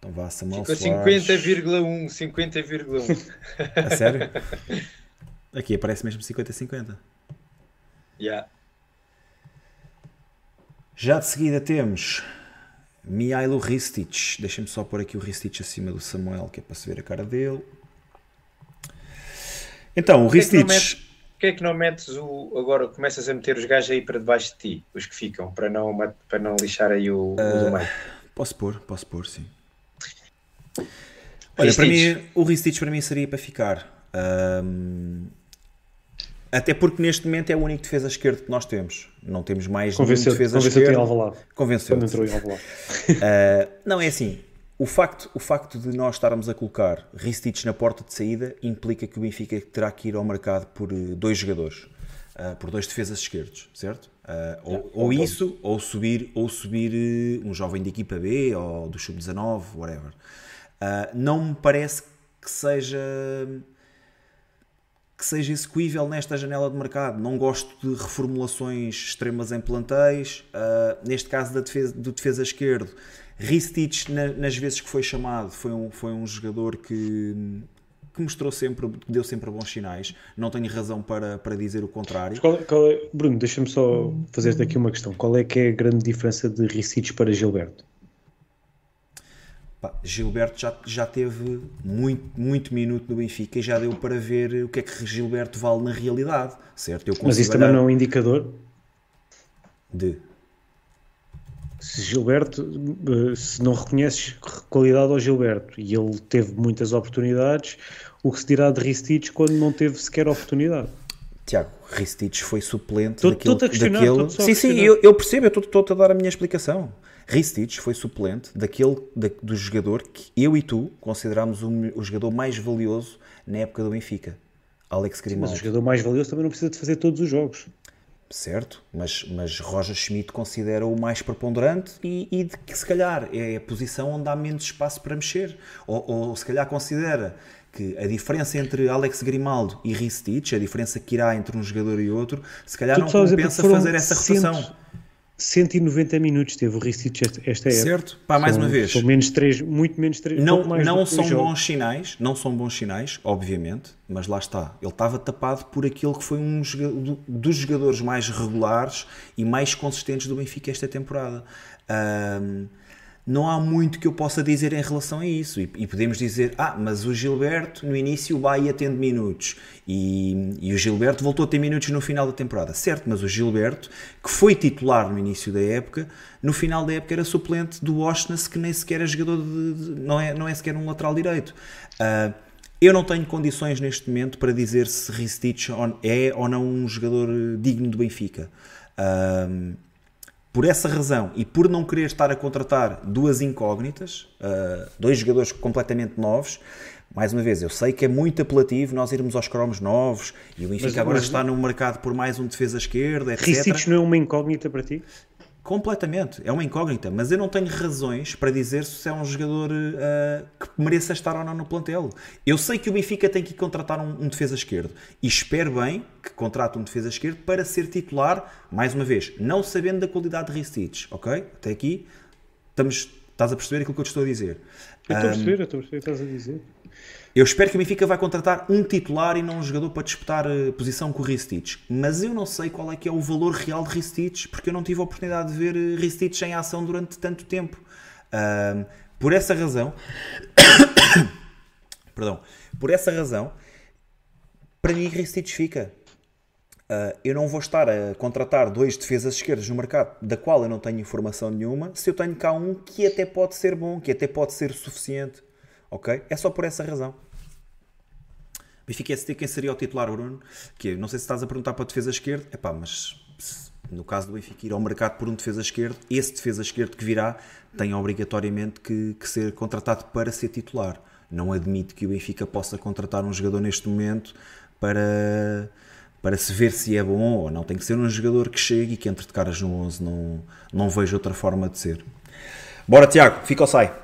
Então vá, Samuel Ficou 50,1, 50,1. A sério? Aqui aparece mesmo 50-50. Yeah. Já de seguida temos Mihailo Ristic. Deixem-me só pôr aqui o Ristic acima do Samuel, que é para se ver a cara dele. Então, o Ristic. Porquê é que não metes o. Agora começas a meter os gajos aí para debaixo de ti, os que ficam, para não, para não lixar aí o, uh, o do meio? Posso pôr, posso pôr, sim. Olha, para mim, o Ristich para mim seria para ficar. Um, até porque neste momento é o único defesa esquerdo que nós temos. Não temos mais nenhum defesa esquerdo. Convenceu-te Quando entrou em uh, não, é assim. O facto, o facto de nós estarmos a colocar Ristich na porta de saída implica que o Benfica terá que ir ao mercado por eh, dois jogadores. Uh, por dois defesas esquerdos, certo? Uh, ou, ou isso, ou subir, ou subir um jovem de equipa B, ou do sub-19, whatever. Uh, não me parece que seja que seja execuível nesta janela de mercado. Não gosto de reformulações extremas em plantéis. Uh, neste caso da defesa, do defesa esquerdo, Ristich, na, nas vezes que foi chamado, foi um, foi um jogador que, que mostrou sempre, que deu sempre bons sinais. Não tenho razão para, para dizer o contrário. Qual, qual é, Bruno, deixa-me só fazer-te aqui uma questão. Qual é que é a grande diferença de Ristich para Gilberto? Pá, Gilberto já, já teve muito, muito minuto no Benfica e já deu para ver o que é que Gilberto vale na realidade, certo? Eu Mas isso também não é um indicador? De? Se Gilberto, eh, se não reconheces qualidade ao Gilberto e ele teve muitas oportunidades, o que se dirá de Ristich quando não teve sequer oportunidade? Tiago, Ristich foi suplente tô, daquele... Tô a questionar, daquele... Sim, sim, eu, eu percebo, eu estou a dar a minha explicação. Ristich foi suplente daquele da, do jogador que eu e tu consideramos o, o, jogador mais valioso na época do Benfica, Alex Grimaldo. Mas o jogador mais valioso também não precisa de fazer todos os jogos. Certo, mas, mas Roger Schmidt considera o mais preponderante e, e de que se calhar é a posição onde há menos espaço para mexer. Ou, ou se calhar considera que a diferença entre Alex Grimaldo e Ristich, a diferença que irá entre um jogador e outro, se calhar tu não compensa fazer essa rotação. 190 minutos teve o Ristich esta época. Certo, pá, mais são, uma vez. São menos 3, muito menos 3. Não, não são bons sinais, não são bons sinais, obviamente, mas lá está. Ele estava tapado por aquele que foi um dos jogadores mais regulares e mais consistentes do Benfica esta temporada. Um, não há muito que eu possa dizer em relação a isso. E, e, podemos dizer, ah, mas o Gilberto no início vai atende minutos. E, e, o Gilberto voltou a ter minutos no final da temporada. Certo, mas o Gilberto, que foi titular no início da época, no final da época era suplente do Oshness, que nem sequer é jogador de, de, não, é, não é sequer um lateral direito. Uh, eu não tenho condições neste momento para dizer se Ristich é ou não um jogador digno do Benfica. Uh, por essa razão e por não querer estar a contratar duas incógnitas, uh, dois jogadores completamente novos, mais uma vez, eu sei que é muito apelativo nós irmos aos cromos novos e o Benfica agora mas, está no mercado por mais um defesa esquerda, etc. Ricic não é uma incógnita para ti? Completamente, é uma incógnita, mas eu não tenho razões para dizer se é um jogador uh, que mereça estar ou não no plantel. Eu sei que o Benfica tem que contratar um, um, defesa esquerdo e espero bem que contrate um defesa esquerdo para ser titular, mais uma vez, não sabendo da qualidade de Ristich, ok? Até aqui estamos, estás a perceber aquilo que eu te estou a dizer. Eu estou a perceber, eu estou a perceber o que estás a dizer. Eu espero que o Benfica vai contratar um titular e não um jogador para disputar a posição com o Ristich. Mas eu não sei qual é que é o valor real de Ristich, porque eu não tive a oportunidade de ver eh, Ristich em ação durante tanto tempo. Por essa razão... Perdão. Por essa razão, para mim Ristich fica. Uh, eu não vou estar a contratar dois defesas esquerdas no mercado da qual eu não tenho informação nenhuma, se eu tenho cá um que até pode ser bom, que até pode ser suficiente. Ok? É só por essa razão. Benfica ST, quem seria o titular, Bruno? Que não sei se estás a perguntar para a defesa esquerda. É pá, mas no caso do Benfica ir ao mercado por um defesa esquerdo, esse defesa esquerdo que virá tem obrigatoriamente que, que, ser contratado para ser titular. Não admito que o Benfica possa contratar um jogador neste momento para, para se ver se é bom ou não. Tem que ser um jogador que chegue e que entre de caras no 11. Não, não vejo outra forma de ser. Bora, Tiago, fica ou sai?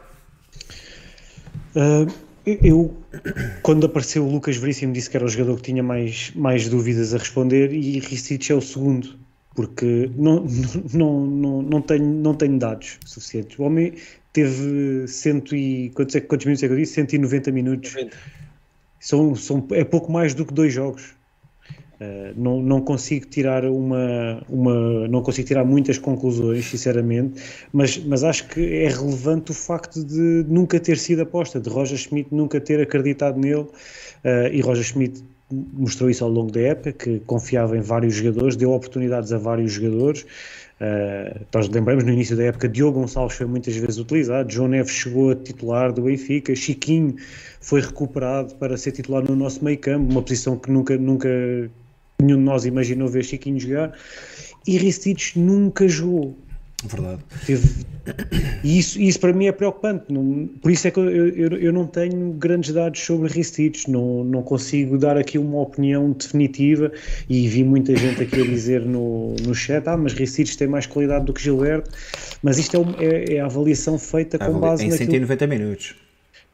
Uh, eu, quando apareceu o Lucas Veríssimo, disse que era o jogador que tinha mais, mais dúvidas a responder e Ristich é o segundo, porque não, não, não, não, tenho, não tenho dados suficientes. O homem teve cento e. Quantos, é, quantos minutos é que eu disse? 190 minutos. 90. São, são, é pouco mais do que dois jogos. Uh, não, não consigo tirar uma, uma não consigo tirar muitas conclusões sinceramente mas, mas acho que é relevante o facto de nunca ter sido aposta de Roger Schmidt nunca ter acreditado nele. Uh, e Roger Schmidt mostrou isso ao longo da época que confiava em vários jogadores deu oportunidades a vários jogadores. Uh, nós lembramos no início da época Diogo Gonçalves foi muitas vezes utilizado João Neves chegou a titular do Benfica Chiquinho foi recuperado para ser titular no nosso meio campo uma posição que nunca nunca nenhum de nós imaginou ver Chiquinho jogar, e Ristich nunca jogou. Verdade. Teve... E isso, isso para mim é preocupante. Não, por isso é que eu, eu, eu não tenho grandes dados sobre Ristich, não, não consigo dar aqui uma opinião definitiva. E vi muita gente aqui a dizer no, no chat: ah, mas Ristich tem mais qualidade do que Gilberto. Mas isto é, é, é a avaliação feita com base em naquilo... 190 minutos.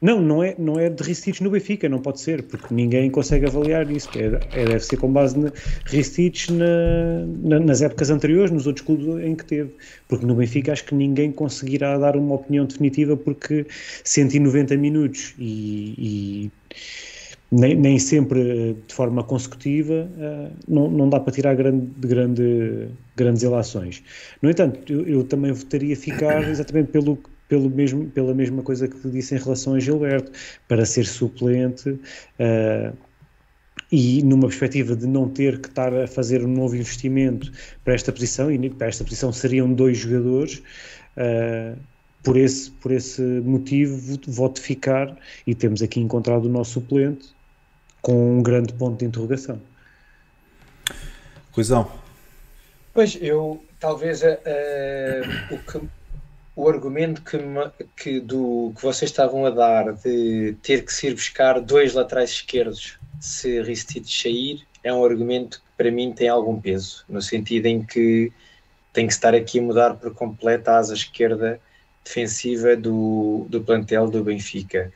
Não, não é, não é de Ristich no Benfica, não pode ser, porque ninguém consegue avaliar isso. É, é deve ser com base na Ristich na, na, nas épocas anteriores, nos outros clubes em que teve. Porque no Benfica acho que ninguém conseguirá dar uma opinião definitiva, porque 190 minutos e, e nem, nem, sempre de forma consecutiva, uh, não, não dá para tirar grande, grande, grandes ilações. No entanto, eu, eu também votaria ficar exatamente pelo pelo mesmo, pela mesma coisa que disse em relação a Gilberto, para ser suplente uh, e numa perspectiva de não ter que estar a fazer um novo investimento para esta posição, e para esta posição seriam dois jogadores, uh, por, esse, por esse motivo voto ficar e temos aqui encontrado o nosso suplente com um grande ponto de interrogação. Ruizão. Pois, eu talvez uh, o que o argumento que, que, do, que vocês estavam a dar de ter que se ir buscar dois laterais esquerdos se Ristich sair é um argumento que para mim tem algum peso, no sentido em que tem que estar aqui a mudar por completo a asa esquerda defensiva do, do plantel do Benfica.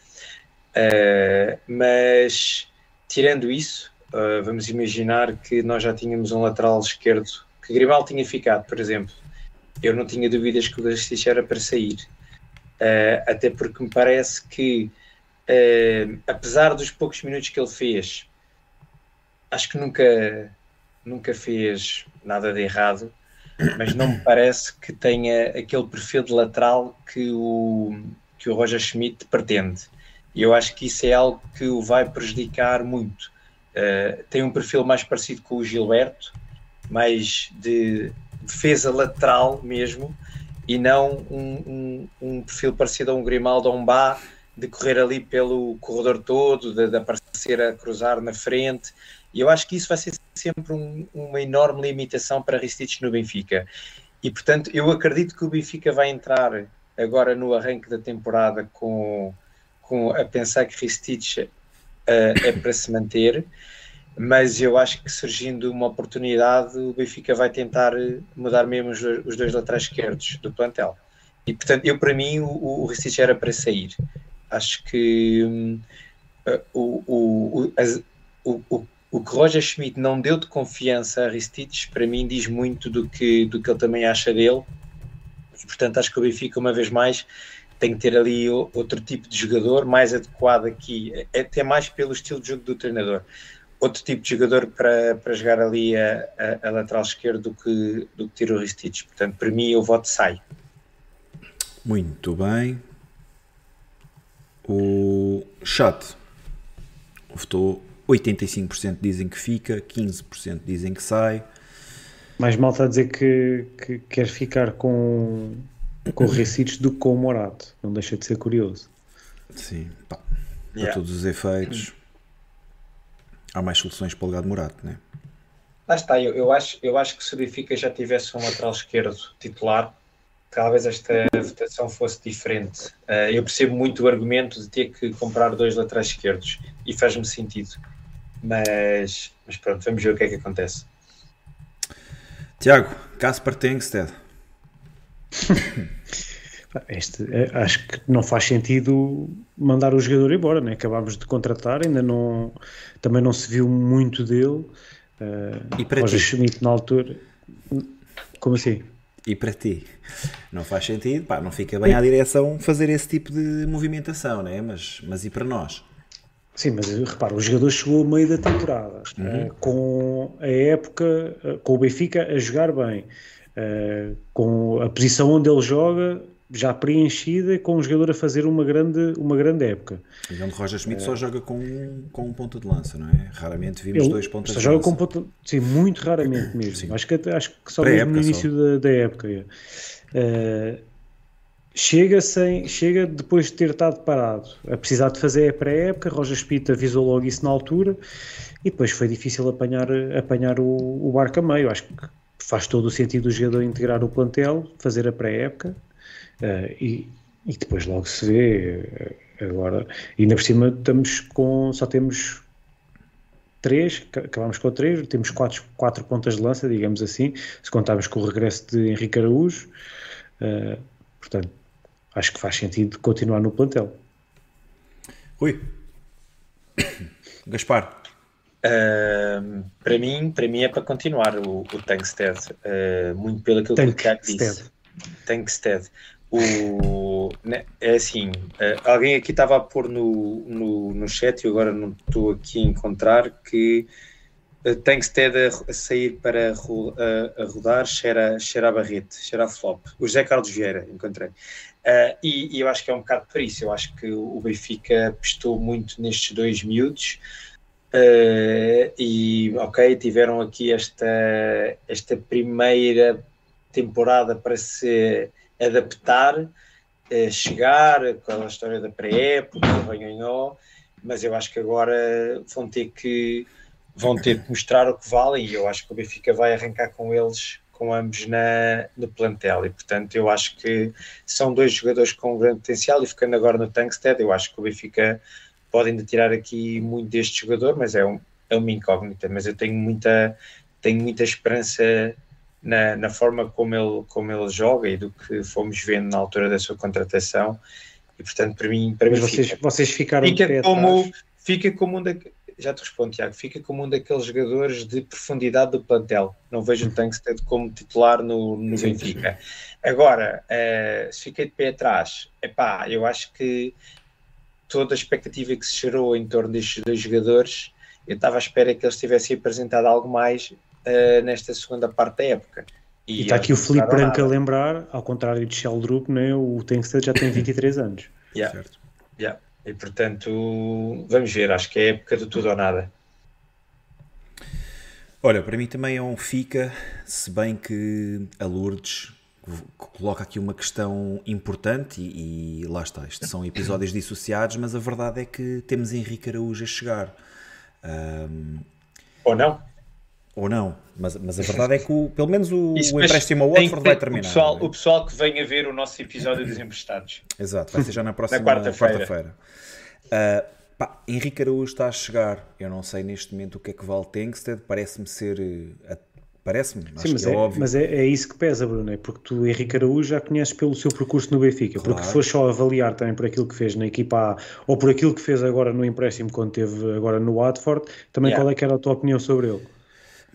Uh, mas tirando isso, uh, vamos imaginar que nós já tínhamos um lateral esquerdo que Grimaldo tinha ficado, por exemplo, eu não tinha dúvidas que o Garcia era para sair. Uh, até porque me parece que, uh, apesar dos poucos minutos que ele fez, acho que nunca, nunca fez nada de errado, mas não me parece que tenha aquele perfil de lateral que o, que o Roger Schmidt pretende. E eu acho que isso é algo que o vai prejudicar muito. Uh, tem um perfil mais parecido com o Gilberto, mais de defesa lateral mesmo, e não um, um, um perfil parecido a um Grimaldo ou um Bá, de correr ali pelo corredor todo, de, de, aparecer a cruzar na frente. E eu acho que isso vai ser sempre um, uma enorme limitação para Ristich no Benfica. E portanto, eu acredito que o Benfica vai entrar agora no arranque da temporada com, com a pensar que Ristich uh, é para se manter. Mas eu acho que surgindo uma oportunidade, o Benfica vai tentar mudar mesmo os, os dois laterais esquerdos do plantel. E portanto, eu para mim, o, o Ristich era para sair. Acho que um, o, o, as, o, o, o que Roger Schmidt não deu de confiança a Ristich, para mim, diz muito do que, do que ele também acha dele. Portanto, acho que o Benfica, uma vez mais, tem que ter ali outro tipo de jogador mais adequado aqui, é até mais pelo estilo de jogo do treinador outro tipo de jogador para, para jogar ali a, a, a lateral esquerdo do que, do que tiro o Ristich. Portanto, para mim, o voto sai. Muito bem. O chat votou 85% dizem que fica, 15% dizem que sai. Mais mal está a dizer que, que quer ficar com, com o Recites do que com o Morato. Não deixa de ser curioso. Sim, pá, para todos os efeitos há mais soluções para o legado Morato, não é? Lá está, eu, eu, acho, eu acho que se o Benfica já tivesse um lateral esquerdo titular, talvez esta votação fosse diferente. Uh, eu percebo muito o argumento de ter que comprar dois laterais esquerdos e faz-me sentido. Mas, mas pronto, vamos ver o que é que acontece. Tiago, Casper Tengsted. Este, é, acho que não faz sentido mandar o jogador embora, né? acabámos de contratar, ainda não, também não se viu muito dele. Uh, e para Roger ti? Schmidt na altura, como assim? E para ti? Não faz sentido, pá, não fica bem à direção fazer esse tipo de movimentação, né? mas, mas e para nós? Sim, mas repara, o jogador chegou ao meio da temporada, uhum. uh, com a época, uh, com o Benfica a jogar bem, com a posição onde ele joga já preenchida com um jogador a fazer uma grande, uma grande época. E onde Roger Schmidt é. só joga com, com um ponto de lança, não é? Raramente vimos Ele dois pontos de lança. joga com ponto, sim, muito raramente mesmo. Sim. Acho, que, acho que só mesmo no início da, da, época. Uh, chega, sem, chega depois de ter estado parado a precisar de fazer a pré-época. Roger Schmidt avisou logo isso na altura e depois foi difícil apanhar, apanhar o, o barco a meio. Acho que faz todo o sentido o jogador integrar o plantel, fazer a pré-época e, e, depois logo se vê. Uh, agora, ainda por cima, estamos com, só temos três, acabamos com três, temos quatro, quatro pontas de lança, digamos assim, se contarmos com o regresso de Henrique Araújo. Uh, portanto, acho que faz sentido continuar no plantel. Rui. Gaspar. Uh, para mim, para mim é para continuar o, o Tankstead, uh, muito pelo que o Tiago disse. Tankstead. O, né, é assim, uh, alguém aqui estava a pôr no, no, no chat e agora não estou aqui a encontrar que que ter a, a sair para a rodar cheira, cheira a barrete, cheira a flop. O José Carlos Vieira, encontrei. Uh, e, e, eu acho que é um bocado por isso. Eu acho que o Benfica apostou muito nestes dois miúdos. Uh, e ok, tiveram aqui esta, esta primeira temporada para se adaptar, eh, chegar, aquela história da pré-época, ganhou, mas eu acho que agora vão ter que vão ter que mostrar o que valem e eu acho que o Benfica vai arrancar com eles com ambos na, no plantel. E portanto eu acho que são dois jogadores com grande potencial e ficando agora no Tankstead eu acho que o Benfica pode ainda tirar aqui muito deste jogador mas é, um, é uma incógnita. Mas eu tenho muita tenho muita esperança na, na, forma como ele, como ele joga e do que fomos vendo na altura da sua contratação. E portanto, para mim, para mim vocês, fica, vocês ficaram fica como, fica como um da, já te respondo, Tiago, fica como um daqueles jogadores de profundidade do plantel. Não vejo o Tankstead como titular no, no Benfica. Agora, uh, se fiquei de pé atrás, epá, eu acho que toda a expectativa que se gerou em torno destes dois jogadores, eu estava à espera que eles tivessem apresentado algo mais uh, nesta segunda parte da época. E, está aqui o Felipe Branco a lembrar, ao contrário de Sheldrup, né, o Tenkstead já tem 23 anos. Yeah. Certo. Yeah. E portanto, vamos ver, acho que é a época de tudo ou nada. Olha, para mim também é um fica, se bem que a Lourdes coloca aqui uma questão importante e, e lá está, isto são episódios dissociados, mas a verdade é que temos Henrique Araújo a chegar. Um, Ou não? Ou não, mas, mas a verdade é que o, pelo menos o, Isso, o empréstimo ao Watford vai terminar. O pessoal, é? o pessoal que venha ver o nosso episódio dos emprestados. Exato, vai ser já na próxima quarta-feira. Quarta uh, pá, Henrique Araújo está a chegar. Eu não sei neste momento o que é que vale Tengsted. Parece-me ser. Uh, Parece-me, Sim, mas, é, é, óbvio. Mas é, é, isso que pesa, Bruno, é porque tu, Henrique Araújo, já conheces pelo seu percurso no Benfica, claro. porque se for só avaliar também por aquilo que fez na equipa A ou por aquilo que fez agora no empréstimo quando teve agora no Watford, também yeah. qual é que era a tua opinião sobre ele?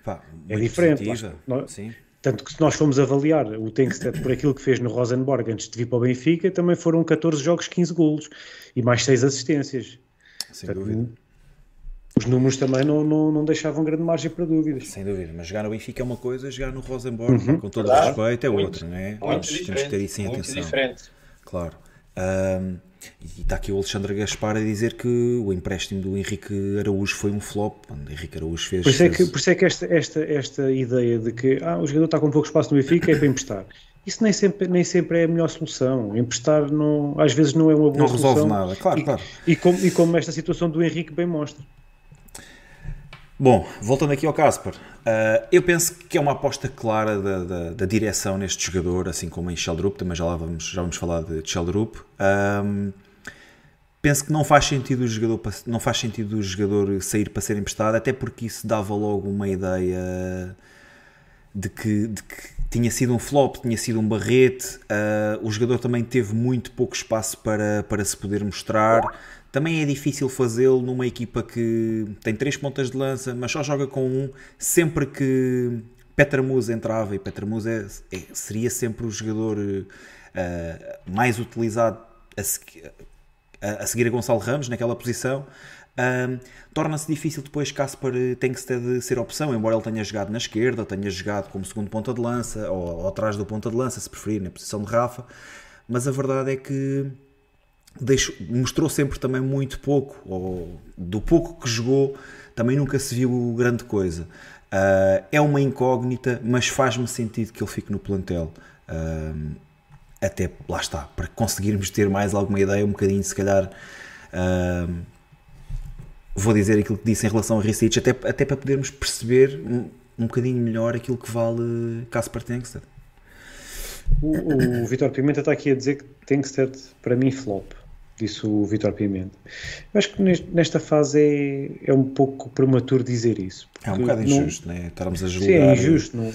Pá, é diferente. Nós. Tanto que se nós formos avaliar o Tenkstedt por aquilo que fez no Rosenborg antes de vir para o Benfica, também foram 14 jogos, 15 golos e mais 6 assistências. Sem Portanto, dúvida os números também não, não, não deixavam grande margem para dúvidas. Sem dúvida, mas jogar no Benfica é uma coisa, jogar no Rosenborg, uhum. com todo o respeito, é muito, outra, não é? Temos, temos que ter isso em muito atenção. Diferente. Claro. Um, e está aqui o Alexandre Gaspar a dizer que o empréstimo do Henrique Araújo foi um flop. O Henrique Araújo fez. Por isso é que, por isso é que esta, esta, esta ideia de que ah, o jogador está com pouco espaço no Benfica é para emprestar. Isso nem sempre, nem sempre é a melhor solução. Emprestar não, às vezes não é uma boa solução. Não resolve nada, claro, e, claro. E como, e como esta situação do Henrique bem mostra. Bom, voltando aqui ao Casper, uh, eu penso que é uma aposta clara da, da, da, direção neste jogador, assim como em Sheldrup, também já lá vamos, já vamos falar de Sheldrup. Um, penso que não faz sentido o jogador não faz sentido o jogador sair para ser emprestado, até porque isso dava logo uma ideia de que, de que tinha sido um flop, tinha sido um barrete. Uh, o jogador também teve muito pouco espaço para, para se poder mostrar. Também é difícil fazê-lo numa equipa que tem três pontas de lança, mas só joga com um. Sempre que Petra Muse entrava, e Petra Muse é, é, seria sempre o jogador uh, mais utilizado a, a, a, seguir a Gonçalo Ramos naquela posição. Uh, Torna-se difícil depois Casper de ser opção, embora ele tenha jogado na esquerda, tenha jogado como segundo ponta de lança, ou, ou atrás do ponta de lança, se preferir, na posição de Rafa. Mas a verdade é que deixou, mostrou sempre também muito pouco, ou do pouco que jogou, também nunca se viu grande coisa. Uh, é uma incógnita, mas faz-me sentido que ele fique no plantel. Uh, até lá está, para conseguirmos ter mais alguma ideia, um bocadinho, se calhar. Uh, vou dizer aquilo que disse em relação a Recic, até, até para podermos perceber um, um bocadinho melhor aquilo que vale Casper Tenkstedt. O, o Vitor Pimenta está aqui a dizer que Tenkstedt, para mim, flop disse o Vitor Pimenta. Eu acho que nesta fase é, é um pouco prematuro dizer isso. É um bocado não, injusto, né? Estarmos a julgar. Sim, é injusto. Não,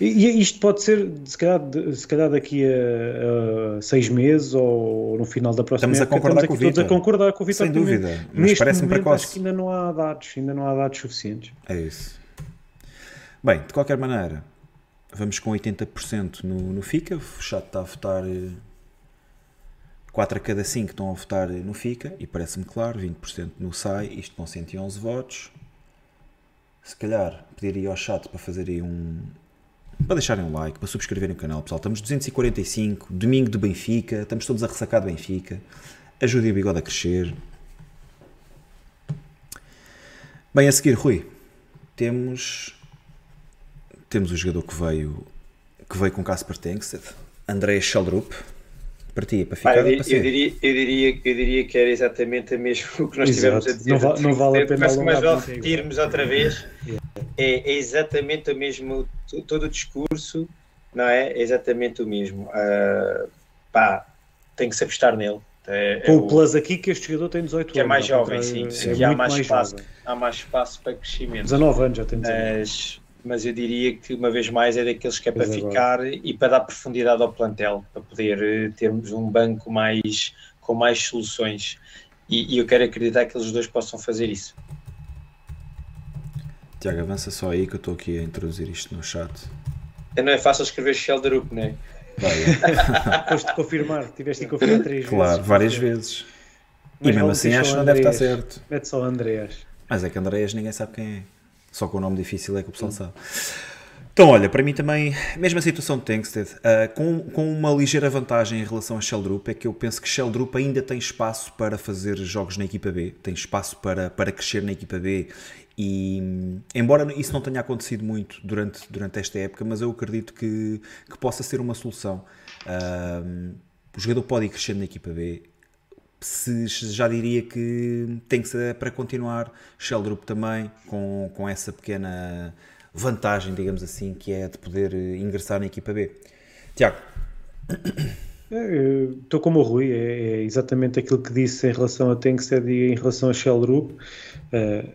e, e, isto pode ser, se calhar, se calhar daqui a, a, seis meses ou no final da próxima Estamos a concordar com o Vitor. todos a concordar com o Vitor Sem Pimenta. dúvida, mas parece-me precoce. acho que ainda não há dados, ainda não há dados suficientes. É isso. Bem, de qualquer maneira, vamos com 80% no, no FICA, o chat está a votar eh, 4 a cada 5 estão a votar no FICA, e parece-me claro, 20% no SAI, isto com 111 votos. Se calhar pediria ao chat para fazerem um. para deixarem um like, para subscreverem o canal, pessoal. Estamos 245, domingo de Benfica, estamos todos a ressacar Benfica. Ajudem o bigode a crescer. Bem, a seguir, Rui, temos. Temos o jogador que veio, que veio com Casper Tengsted, André Sheldrup para ti, para ficar ah, eu, para eu, diria, eu, diria, eu diria que era exatamente o mesmo que nós Exato. tivemos a dizer. Não, va não vale a pena Mas, mas ao repetirmos outra vez, é, é, exatamente o mesmo, todo o discurso, não é? É exatamente o mesmo. Uh, pá, tem que se apostar nele. É, Com é o plus aqui que este jogador tem 18 anos. Que é mais jovem, sim. sim. É há mais, mais espaço, há mais espaço para crescimento. 19 anos já tem 19 mas, mas eu diria que uma vez mais é daqueles que é para ficar e para dar profundidade ao plantel, para poder eh, termos um banco mais com mais soluções. E, e eu quero acreditar que eles dois possam fazer isso. Tiago, avança só aí que eu estou aqui a introduzir isto no chat. É, não é fácil escrever Shelderup, não é? Depois de confirmar, tiveste que confirmar três claro, vezes. Claro, várias vezes. Mas e mesmo assim acho que não deve estar certo. Mete só Andreas. Mas é que Andreas ninguém sabe quem é. Só com o nome difícil é que o pessoal sabe. Então, olha, para mim também, mesma situação de Tankstead, uh, com, com uma ligeira vantagem em relação a Sheldrup, é que eu penso que Sheldrup ainda tem espaço para fazer jogos na equipa B, tem espaço para, para crescer na equipa B e, embora isso não tenha acontecido muito durante, durante esta época, mas eu acredito que, que possa ser uma solução. Uh, o jogador pode ir crescendo na equipa B, se já diria que tem que ser para continuar, Sheldrup também, com, com essa pequena vantagem, digamos assim, que é de poder ingressar na equipa B. Tiago. Estou é, como o Rui, é, é, exatamente aquilo que disse em relação a Tenkstead e em relação a Sheldrup. Uh,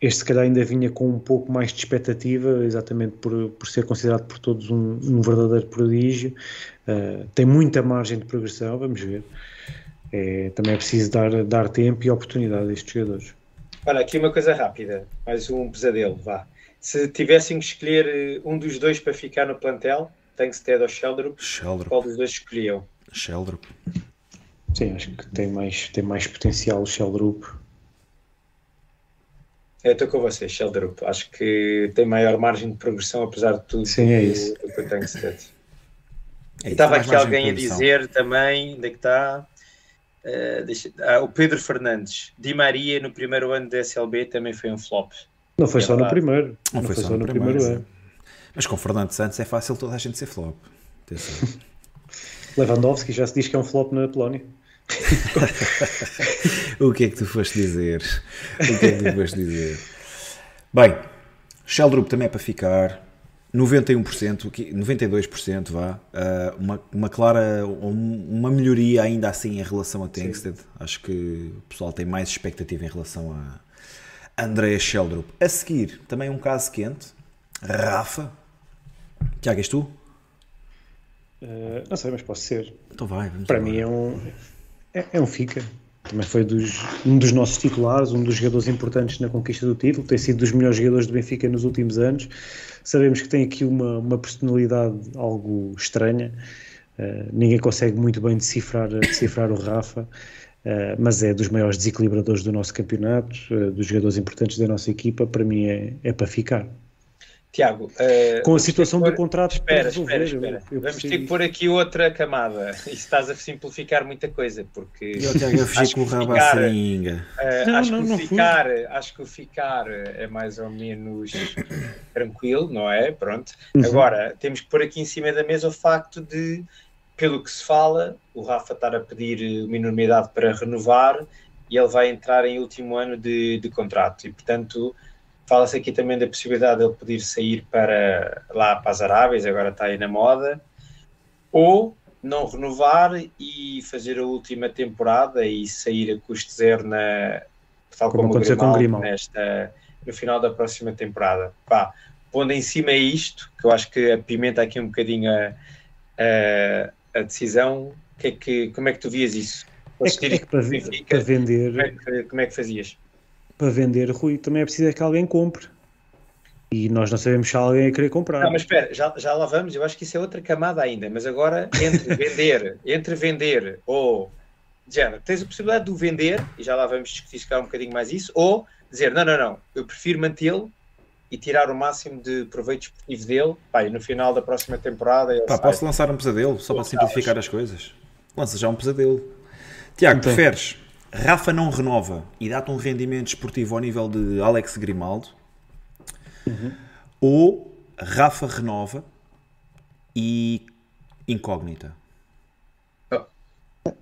este, se calhar, ainda vinha com um pouco mais de expectativa, exatamente por, por ser considerado por todos um, um verdadeiro prodígio. Uh, tem muita margem de progressão, vamos ver. É, também é preciso dar, dar tempo e oportunidade a estes jogadores. Olha, aqui uma coisa rápida, mais um pesadelo, vá. Se tivessem que escolher eh, um dos dois para ficar no plantel, Tankstead ou Sheldrup, Sheldrup. qual dos dois escolhiam? Sheldrup. Sim, acho que tem mais, tem mais potencial o Sheldrup. Eu estou com você, Sheldrup. Acho que tem maior margem de progressão, apesar de tudo, Sim, é isso. do que o Tankstead. É, Estava aqui alguém a dizer também, onde é que está? Uh, deixa, ah, o Pedro Fernandes, Di Maria no primeiro ano da SLB também foi um flop. Não foi é só verdade. no primeiro. Não, não foi, foi, só, no, primeiro, primeiro ano. Mas com Fernando Santos é fácil toda a gente ser flop. Lewandowski já se diz que é um flop na Polónia. o que é que tu foste dizer? O que é que tu foste dizer? Bem, Sheldrup também é para ficar. 91%, 92% vá, uh, uma, uma clara, uma melhoria ainda assim em relação a Tankstead. Acho que o pessoal tem mais expectativa em relação a Andrea Sheldrup. A seguir, também um caso quente, Rafa. Tiago, és tu? Uh, não sei, mas posso ser. Então vai. Para mim é um, é, é um fica. Também foi dos, um dos nossos titulares, um dos jogadores importantes na conquista do título, tem sido dos melhores jogadores do Benfica nos últimos anos. Sabemos que tem aqui uma, uma personalidade algo estranha, uh, ninguém consegue muito bem decifrar, decifrar o Rafa, uh, mas é dos maiores desequilibradores do nosso campeonato, uh, dos jogadores importantes da nossa equipa, para mim é, é para ficar. Tiago, uh, com a situação do contrato espera, espera, espera. Eu, eu vamos ter que pôr aqui outra camada e estás a simplificar muita coisa porque eu tenho a com o rabo ficar, uh, não, acho, não, que não ficar, acho que o ficar é mais ou menos tranquilo, não é? Pronto. Uhum. Agora temos que pôr aqui em cima da mesa o facto de, pelo que se fala, o Rafa estar a pedir uma enormidade para renovar e ele vai entrar em último ano de, de contrato e portanto Fala-se aqui também da possibilidade de ele poder sair para lá para as Arábias, agora está aí na moda, ou não renovar e fazer a última temporada e sair a custo zero na, tal como, como o Grimaldo, Grimaldo. Nesta, no final da próxima temporada. Pá, pondo em cima isto, que eu acho que apimenta aqui um bocadinho a, a, a decisão, que é que, como é que tu vias isso? É que, é que para, para, vender. Como é, que, como é que fazias? Para vender, Rui, também é preciso que alguém compre. E nós não sabemos se alguém a querer comprar. Não, mas espera, já, já lá vamos, eu acho que isso é outra camada ainda, mas agora entre vender, entre vender ou já, tens a possibilidade de o vender, e já lá vamos discutir um bocadinho mais isso, ou dizer, não, não, não, eu prefiro mantê-lo e tirar o máximo de proveito esportivo dele, pá, e no final da próxima temporada... Pá, posso lançar um pesadelo, só para simplificar as coisas? Lança já um pesadelo. Tiago, então. preferes Rafa não renova e dá-te um rendimento esportivo ao nível de Alex Grimaldo, uhum. ou Rafa renova e incógnita.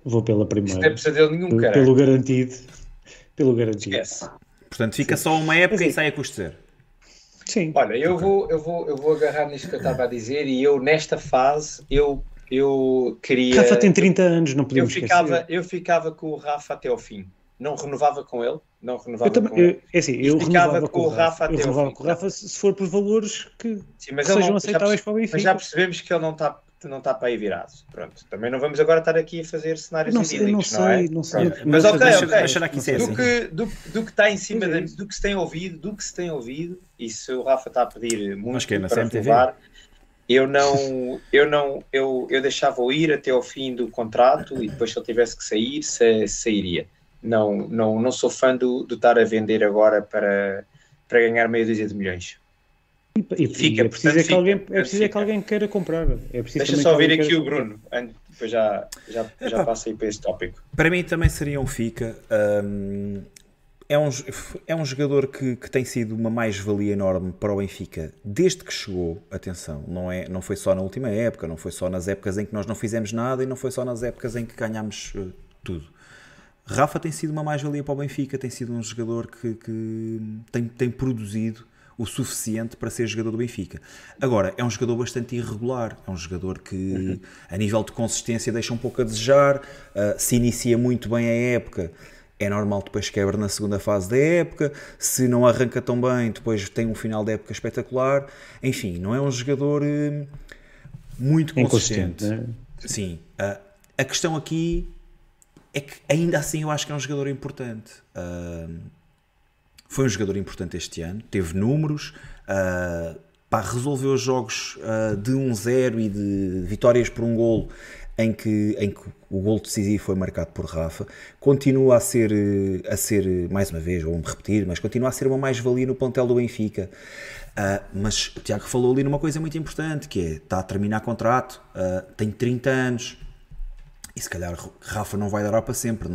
Vou pela primeira. Não é pesadelo nenhum, cara. Pelo garantido. Pelo garantido. Esquece. Portanto, fica Sim. só uma época e sai a custo zero. Sim. Olha, eu, okay. vou, eu, vou, eu vou agarrar nisto que eu estava a dizer e eu, nesta fase, eu eu queria. Rafa tem 30 anos, não podemos eu ficava, esquecer. Eu ficava com o Rafa até ao fim. Não renovava com ele. Não renovava eu também, com ele. É assim, eu ficava com o Rafa, até eu renovava ao fim. com o Rafa se for por valores que, Sim, que sejam não, aceitáveis já, para o Benfica. Mas já percebemos que ele não está não está para aí virado. Pronto. Também não vamos agora estar aqui a fazer cenários não sei, não, sei, não, é? não sei. Mas ok, ok. Que do, que, do, do que está em cima, de, do que se tem ouvido, do que se tem ouvido, e se o Rafa está a pedir muito que é para renovar, eu não, eu não, eu, eu deixava-o ir até ao fim do contrato e depois se ele tivesse que sair, se, sairia. Não, não, não sou fã do, do estar a vender agora para, para ganhar meia dúzia de milhões. E, e, fica, é preciso, é que, alguém, é preciso é que alguém queira comprar. É Deixa só ouvir aqui o Bruno, depois já, já, já passo aí para esse tópico. Para mim também seria um fica. Um, é um, é um jogador que, que tem sido uma mais-valia enorme para o Benfica desde que chegou. Atenção, não, é, não foi só na última época, não foi só nas épocas em que nós não fizemos nada e não foi só nas épocas em que ganhámos uh, tudo. Rafa tem sido uma mais-valia para o Benfica, tem sido um jogador que, que tem, tem produzido o suficiente para ser jogador do Benfica. Agora, é um jogador bastante irregular, é um jogador que, uhum. a nível de consistência, deixa um pouco a desejar, uh, se inicia muito bem a época. É normal depois quebra na segunda fase da época. Se não arranca tão bem, depois tem um final da época espetacular. Enfim, não é um jogador uh, muito consistente. Né? Sim. Uh, a questão aqui é que ainda assim eu acho que é um jogador importante. Uh, foi um jogador importante este ano, teve números, uh, pá, resolveu jogos uh, de 1-0 e de vitórias por um golo em que, em que o golo decisivo foi marcado por Rafa. Continua a ser, a ser mais uma vez, vou-me repetir, mas continua a ser uma mais-valia no plantel do Benfica. Uh, mas o Tiago falou ali numa coisa muito importante, que é, está a terminar contrato, uh, tem 30 anos, e se calhar Rafa não vai dar para sempre.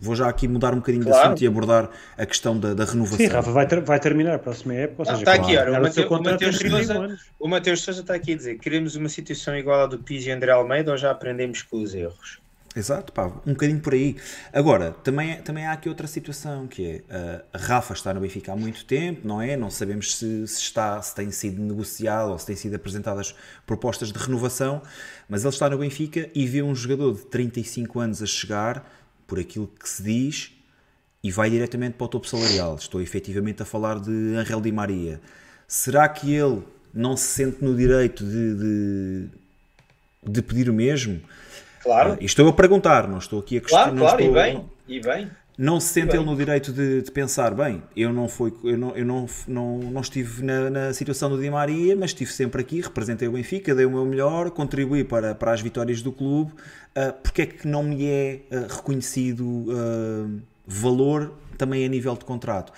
Vou já aqui mudar um bocadinho claro. de assunto e abordar a questão da, da renovação. Sim, Rafa vai, ter, vai terminar a próxima época. Ou seja, está aqui, olha, o, Mateu, o, Mateus Sousa, o Mateus Sousa está aqui a dizer: queremos uma situação igual à do Pizzi e André Almeida ou já aprendemos com os erros? Exato, pá, um bocadinho por aí. Agora, também, também há aqui outra situação, que é, uh, a Rafa está no Benfica há muito tempo, não é? Não sabemos se, se, está, se tem sido negociado ou se têm sido apresentadas propostas de renovação, mas ele está no Benfica e vê um jogador de 35 anos a chegar, por aquilo que se diz, e vai diretamente para o topo salarial. Estou efetivamente a falar de Angel Di Maria. Será que ele não se sente no direito de, de, de pedir o mesmo? Claro. Estou a perguntar, não estou aqui a questionar. Claro, claro, estou, e bem, e bem. Não se sente ele no direito de, de, pensar, bem, eu não fui, eu não, eu não, não, não estive na, na, situação do Di Maria, mas estive sempre aqui, representei o Benfica, dei o meu melhor, contribuí para, para as vitórias do clube, uh, porque é que não me é uh, reconhecido uh, valor também a nível de contrato?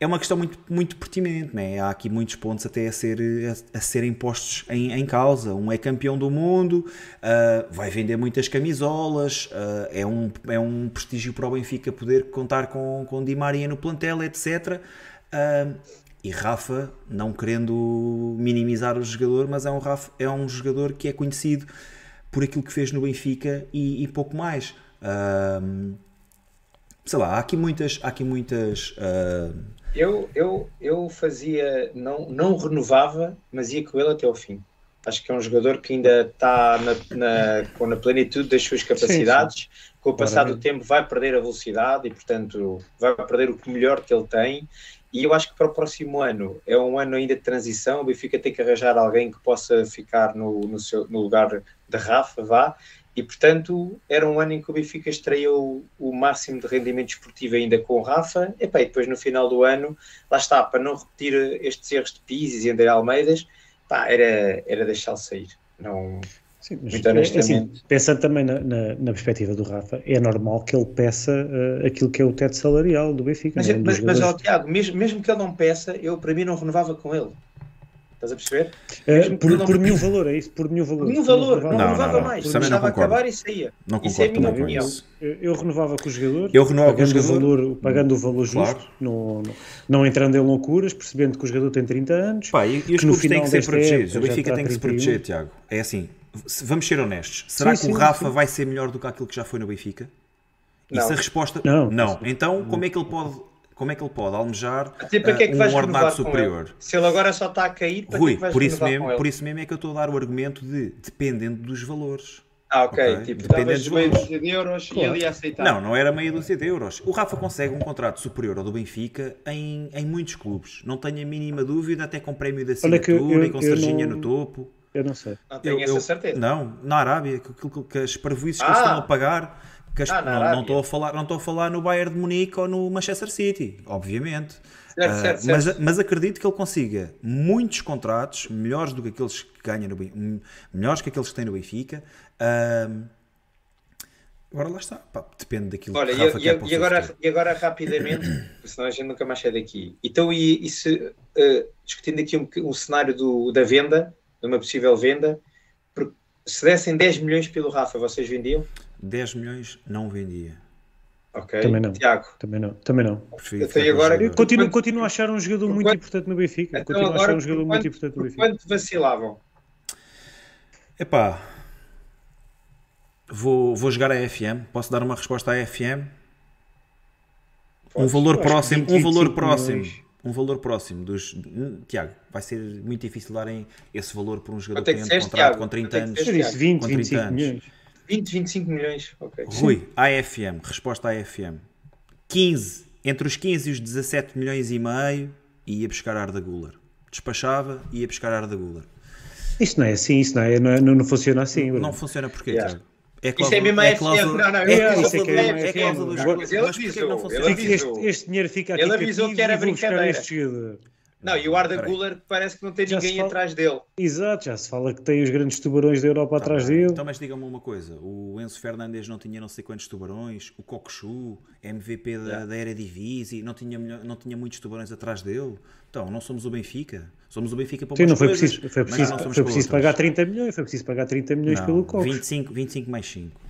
É uma questão muito, muito pertinente, né? há aqui muitos pontos até a, ser, a, a serem postos em, em, causa. Um é campeão do mundo, uh, vai vender muitas camisolas, uh, é, um, é um prestígio para o Benfica poder contar com, com Di Maria no plantel, etc. Uh, ah, e Rafa, não querendo minimizar o jogador, mas é um, Rafa, é um jogador que é conhecido por aquilo que fez no Benfica e, e pouco mais. sei lá, há aqui muitas, há aqui muitas eu, eu, eu fazia, não, não renovava, mas ia com ele até ao fim. Acho que é um jogador que ainda está na, na, com a plenitude das suas capacidades. Sim, sim. Com o passar do tempo vai perder a velocidade e, portanto, vai perder o melhor que ele tem. E eu acho que para o próximo ano é um ano ainda de transição. O Benfica tem que arranjar alguém que possa ficar no, no, seu, no lugar da Rafa, vá, e, portanto, era um ano em que o Benfica estreou o máximo de rendimento esportivo ainda com o Rafa. E, e depois, no final do ano, lá está, para não repetir estes erros de Pizzi e André Almeidas, pá, era, era deixá-lo sair. Não, Sim, mas, muito honestamente. Assim, pensando também na, na, na, perspectiva do Rafa, é normal que ele peça uh, aquilo que é o teto salarial do Benfica. Mas, é? mas, mas ó, Tiago, mesmo, mesmo que ele não peça, eu para mim não renovava com ele. Estás a perceber? É, por, não... por nenhum valor, é isso? Por nenhum valor. Por nenhum valor, não, não renovava mais. Deixava acabar e saía. Não isso é a minha opinião. Eu, eu, renovava com o jogador, eu renovava pagando, com o jogador. Valor, pagando o valor justo, claro. não, não, não, entrando em loucuras, percebendo que o jogador tem 30 anos. Pá, e, e os clubes têm que ser protegidos. O Benfica tem que se proteger, Tiago. É assim, vamos ser honestos. Será sim, que sim, o Rafa sim. vai ser melhor do que aquilo que já foi no Benfica? E se a resposta. Não. Não. Então, como é que ele pode como é que ele pode almejar Até para que é que uh, um ordenado superior? Se ele agora só está a cair, para Rui, que é que por, isso mesmo, por isso mesmo é que eu estou a dar o argumento de dependendo dos valores. Ah, ok. okay? Tipo, dependendo dos meia dúzia de euros claro. e ele ia aceitar. Não, não era meia dúzia de euros. O Rafa consegue um contrato superior ao do Benfica em, em muitos clubes. Não tenho a mínima dúvida, até com prémio de assinatura eu, e com Serginha não... no topo. Eu não sei. Não tenho eu, essa certeza. Não, na Arábia, que, que, que as parvoices ah. que eles estão a pagar as, ah, não, não, estou a falar, não estou a falar no Bayern de Munique ou no Manchester City, obviamente. Certo, uh, certo, mas, certo. mas acredito que ele consiga muitos contratos, melhores do que aqueles que ganha no melhores que aqueles que tem no Benfica. Uh, agora lá está, Pá, depende daquilo Olha, que Rafa e, quer e, agora, e agora rapidamente, senão a gente nunca mais sai daqui. Então, e, e se, uh, discutindo aqui um, um cenário do, da venda, de uma possível venda, se dessem 10 milhões pelo Rafa, vocês vendiam? 10 milhões não vendia. Ok, também não. Tiago. Também não. Também não. Até agora, eu continuo, quanto, continuo a achar um jogador muito quanto, importante no Benfica. Então continuo agora, a achar um jogador quanto, muito importante no Benfica. Quanto vacilavam? Epá, vou, vou jogar a FM. Posso dar uma resposta à FM? Pode. Um valor próximo, um valor próximo. um valor próximo dos. Hum, Tiago, vai ser muito difícil darem esse valor por um jogador é que tem um contrato Tiago? com 30 Quanto é anos. Eu disse 20, Com 30 25 anos. milhões. 20, 25 milhões. Ok. Rui, AFM, resposta AFM. 15, entre os 15 e os 17 milhões e meio, ia buscar Arda Guller. Despachava e ia buscar Arda Guller. Isto não é assim, isso não, é, não, é- não, não funciona assim. Não Bruno. funciona porquê, Yeah. É Isto é mesmo a FM. Não, não, é eu- cláusula isso é que é uma é cláusula dos. Mas Mas porquê que não avisou, funciona? ele Fica- avisou. este, este dinheiro fica aqui Ele avisou que era e brincadeira. Não, e o Arda. Guller parece que não tem Já ninguém fala- atrás dele. Exato, já se fala que tem os grandes tubarões da Europa Tá atrás bem. dele. Então, mas diga-me uma coisa: o Enzo Fernandes não tinha não sei quantos tubarões, o Cockchu, MVP da, da Eredivisie, não tinha, não tinha muitos tubarões atrás dele. Então, não somos o Benfica. Somos o Benfica para Sim, não foi coisas, preciso, foi mas preciso, não somos foi preciso pagar 30 milhões, foi preciso pagar 30 milhões Não, pelo Cox. 25, 25 mais 5.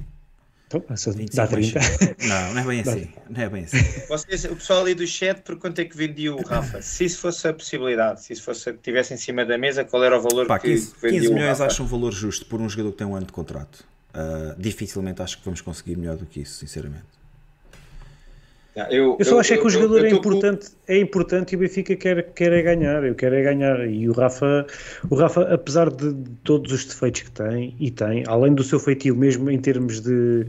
Então, essa- 25 dá mais 30. 5. Não, não é bem assim. Não é bem assim. Vocês, o pessoal ali do chat, por quanto é que vendia o Rafa? Se isso fosse a possibilidade, se isso fosse, tivesse em cima da mesa, qual era o valor Pá, que, 15, que vendia 15 o milhões Rafa? acho um valor justo por um jogador que tem um ano de contrato. Ah, dificilmente acho que vamos conseguir melhor do que isso, sinceramente. Não, Eu, Eu só acho é que o jogador eu é importante, é importante e o Benfica quer, quer é ganhar, eu quero é ganhar. E o Rafa, o Rafa, apesar de, de todos os defeitos que tem, e tem, além do seu feitio, mesmo em termos de,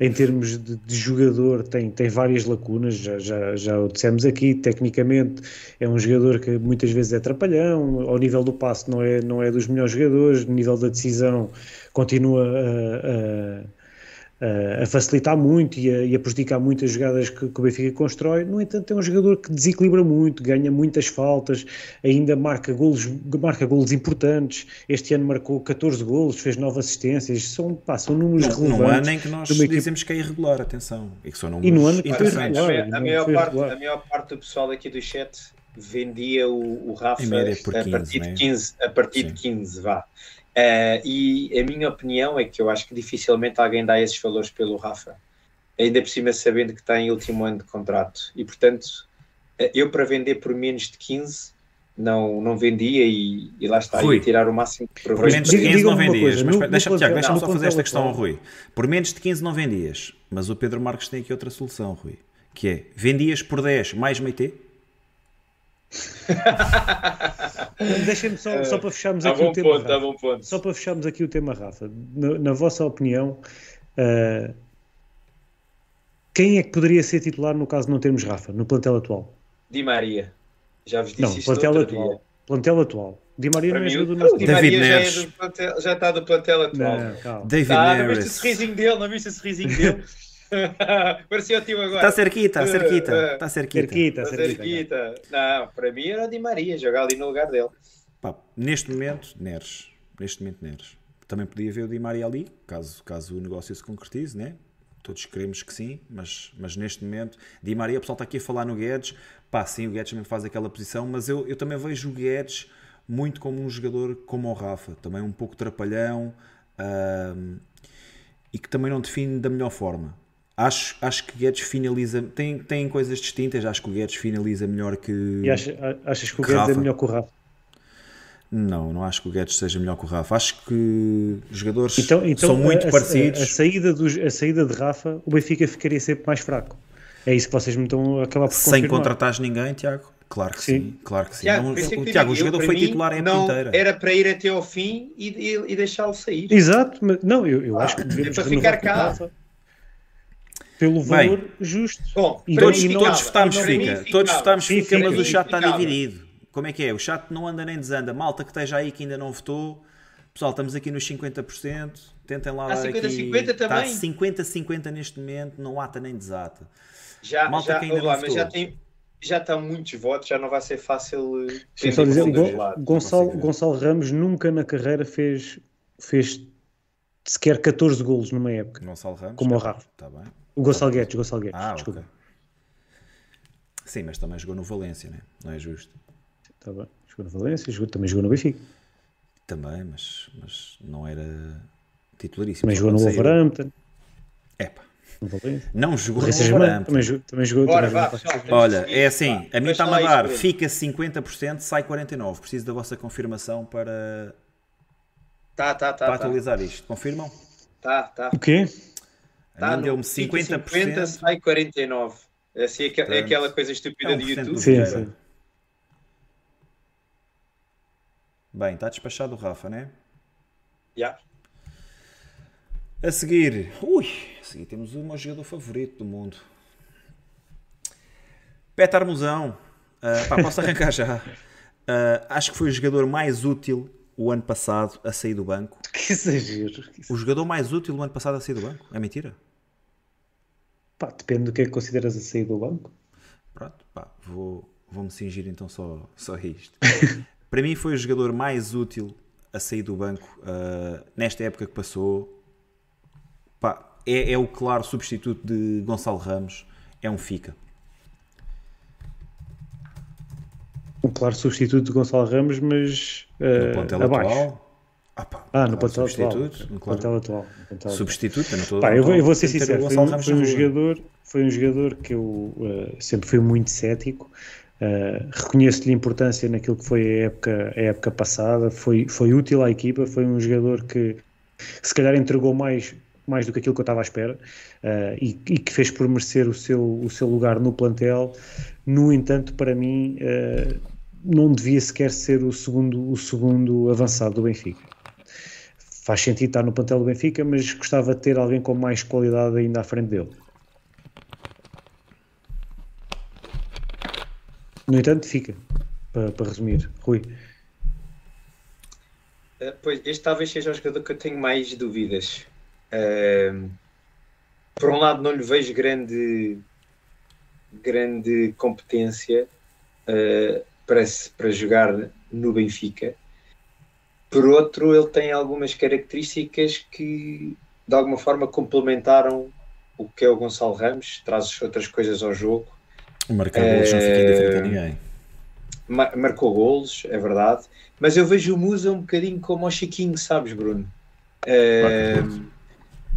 em termos de, de jogador, tem, tem várias lacunas, já, já, já o dissemos aqui, tecnicamente é um jogador que muitas vezes é trapalhão, ao nível do passe não é, não é dos melhores jogadores, no nível da decisão continua a- a a- a facilitar muito e a, e a prejudicar muito as jogadas que, que o Benfica constrói. No entanto, é um jogador que desequilibra muito, ganha muitas faltas, ainda marca golos, marca golos importantes. Este ano marcou 14 golos, fez 9 assistências. São, pá, são números Num, num relevantes. ano em que nós dizemos que é irregular, atenção. E que são números E no ano que interessantes. irregular. A, não maior parte, regular. a maior parte do pessoal aqui do chat vendia o, o Rafa a 15, partir né? de 15, a partir de Sim. 15, vá. Eh, e a minha opinião é que eu acho que dificilmente alguém dá esses valores pelo Rafa, ainda por cima sabendo que tem último ano de contrato. E portanto, eh, eu para vender por menos de 15 não, não vendia e, e lá está, Rui, tirar o máximo de Por proveito. menos de Diga- 15 não vendias. coisa, Mas deixa-me no Tiago, deixa-me só fazer esta questão ao. Rui. Por menos de 15 não vendias. Mas o Pedro Marques tem aqui outra solução, Rui. Que é, vendias por 10 mais meite? Deixem-me só, só para fecharmos Tá aqui o bom tema. ponto, tá Rafa. bom ponto. Só para fecharmos aqui o tema, Rafa, na, na vossa opinião, ah, quem é que poderia ser titular no caso de não termos Rafa, no plantel atual? Di Maria, já vos disse Não, isto plantel outro atual. dia. Plantel atual. Di Maria Para não é mim, jogador do nosso Di. David Maria já, é Neres. do plantel- já está do plantel atual. Não. David Tá, não viste o Neres. sorrisinho dele, não viste o sorrisinho dele? Parecia o tio agora. Está cerquita, está cerquita. Eh, Está cerquita. Cerquita, Tá cerquita. cerquita. Não, para mim era o Di Maria, jogar ali no lugar dele. Pá, neste momento, Neres. Neste momento, Neres. Também podia ver o Di Maria ali, caso, caso o negócio se concretize, né? Todos queremos que sim, mas, mas neste momento, Di Maria, o pessoal está aqui a falar no Guedes. Pá, sim, o Guedes também faz aquela posição, mas eu, eu também vejo o Guedes muito como um jogador como o Rafa, também um pouco trapalhão e que também não define da melhor forma. Acho, acho que Guedes finaliza, tem, tem coisas distintas, acho que o Guedes finaliza melhor que. E achas, achas que o Que Guedes é Rafa. melhor que o Rafa? Não, não acho que o Guedes seja melhor que o Rafa. Acho que os jogadores Então, então são muito a, a- parecidos. A, saída dos, a saída de Rafa, o Benfica ficaria sempre mais fraco. É isso que vocês me estão a acabar por sem confirmar. contratares ninguém, Tiago? Claro que sim, Sim. claro que sim. Tiago, Não- é que o eu Tiago, o jogador foi mim, titular a época inteira. Era para ir até ao fim e, e, e deixá-lo sair. Exato, mas não, eu, eu acho que é para ficar cá. Rafa pelo Bem, valor justo. Bom, E Todos, mim todos votámos fica, ficava. todos votámos fica, sim, mas o chat está dividido. Como é que é? O chat não anda nem desanda. Malta que esteja aí que ainda não votou. Pessoal, estamos aqui nos 50%. Tentem lá Há dar 50, aqui. 50 também? Está 50-50 neste momento. Não ata nem desata. Já, Malta já, que ainda lá, mas já, tem, já estão muitos votos, já não vai ser fácil. eh, Sim, só dizer, Gon-. Gonçalo, ver. Gonçalo Ramos nunca na carreira fez, fez sequer 14 golos numa época. Gonçalo Ramos. Como o Rafa. Tá bem. O Gonçalo Guedes, Gonçalo Guedes, Ah, desculpa. ok. Sim, mas também jogou no Valência, né? não é justo? Tá bem. Jogou no Valência, jogou- também jogou no Benfica. Também, mas, mas não era titularíssimo. Também jogou no. Wolverhampton, Epá, no Valência. não jogou no Wolverhampton. também jogou. Também jogou Bora, também vá, pessoal. Olha, é assim, Vá, a mim está-me a isto, dar, fica 50%, sai 49%. Preciso da vossa confirmação para, Tá, tá, para tá. Tá, atualizar isto. Confirmam? tá. tá. O quê? A Tá deu-me fica 50%. 50, sai 49. É, assim, é, que- é aquela coisa estúpida é um cento YouTube. Sim, sim. Bem, está despachado o Rafa, né? Já. Yeah. A seguir, ui, a seguir temos o meu jogador favorito do mundo. Petar Musão. Uh, pá, posso arrancar já. Uh, acho que foi o jogador mais útil o ano passado a sair do banco. Que exagero. O jogador mais útil o ano passado a sair do banco? É mentira? Pá, depende do que é que consideras a sair do banco. Pronto, pá, vou, vou-me cingir então só, só isto. Para mim foi o jogador mais útil a sair do banco uh, nesta época que passou. Pá, é, é o claro substituto de Gonçalo Ramos. É um fica. Um claro substituto de Gonçalo Ramos, mas uh, abaixo. Atual. Ah, pá, ah, no plantel atual. No plantel atual. Substituto, não estou pá, eu, vou, eu vou ser sincero, foi, um, foi um jogador, foi um jogador que eu uh, sempre fui muito cético. Uh, Reconheço-lhe a importância naquilo que foi a época, a época passada, foi, foi útil à equipa, foi um jogador que se calhar entregou mais, mais do que aquilo que eu estava à espera uh, e, e, que fez por merecer o seu, o seu lugar no plantel. No entanto, para mim, uh, não devia sequer ser o segundo, o segundo avançado do Benfica. Faz sentido estar no plantel do Benfica, mas gostava de ter alguém com mais qualidade ainda à frente dele. No entanto, fica, para, para resumir. Rui. Uh, pois, este talvez seja o jogador que eu tenho mais dúvidas. Uh, por um lado, não lhe vejo grande, grande competência. Uh, para, para jogar no Benfica. Por outro, ele tem algumas características que de alguma forma complementaram o que é o Gonçalo Ramos, traz outras coisas ao jogo. Marcar é... golos não fica indiferente a eh, ninguém. marcou golos, é verdade, mas eu vejo o Musa um bocadinho como o Chiquinho, sabes, Bruno? É,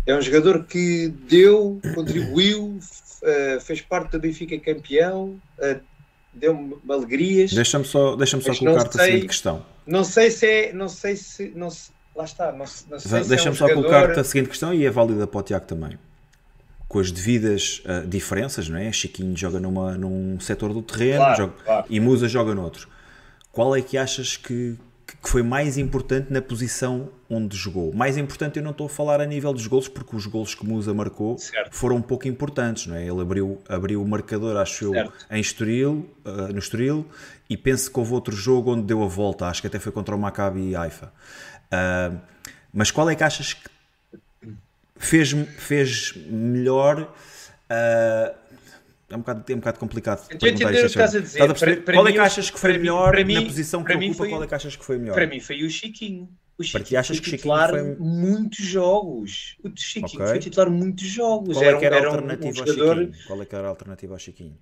é um jogador que deu, contribuiu, eh, fez parte do Benfica campeão, eh, deu-me alegrias. Deixa-me só, deixa só colocar-te a seguinte questão. Não sei se é, não sei se, não lá está, não, não sei Deixa-me se é um só jogador... colocar-te a seguinte questão e é válida para o Tiago também. Com as devidas uh, diferenças, não é? Chiquinho joga numa, num setor do terreno claro, joga, claro. e Musa joga noutro. Qual é que achas que, que foi mais importante na posição onde jogou. Mais importante, eu não estou a falar a nível dos golos, porque os golos que Musa marcou certo. foram um pouco importantes, não é? Ele abriu, abriu o marcador, acho certo. eu, em Estoril, uh, no Estoril, e penso que houve outro jogo onde deu a volta, acho que até foi contra o Maccabi e Haifa. Uh, mas qual é que achas que fez, fez melhor... Uh, é um bocado, é um bocado complicado. O que estás a dizer. Estás a para, para qual é que achas que foi melhor para mim, na posição que ocupa? Foi, qual é que achas que foi melhor? Para mim foi o Chiquinho. O Chiquinho para achas que titular foi... muitos jogos. O Chiquinho okay. foi titular muitos jogos. Qual é que era, era a alternativa um, um jogador... ao Chiquinho? Qual é que era a alternativa ao Chiquinho?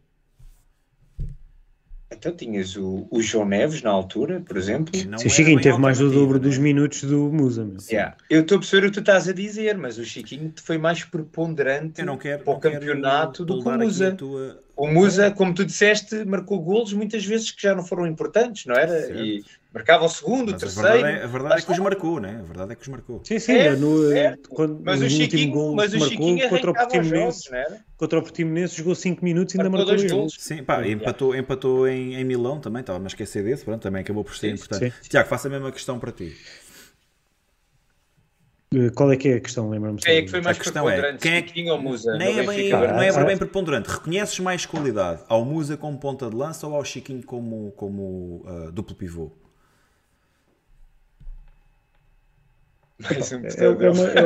Então tinhas o, o João Neves na altura, por exemplo. Sim, o Chiquinho teve mais do dobro dos minutos do Musa. Yeah. Eu estou a perceber o que tu estás a dizer, mas o Chiquinho foi mais preponderante eu não quero, para o campeonato do que o Musa. Tua... O Musa, como tu disseste, marcou golos muitas vezes que já não foram importantes, não era? Certo. E marcava o segundo, o terceiro. A verdade, é, a verdade é que os marcou, né? A verdade é que os marcou. Sim, sim, é, no, é, quando, mas o Chiquinho, gol mas o Chiquinho marcou contra o Portimonense. Contra o Portimonense jogou 5 minutos e ainda marcou dois gols. Sim, pá, empatou, empatou em, em Milão também, estava a esquecer desse, pronto, também acabou por ser sim, importante. Sim. Tiago, faça a mesma questão para ti. Eh, qual é que é a questão? Lembra-me. Quem é que foi mais preponderante? É, quem é que... ou Musa? Nem é, bem, não é bem preponderante. Reconheces mais qualidade ao Musa como ponta de lança ou ao Chiquinho como, como uh, duplo pivô? É, é, uma, é,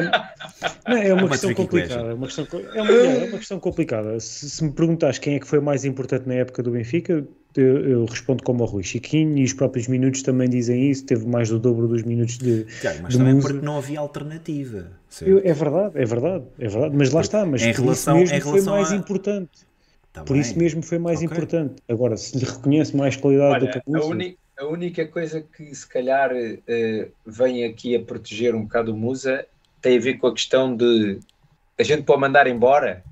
uma, é uma questão complicada. É uma questão, é, uma, é uma questão complicada. Se, se, me perguntas quem é que foi mais importante na época do Benfica, eu, eu, respondo como o Rui Chiquinho e os próprios minutos também dizem isso. Teve mais do dobro dos minutos de. Tiago, mas de também porque não havia alternativa. Eu, é verdade, é verdade, é verdade. Mas lá está. Mas em por relação, isso mesmo foi mais a... importante. Tá por bem. isso mesmo foi mais okay. importante. Agora, se lhe reconhece mais qualidade Olha, do que a Musa... A única coisa que se calhar uh, vem aqui a proteger um bocado o Musa tem a ver com a questão de a gente pode mandar embora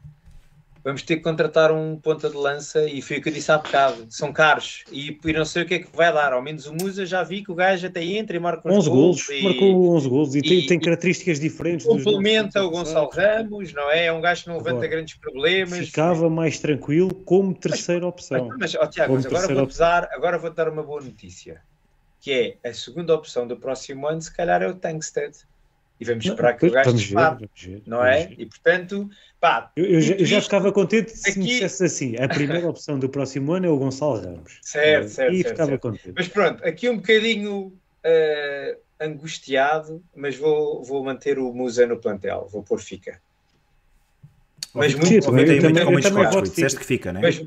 vamos ter que contratar um ponta de lança e foi o que eu disse há bocado, são caros e, e não sei o que é que vai dar, ao menos o Musa já vi que o gajo até entra e marca 11 gols, e, marcou 11 gols e, e tem, tem, características diferentes. Complementa o Gonçalo Ramos, não é? É um gajo que não levanta agora, grandes problemas. Ficava mais tranquilo como terceira opção. Mas, mas oh, Tiago, mas agora vou, dar, agora vou dar uma boa notícia, que é a segunda opção do próximo ano, se calhar é o Tankstead. E vamos esperar não, que o gajo dispare, não é? Ver. E portanto, pá. Eu, eu, já, eu já, ficava contente se aqui... me dissesse assim: a primeira opção do próximo ano é o Gonçalo Ramos. Certo, certo. E certo, ficava certo. contente. Mas pronto, aqui um bocadinho uh, angustiado, mas vou, vou manter o Musa no plantel, vou pôr fica. Mas muito, muito, muito, muito, muitos cortes, disseste que fica, não é? Mas,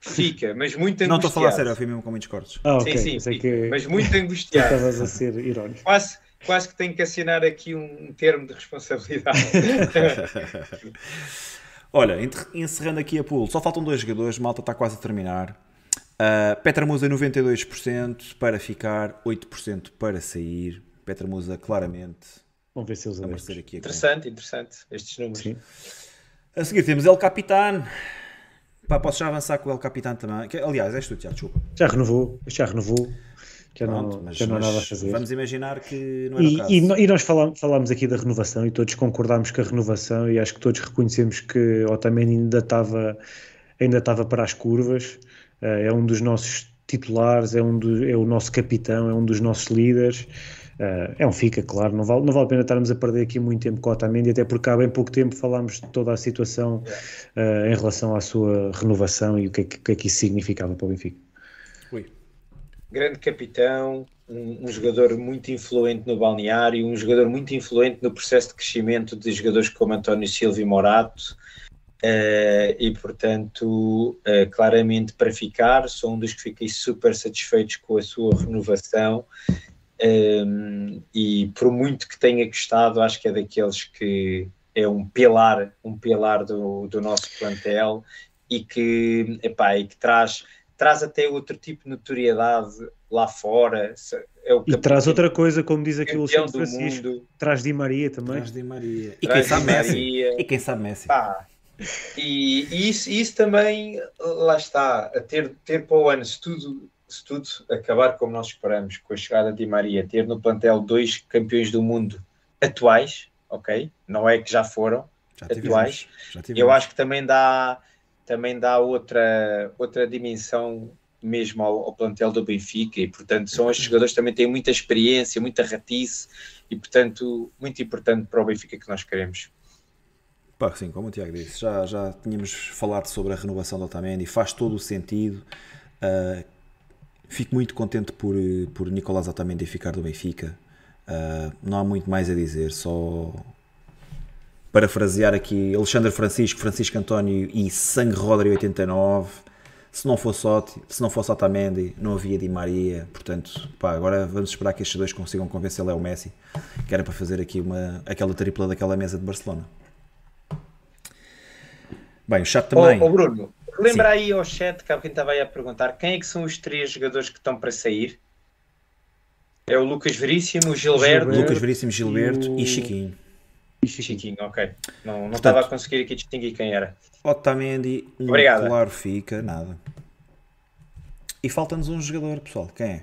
fica, mas muito angustiado. Não estou a falar sério, eu fui mesmo com muitos cortes. Ah, ok. Sim, sim, que... mas muito angustiado. Estavas a ser irónico. Quase, quase que tenho que assinar aqui um termo de responsabilidade. Olha, encerrando aqui a pool, só faltam dois jogadores, malta está quase a terminar. Uh, Petra Musa 92% para ficar, 8% para sair. Petra Musa claramente. Vamos ver se eles aparecer aqui. Interessante, interessante, estes números. Sim. A seguir temos El Capitan. Pá, posso já avançar com o El Capitan também? Que, aliás, és tu, Tiago, desculpa. Já renovou, já renovou. Já, Pronto, não, mas, já não há mas nada a fazer. Vamos imaginar que não era E, o caso. e, e nós falámos, falámos aqui da renovação e todos concordámos com a renovação e acho que todos reconhecemos que Otamendi ainda estava ainda estava para as curvas, eh, é um dos nossos titulares, é, um do, é o nosso capitão, é um dos nossos líderes. Uh, é um fica, claro, não vale, não vale a pena estarmos a perder aqui muito tempo com o Otamendi, até porque há bem pouco tempo falámos de toda a situação uh, em relação à sua renovação e o que é que, que, é que isso significava para o Benfica. Ui. Grande capitão, um, um, jogador muito influente no balneário, um jogador muito influente no processo de crescimento de jogadores como António Silva e Morato. Uh, e portanto, claramente para ficar, sou um dos que fiquei super satisfeitos com a sua renovação um, e por muito que tenha gostado, acho que é daqueles que é um pilar, um pilar do, do nosso plantel e que, epá, e que traz, traz até outro tipo de notoriedade lá fora. É o e traz outra coisa, como diz aqui o Luciano Francisco, mundo. traz Di Maria também. Traz Di Maria. E quem sabe Messi. E quem sabe Messi. Pá. E, e isso, isso também, lá está, a ter, ter para o ano, se tudo se tudo acabar como nós esperamos, com a chegada de Di Maria, ter no plantel dois campeões do mundo atuais, ok? Não é que já foram já atuais. já eu acho que também dá, também dá outra, outra dimensão mesmo ao, ao, plantel do Benfica e portanto são estes jogadores que também têm muita experiência, muita ratice e portanto muito importante para o Benfica que nós queremos. Pá, sim, como o Tiago disse, já, já tínhamos falado sobre a renovação do Otamendi, faz todo o sentido. Uh, Fico muito contente por, por Nicolás Otamendi ficar do Benfica. Uh, não há muito mais a dizer, só parafrasear aqui Alexandre Francisco, Francisco António e Sangue Rodri 89. Se não fosse se não fosse Otamendi, não havia Di Maria. Portanto, pá, agora vamos esperar que estes dois consigam convencer Léo Messi, que era para fazer aqui uma, aquela tripla daquela mesa de Barcelona. Bem, o chat também. Ô Bruno, lembra aí ao chat que alguém estava aí a perguntar quem é que são os três jogadores que estão para sair? É o Lucas Veríssimo, o Gilberto. Gilberto Lucas Veríssimo, Gilberto e, o... e Chiquinho. Chiquinho. Chiquinho, ok. Não, não Portanto, estava a conseguir aqui distinguir quem era. Otamendi, um Obrigado. claro fica, nada. E falta-nos um jogador, pessoal. Quem é?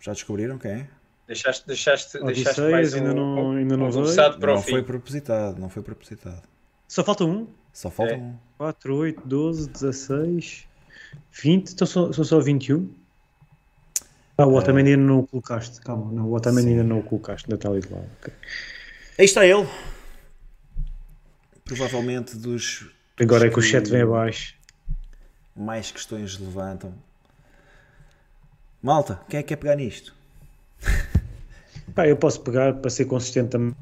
Já descobriram quem é? Deixaste, deixaste, Odisseias, deixaste mais um, ainda não, ainda não, um veio. para não foi propositado, não foi propositado. Só falta um? Só falta É. um. 4, 8, 12, 16, 20, então são, são só 21. Ah, o Otamendi ainda não o colocaste. Calma, não, o Otamendi ainda não o colocaste, ainda está ali de lado. ok. Aí está ele. Provavelmente dos. Agora é que o chat vem abaixo. Mais questões levantam. Malta, quem é que quer pegar nisto? Pá, eu posso pegar para ser consistente também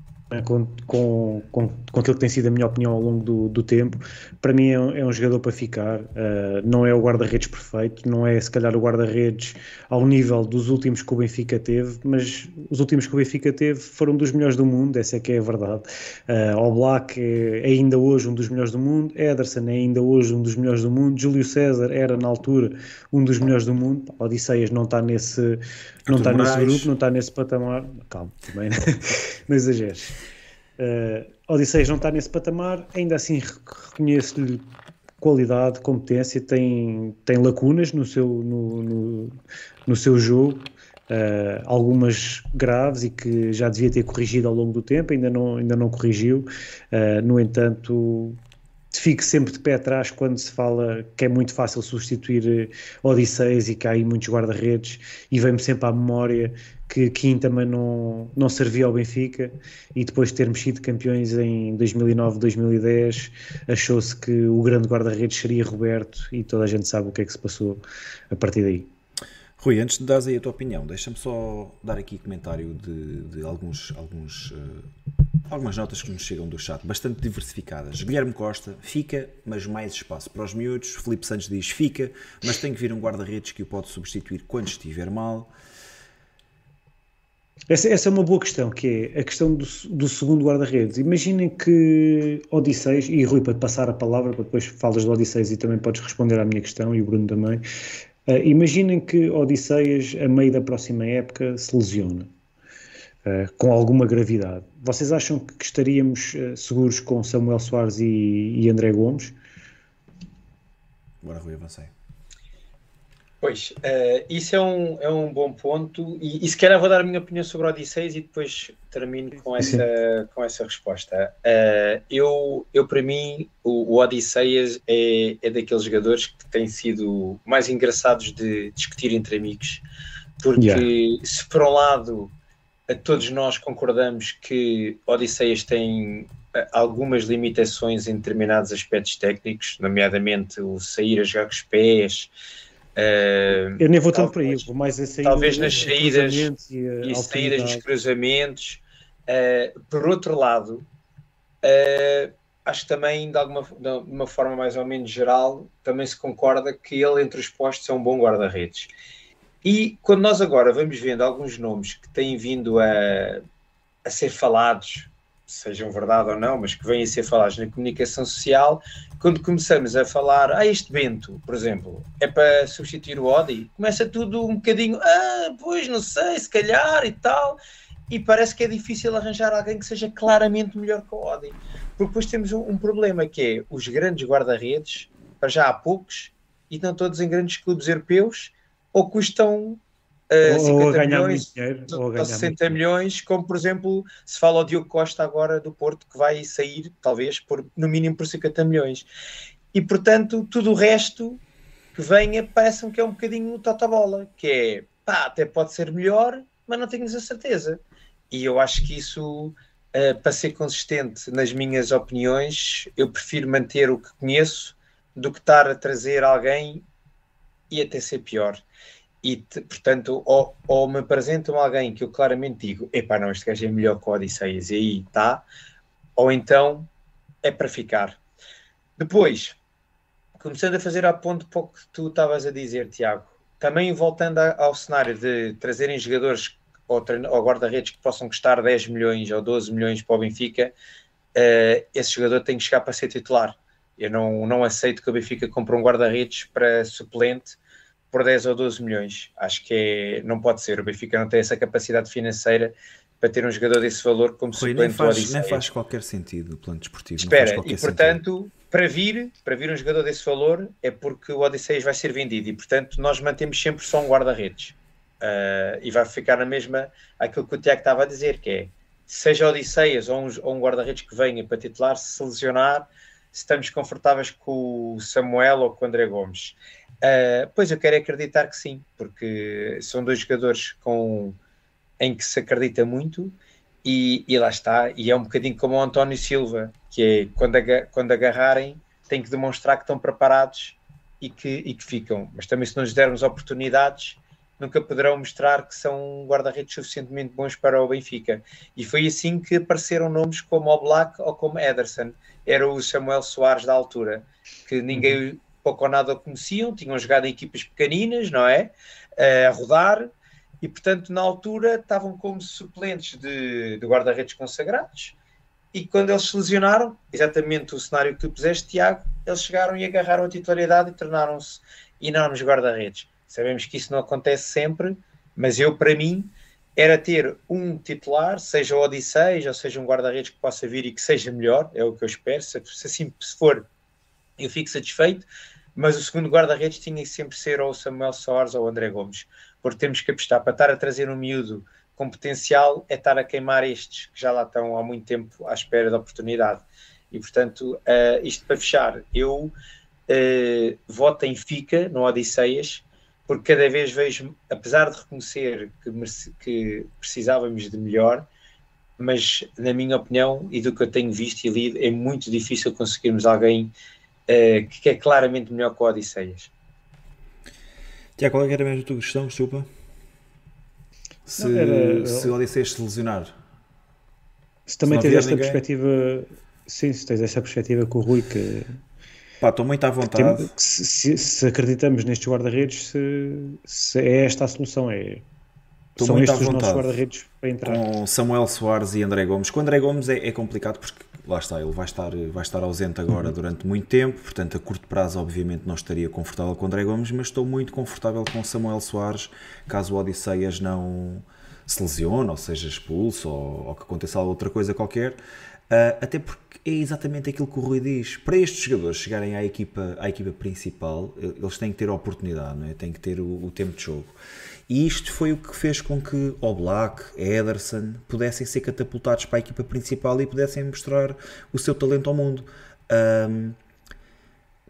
com, com, com, com aquilo que tem sido a minha opinião ao longo do, do tempo. Para mim é um, é um jogador para ficar. Uh, não é o guarda-redes perfeito, não é se calhar o guarda-redes ao nível dos últimos que o Benfica teve, mas os últimos que o Benfica teve foram dos melhores do mundo, essa é que é a verdade. Uh, o Black é ainda hoje um dos melhores do mundo, Ederson é ainda hoje um dos melhores do mundo, Júlio César era na altura um dos melhores do mundo. Odisseias não está nesse, não está nesse grupo, não está nesse patamar. Calma, também né? não exageres. Uh, Odisseias não está nesse patamar, ainda assim re- reconheço-lhe qualidade, competência, tem, tem lacunas no seu, no, no, no seu jogo, uh, algumas graves e que já devia ter corrigido ao longo do tempo, ainda não, ainda não corrigiu. Uh, no entanto, fico sempre de pé atrás quando se fala que é muito fácil substituir Odisseias e que há aí muitos guarda-redes e vem-me sempre à memória que Kim também não, não servia ao Benfica e depois de termos sido campeões em 2009, 2010 achou-se que o grande guarda-redes seria Roberto e toda a gente sabe o que é que se passou a partir daí. Rui, antes de dar aí a tua opinião, deixa-me só dar aqui comentário de, de alguns, alguns, uh, algumas notas que nos chegam do chat, bastante diversificadas. Guilherme Costa, fica, mas mais espaço para os miúdos. Felipe Santos diz, fica, mas tem que vir um guarda-redes que o pode substituir quando estiver mal. Essa, essa, é uma boa questão, que é a questão do, do segundo guarda-redes. Imaginem que Odisseis, e Rui, para te passar a palavra, para depois falas do Odisseis e também podes responder à minha questão, e o Bruno também. Uh, imaginem que Odisseias, a meio da próxima época, se lesiona uh, com alguma gravidade. Vocês acham que estaríamos uh, seguros com Samuel Soares e, e André Gomes? Bora, Rui, avancei. Pois, uh, isso é um, é um bom ponto e, e se calhar vou dar a minha opinião sobre o Odisseis e depois termino com essa, com essa resposta. Uh, eu, eu, para mim, o, o Odisseias é, é daqueles jogadores que têm sido mais engraçados de discutir entre amigos, porque yeah. se por um lado todos nós concordamos que Odisseias tem eh, algumas limitações em determinados aspectos técnicos, nomeadamente o sair a jogar com os pés, Uh, eu nem vou tanto para aí, vou mais a sair Talvez nas saídas e, e saídas dos cruzamentos. Uh, por outro lado, uh, acho que também, de, alguma, de uma forma mais ou menos geral, também se concorda que ele, entre os postos, é um bom guarda-redes. E quando nós agora vamos vendo alguns nomes que têm vindo a, a ser falados sejam verdade ou não, mas que vêm a ser falados na comunicação social, quando começamos a falar, ah, este Bento, por exemplo, é para substituir o Odi, começa tudo um bocadinho, ah, pois não sei, se calhar e tal, e parece que é difícil arranjar alguém que seja claramente melhor que o Odi. Porque depois temos um, um problema que é os grandes guarda-redes, para já há poucos, e estão todos em grandes clubes europeus, ou custam uh, 50 milhões, dinheiro, ou, ou 60 milhões, como por exemplo se fala o Diogo Costa agora do Porto que vai sair talvez por, no mínimo por 50 milhões. E portanto tudo o resto que venha parece-me que é um bocadinho o tota-bola que é pá, até pode ser melhor mas não tenho a certeza. E eu acho que isso uh, para ser consistente nas minhas opiniões eu prefiro manter o que conheço do que estar a trazer alguém e até ser pior e portanto, ou, ou, me apresentam alguém que eu claramente digo, epá, não, este gajo é melhor que o Odisseias, e aí está, ou então é para ficar. Depois, começando a fazer a ponto para o que tu estavas a dizer, Tiago, também voltando ao cenário de trazerem jogadores ou, ou guarda-redes que possam custar 10 milhões ou 12 milhões para o Benfica, uh, esse jogador tem que chegar para ser titular. Eu não, não aceito que o Benfica compre um guarda-redes para suplente por 10 ou 12 milhões. Acho que é, não pode ser. O Benfica não tem essa capacidade financeira para ter um jogador desse valor como Rui, nem faz, nem faz qualquer sentido o plano desportivo. Espera, e portanto, sentido. para vir, para vir um jogador desse valor é porque o Odisseias vai ser vendido e portanto nós mantemos sempre só um guarda-redes. Uh, e vai ficar na mesma aquilo que o Tiago estava a dizer, que é seja Odisseias ou um, ou um guarda-redes que venha para titular, se lesionar, se estamos confortáveis com o Samuel ou com o André Gomes. Uh, pois eu quero acreditar que sim, porque são dois jogadores com, em que se acredita muito e, e lá está. E é um bocadinho como o António Silva, que é quando, quando agarrarem, tem que demonstrar que estão preparados e que, e que ficam. Mas também, se não lhes dermos oportunidades, nunca poderão mostrar que são guarda-redes suficientemente bons para o Benfica. E foi assim que apareceram nomes como o Black ou como Ederson. Era o Samuel Soares da altura, que ninguém, uhum pouco ou nada conheciam, tinham jogado em equipas pequeninas, não é? A rodar, e portanto na altura estavam como suplentes de, de guarda-redes consagrados. E quando eles se lesionaram, exatamente o cenário que tu puseste, Tiago, eles chegaram e agarraram a titularidade e tornaram-se enormes guarda-redes. Sabemos que isso não acontece sempre, mas eu, para mim, era ter um titular, seja o Odisseis, ou seja um guarda-redes que possa vir e que seja melhor, é o que eu espero. Se, assim se for, eu fico satisfeito mas o segundo guarda-redes tinha que sempre ser ou o Samuel Soares ou o André Gomes, porque temos que apostar para estar a trazer um miúdo com potencial é estar a queimar estes que já lá estão há muito tempo à espera da oportunidade. E portanto, uh, isto para fechar, eu uh, voto em FICA, no Odisseias, porque cada vez vejo, apesar de reconhecer que, que precisávamos de melhor, mas na minha opinião e do que eu tenho visto e lido, é muito difícil conseguirmos alguém uh, que é claramente melhor que o Odisseias. Tiago, qual é era mesmo a tua questão, desculpa? Se, não, era, se o Odisseias se lesionar. Se também se tens esta ninguém... perspectiva, sim, se tens esta perspectiva com o Rui que Pá, estou muito à vontade. Tem, se, se, acreditamos nestes guarda-redes, se, se, é esta a solução, é. Estou São estes os nossos guarda-redes para entrar. Com Samuel Soares e André Gomes. Com André Gomes é, é, complicado porque lá está, ele vai estar, vai estar ausente agora uhum. durante muito tempo, portanto a curto prazo obviamente não estaria confortável com André Gomes, mas estou muito confortável com Samuel Soares, caso o Odisseias não se lesione, ou seja expulso, ou, ou que aconteça outra coisa qualquer. Uh, até porque é exatamente aquilo que o Rui diz. Para estes jogadores chegarem à equipa, à equipa principal, eles têm que ter a oportunidade, não é? têm que ter o, o tempo de jogo. E isto foi o que fez com que o Black, Ederson pudessem ser catapultados para a equipa principal e pudessem mostrar o seu talento ao mundo. Um,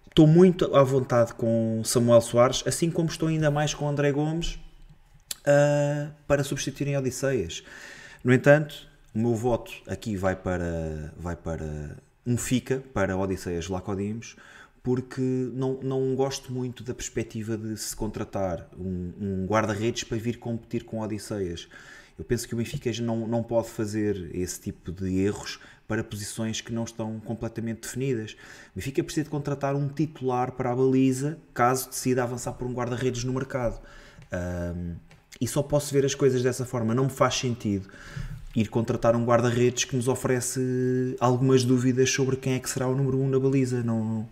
estou muito à vontade com Samuel Soares, assim como estou ainda mais com André Gomes uh, para substituírem Odisseias. No entanto, o meu voto aqui vai para, vai para um FICA, para Odisseias Lacodimos, porque não, não gosto muito da perspectiva de se contratar um, um guarda-redes para vir competir com Odisseias. Eu penso que o Benfica não, não pode fazer esse tipo de erros para posições que não estão completamente definidas. O Benfica precisa de contratar um titular para a baliza caso decida avançar por um guarda-redes no mercado. Um, e só posso ver as coisas dessa forma. Não me faz sentido ir contratar um guarda-redes que nos oferece algumas dúvidas sobre quem é que será o número 1 um na baliza. Não,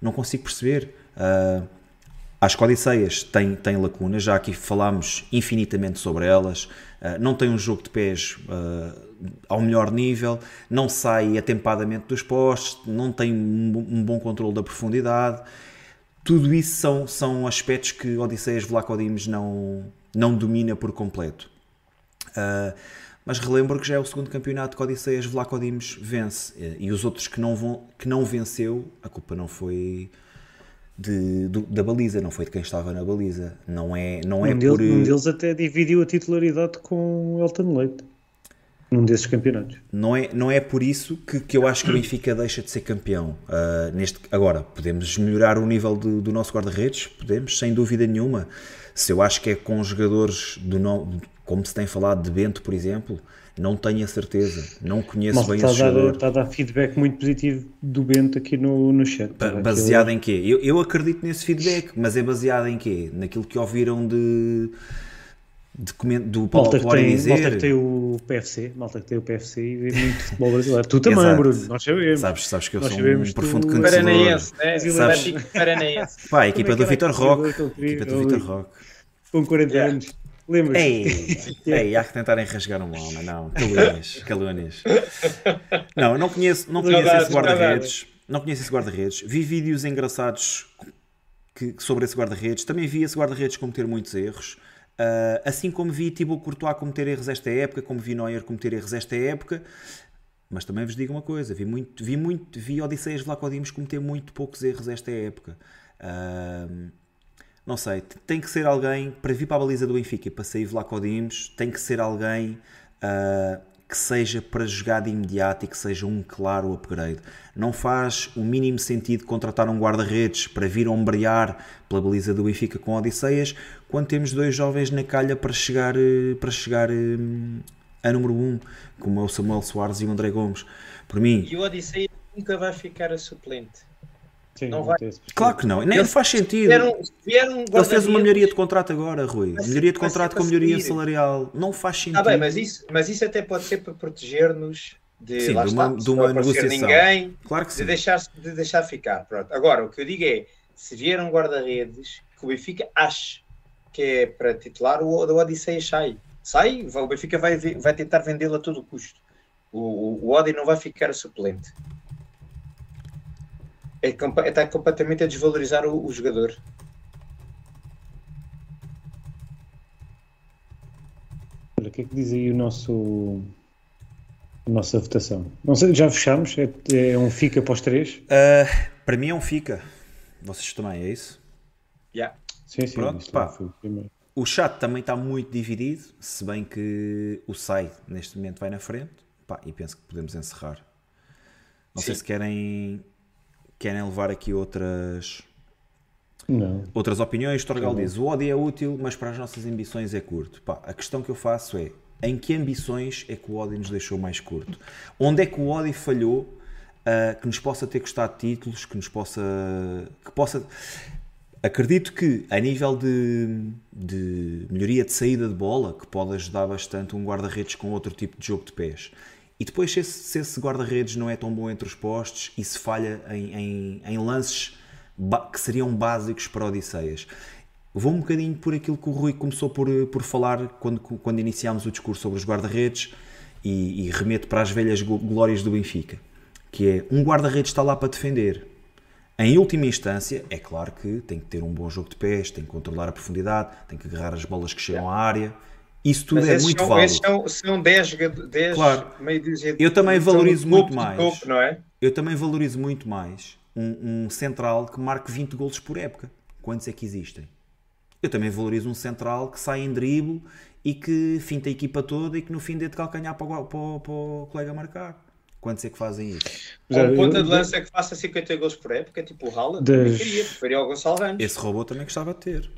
não consigo perceber. Uh, as Codiceias têm, têm lacunas, já aqui falámos infinitamente sobre elas. Uh, não tem um jogo de pés uh, ao melhor nível, não sai atempadamente dos postes, não tem um, um bom controle da profundidade. Tudo isso são, são aspectos que Odisseias Vlacodimos não, não domina por completo. Uh, mas relembro que já é o segundo campeonato que Odisseias Vlacodimos vence e os outros que não, vão, que não venceu, a culpa não foi de, do, da baliza, não foi de quem estava na baliza. Não é, não um é deles, por... Um deles até dividiu a titularidade com o Elton Leite. Num desses campeonatos. Não é, não é por isso que, que eu acho que o Benfica deixa de ser campeão. Uh, neste, agora, podemos melhorar o nível do, do nosso guarda-redes? Podemos, sem dúvida nenhuma. Se eu acho que é com jogadores do, no, como se tem falado de Bento, por exemplo, não tenho a certeza, não conheço Mas bem está esse a dar, jogador. Está a dar feedback muito positivo do Bento aqui no, no chat. baseado em quê? Eu, eu acredito nesse feedback, mas é baseado em quê? Naquilo que ouviram de, do Paulo malta que, tem, dizer. malta que tem o PFC, malta que tem o PFC e vê muito futebol brasileiro. Tu também, Exato. Bruno, nós sabemos. Sabes, sabes que eu Nós sou um profundo conhecedor. Paranaense, né? Sabes? Paranaense. Pá, a equipa do Vitor Roque. equipa do Vitor Roque. Com 40 yeah. anos. Lembras? Ei, ei, há que tentarem rasgar um homem, não. Calúnias, calúnias. Não, não conheço, não conheço esse guarda-redes. Não conheço esse guarda-redes. Vi vídeos engraçados que, sobre esse guarda-redes. Também vi esse guarda-redes cometer muitos erros. Uh, assim como vi Thibaut Courtois cometer erros esta época, como vi Neuer cometer erros esta época. Mas também vos digo uma coisa: vi, muito, vi, muito, vi Odisseias Vlacodimos cometer muito poucos erros esta época. Uh, não sei, tem que ser alguém para vir para a baliza do Benfica e para sair Vlaco Dimos, tem que ser alguém uh, que seja para jogar de imediato e que seja um claro upgrade. Não faz o mínimo sentido contratar um guarda-redes para vir ombrear pela baliza do Benfica com Odisseias, quando temos dois jovens na calha para chegar, eh, para chegar um, a número 1, um, como é o Samuel Soares e o André Gomes. Por mim... E o Odisseias nunca vai ficar a suplente. Sim, não vai. Claro que não, nem ele, faz sentido. Vieram, vieram ele fez uma melhoria de contrato agora, Rui. melhoria de contrato com melhoria salarial. Não faz sentido. Ah, bem, mas isso, mas isso até pode ser para proteger-nos de, sim, de uma, de uma negociação. Ninguém, claro que sim. De deixar, de deixar ficar. Pronto. Agora, o que eu digo é: se vieram guarda-redes, que o Benfica ache que é para titular, o, o Odisseia sai. Sai, o Benfica vai, vai tentar vendê-lo a todo custo. O, o, o Odi não vai ficar suplente é, está completamente a desvalorizar o, o jogador. Olha, o que é que diz aí o nosso nossa votação. Não sei, já fechamos? É, é um fica para os três? Uh, para mim é um fica. Vocês também, é isso? Yeah. Sim, sim. Pronto, pá. o, o chat também está muito dividido, se bem que o SAI neste momento vai na frente. Pá, e penso que podemos encerrar. Não sim. sei se querem, querem levar aqui outras. Não. Outras opiniões, Torgal diz: o ódio é útil, mas para as nossas ambições é curto. Pá, a questão que eu faço é: em que ambições é que o ódio nos deixou mais curto? Onde é que o ódio falhou uh, que nos possa ter custado títulos, que nos possa. que possa. Acredito que a nível de, de melhoria de saída de bola, que pode ajudar bastante um guarda-redes com outro tipo de jogo de pés. E depois, se esse, se esse guarda-redes não é tão bom entre os postes e se falha em, em, em lances que seriam básicos para Odisseias. Vou um bocadinho por aquilo que o Rui começou por, por falar quando, quando iniciámos o discurso sobre os guarda-redes e, e remeto para as velhas glórias do Benfica, que é um guarda-redes está lá para defender. Em última instância, é claro que tem que ter um bom jogo de pés, tem que controlar a profundidade, tem que agarrar as bolas que chegam à área. Isso tudo Mas é muito são, válido. Esses são, são 10, 10 claro. meio Eu também valorizo muito mais. Topo, é? Eu também valorizo muito mais um, um, central que marque 20 golos por época. Quantos é que existem? Eu também valorizo um central que sai em drible e que finta a equipa toda e que no fim dê de calcanhar para o, para, para o colega marcar. Quantos é que fazem isso? Um ponta de lança que faça 50 gols por época, tipo o Haaland, das... queria, preferia o Gonçalo Ramos. Esse robô também gostava de ter.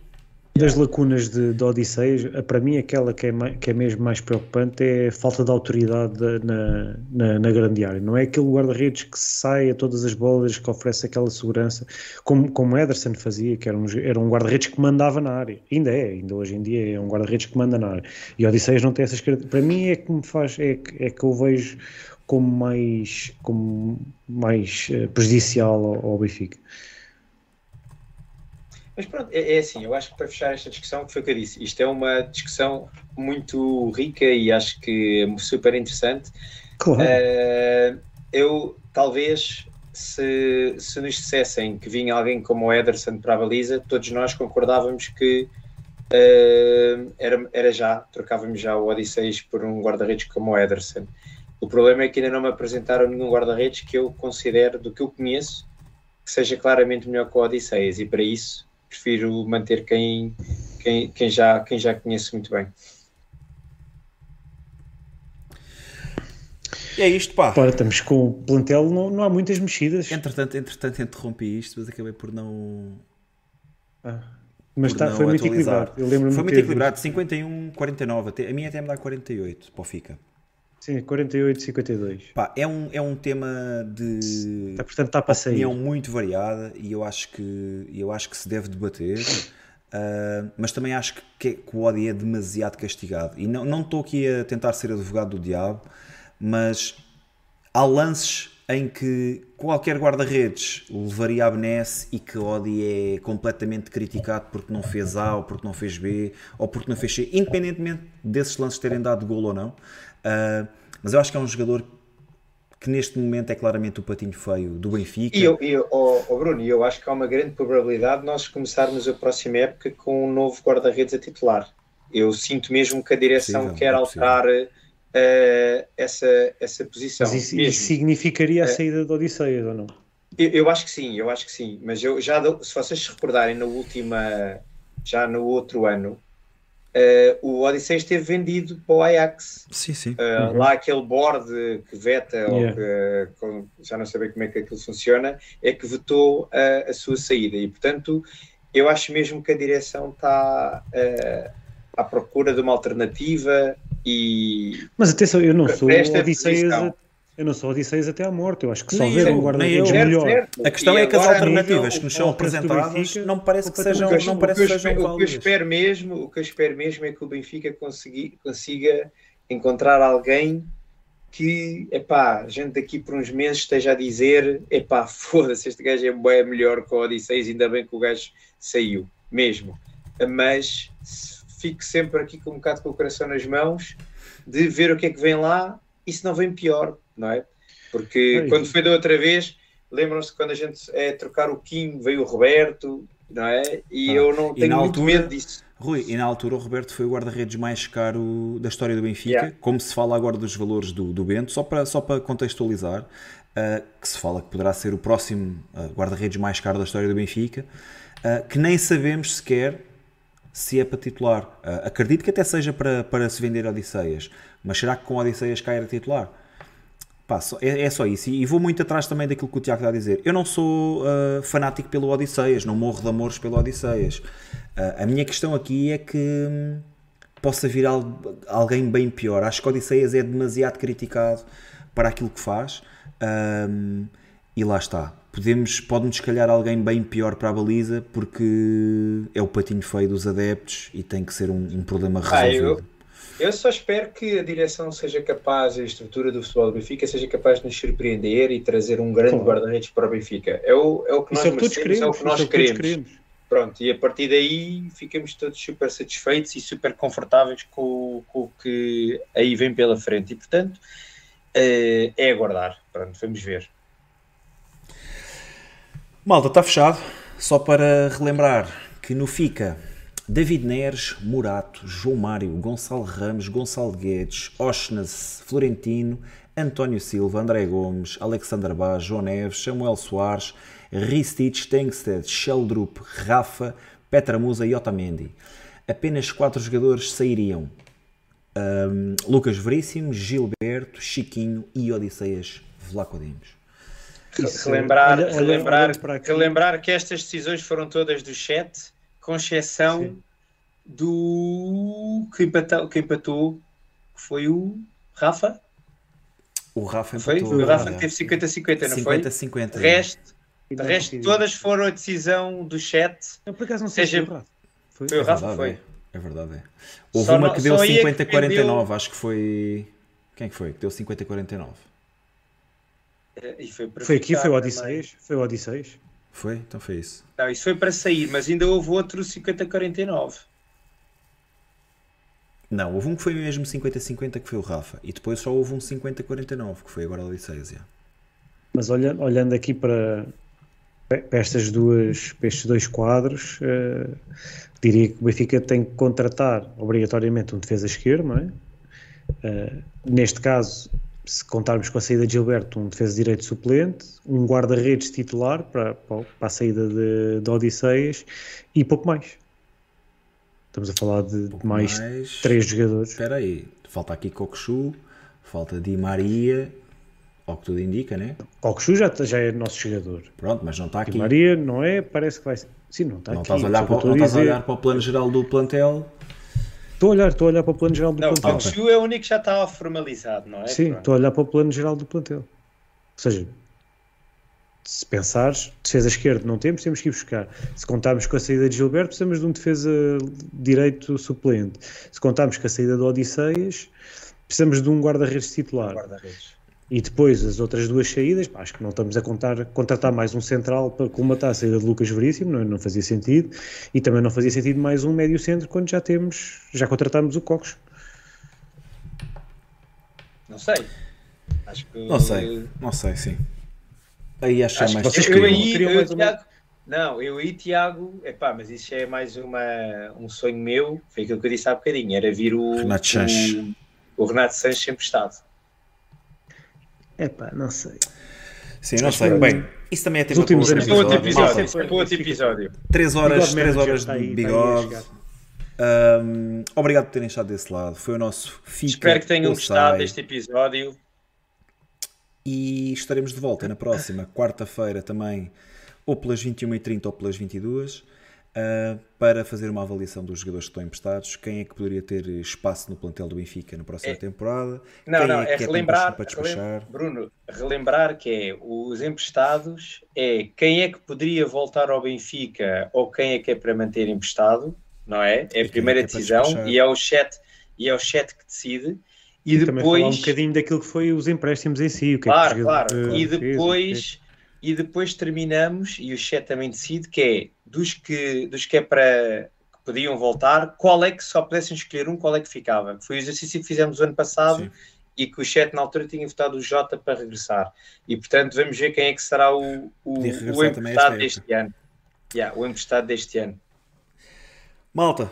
Das lacunas de, de Odisseias, para mim aquela que é, mais, que é mesmo mais preocupante é a falta de autoridade na, na, na grande área. Não é aquele guarda-redes que sai a todas as bolas, que oferece aquela segurança, como, como Ederson fazia, que era um, era um guarda-redes que mandava na área. Ainda é, ainda hoje em dia é um guarda-redes que manda na área. E Odisseias não tem essas características. Para mim é que me faz, é, é que eu vejo como mais, como mais uh, prejudicial ao, ao Benfica. Mas pronto, é, é, assim, eu acho que para fechar esta discussão, foi o que eu disse, isto é uma discussão muito rica e acho que é super interessante. Claro. Uh, eu, talvez, se, se nos dissessem que vinha alguém como o Ederson para a baliza, todos nós concordávamos que uh, era, era já, trocávamos já o Odisseis por um guarda-redes como o Ederson. O problema é que ainda não me apresentaram nenhum guarda-redes que eu considero, do que eu conheço, que seja claramente melhor que o Odisseias, e para isso prefiro manter quem, quem, quem, já, quem já conheço muito bem. E é isto, pá. Ora, estamos com o plantel, não, não há muitas mexidas. Entretanto, entretanto, interrompi isto, mas acabei por não. Ah, mas por tá, não foi muito equilibrado. foi muito equilibrado, 51-49. A minha até me dá 48 para o FICA. Sim, 48, 52. Pá, é, um, é um tema de está, portanto, está para sair. opinião muito variada e eu acho que, eu acho que se deve debater. Uh, mas também acho que, que, o ódio é demasiado castigado. E não, não estou aqui a tentar ser advogado do diabo, mas há lances em que qualquer guarda-redes levaria a benesse e que Odi é completamente criticado porque não fez A ou porque não fez B ou porque não fez C, independentemente desses lances terem dado gol ou não. Uh, mas eu acho que é um jogador que neste momento é claramente o patinho feio do Benfica. E eu, eu oh, oh Bruno, eu acho que há uma grande probabilidade de nós começarmos a próxima época com um novo guarda-redes a titular. Eu sinto mesmo que a direção possível, quer é alterar uh, essa, essa posição. Mas isso, isso significaria a eh, saída uh, de Odisseias ou não? Eu, eu, acho que sim, eu acho que sim. Mas eu já, se vocês se recordarem, na última, já no outro ano, Uh, o Odisseia esteve vendido para o Ajax. Sim, sim. Uh, uhum. Lá aquele board que veta, yeah. ou que, com, já não sei como é que aquilo funciona, é que vetou a, a sua saída. E, portanto, eu acho mesmo que a direção está uh, à procura de uma alternativa e... Mas atenção, eu não sou Odisseias eu não sou Odisseias até à morte, eu acho que só ver um guarda-redes melhor. Certo. A questão e é que as alternativas que nos são apresentadas não parece que sejam, que não parece que sejam válidas. O que eu espero mesmo, o que eu espero mesmo é que o Benfica consiga, consiga encontrar alguém que, epá, a gente daqui por uns meses esteja a dizer, epá, foda-se, este gajo é bem melhor que o Odisseias, ainda bem que o gajo saiu, mesmo. Mas fico sempre aqui com um bocado com o coração nas mãos de ver o que é que vem lá e se não vem pior, não é? Porque é quando foi da outra vez, lembram-se quando a gente é trocar o Kim, veio o Roberto, não é? E ah, eu não tenho muito altura, medo disso. Rui, e na altura o Roberto foi o guarda-redes mais caro da história do Benfica, Yeah. como se fala agora dos valores do, do Bento, só para, só para contextualizar, uh, que se fala que poderá ser o próximo uh, guarda-redes mais caro da história do Benfica, uh, que nem sabemos sequer se é para titular. Acredito que até seja para, para se vender Odisseias, mas será que com Odisseias cai era titular? Pá, só- é, é só isso. E vou muito atrás também daquilo que o Tiago está a dizer. Eu não sou uh, fanático pelo Odisseias, não morro de amores pelo Odisseias. Uh, a minha questão aqui é que hum, possa vir al- alguém bem pior. Acho que Odisseias é demasiado criticado para aquilo que faz. Um, e lá está. Podemos, pode-nos calhar alguém bem pior para a baliza porque é o patinho feio dos adeptos e tem que ser um, um problema Ah, resolvido. eu- Eu só espero que a direção seja capaz, a estrutura do futebol do Benfica seja capaz de nos surpreender e trazer um grande Claro. guarda-redes para o Benfica. É o, é o que nós é merecemos, é o queremos. que nós é que todos queremos. queremos. Pronto, e a partir daí ficamos todos super satisfeitos e super confortáveis com, com o que aí vem pela frente. E portanto, eh, é aguardar. Pronto, vamos ver. Malta, está fechado. Só para relembrar que no FICA, David Neres, Murato, João Mário, Gonçalo Ramos, Gonçalo Guedes, Oshnas, Florentino, António Silva, André Gomes, Alexander Bá, João Neves, Samuel Soares, Ristich, Tengsted, Sheldrup, Rafa, Petra Musa e Otamendi. Apenas quatro jogadores sairiam. Ahm, Lucas Veríssimo, Gilberto, Chiquinho e Odisseias Vlacodimos. Relembrar, relembrar, relembrar que estas decisões foram todas do chat, com exceção Sim. do que empatou, que empatou, que foi o Rafa. O Rafa Foi? empatou. o Rafa é. que teve 50-50, não foi? 50-50. De resto, E de resto todas foram a decisão do chat. Eu, por acaso não sei Seja- se foi o Rafa. Foi? Foi o É Rafa, verdade, foi. é. É verdade, é. Houve Só uma que deu só aí é que 50-49, acho que foi. Quem que foi? Que deu 50-49. E foi, para Foi aqui, foi o também. Odisseias. Foi o Odisseias. Foi? Então foi isso. Não, isso foi para sair, mas ainda houve outro 50-49. Não, houve um que foi mesmo 50-50 que foi o Rafa. E depois só houve um 50-49, que foi agora o Odisseias. já. Mas olhando, olhando aqui para, para, estas duas, para estes dois quadros, eh, diria que o Benfica tem que contratar obrigatoriamente um defesa esquerdo, não é? Eh, neste caso, se contarmos com a saída de Gilberto, um defesa direito suplente, um guarda-redes titular para, para a saída de, de Odisseias e pouco mais. Estamos a falar de mais, mais. três jogadores. Espera aí. Falta aqui Cocosu, falta Di Maria, ao que tudo indica, né? Cocosu já, já é nosso jogador. Pronto, mas não está Di aqui. Maria não é, parece que vai ser. Sim, não está Não aqui. estás a olhar, só que para, não estás a olhar para o plano geral do plantel. Estou a olhar, estou a olhar para o plano geral do Não, o plantel. Kokshu é o único que já estava formalizado, não é? Sim, estou a olhar para o plano geral do plantel. Ou seja, se pensares, defesa esquerda não temos, temos que ir buscar. Se contarmos com a saída de Gilberto, precisamos de um defesa direito suplente. Se contarmos com a saída de Odisseias, precisamos de um guarda-redes titular. Guarda-redes. E depois as outras duas saídas, pá, acho que não estamos a contar, contratar mais um central para colmatar a saída de Lucas Veríssimo, não, não fazia sentido. E também não fazia sentido mais um médio centro quando já temos, já contratámos o Cocos. Não sei. Acho que. Não sei, não sei, sim. Aí acho que é Acho mais que vocês eu queriam- aí, eu, mais uma- Tiago, não, eu aí, Tiago, epá, mas isso é mais uma, um sonho meu, foi aquilo que eu disse há bocadinho, era vir o Renato Sanches. o, o Renato Sanches emprestado. É pá, não sei. Sim, não sei. Bem, isso também é tema para outro Episódio. episódio, outro episódio. 3 horas, Bigode 3 Manager horas de aí, bigode. Ahm, obrigado por terem estado desse lado. Foi o nosso Fica Espero que tenham gostado deste episódio. E estaremos de volta na próxima quarta-feira também, ou pelas 21h30 ou pelas 22 ah, para fazer uma avaliação dos jogadores que estão emprestados, quem é que poderia ter espaço no plantel do Benfica na próxima É. temporada, Não, quem não, é é que é relembrar, para despachar. relem- Bruno, relembrar que é os emprestados é quem é que poderia voltar ao Benfica ou quem é que é para manter emprestado, não é? É quem é a primeira é decisão e é o chat e é o chat que decide. E, E também falar um depois, bocadinho daquilo que foi os empréstimos em si. O que claro, é que claro, e fez, depois e depois terminamos e o chat também decide que é dos que dos que é para que podiam voltar, qual é que só pudessem escolher um, qual é que ficava? Foi o exercício que fizemos o ano passado Sim. e que o chat na altura tinha votado o Jota para regressar. E portanto vamos ver quem é que será o, o, o emprestado deste ano. Yeah, o emprestado deste ano. Malta,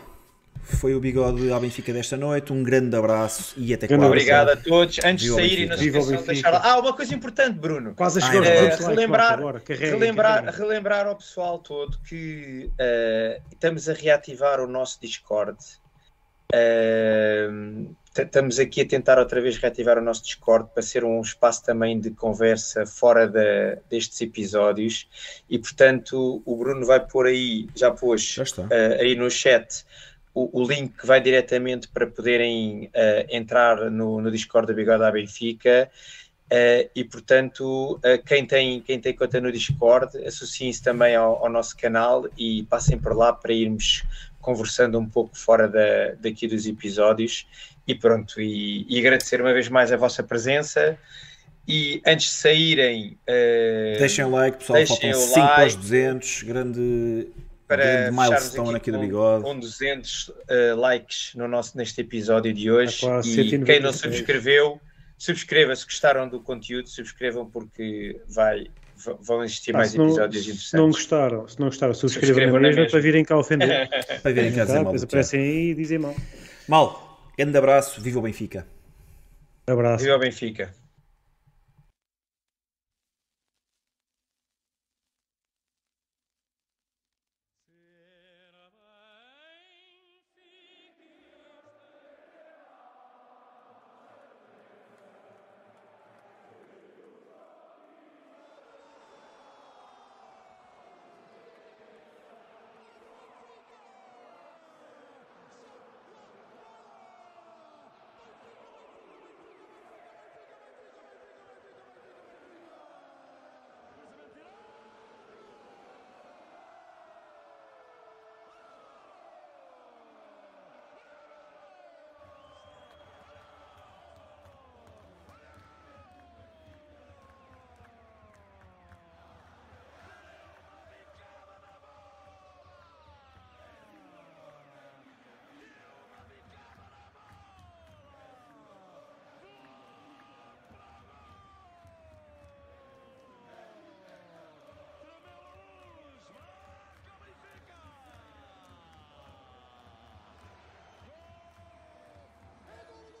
foi o bigode ao Benfica desta noite. Um grande abraço e até quase. Obrigado a todos. Antes de saírem, não se esqueçam de deixar. Ah, uma coisa importante, Bruno. Quase a Ah, chegar é aos verdade. 200 likes, relembrar, carreguem, relembrar, relembrar ao pessoal todo que eh, estamos a reativar o nosso Discord. Eh, t- estamos aqui a tentar outra vez reativar o nosso Discord para ser um espaço também de conversa fora da- destes episódios e portanto o Bruno vai pôr aí, já pôs Já eh, aí no chat o, o link que vai diretamente para poderem eh, entrar no, no Discord da Bigode à Benfica. Eh, e portanto, eh, quem, tem, quem tem conta no Discord, associem-se também ao, ao nosso canal e passem por lá para irmos conversando um pouco fora da, daqui dos episódios. E pronto, e, e agradecer uma vez mais a vossa presença. E antes de saírem, eh, Deixem o like, pessoal. deixem Faltam o 5 like. aos 200. Grande, para milestone aqui aqui do com, bigode. com 200 eh, likes no nosso, neste episódio de hoje. Quase E 196. quem não subscreveu, subscreva se gostaram do conteúdo, subscrevam porque vai, vão existir Pá, mais se, não, episódios se não interessantes. gostaram, se não gostaram, subscrevam Subscrevam mesma mesma. para virem cá ofender. Para verem cá dizer Tá? mal. Depois aparecem aí e dizem mal. Mal, grande abraço. Viva o Benfica. Abraço. Viva o Benfica!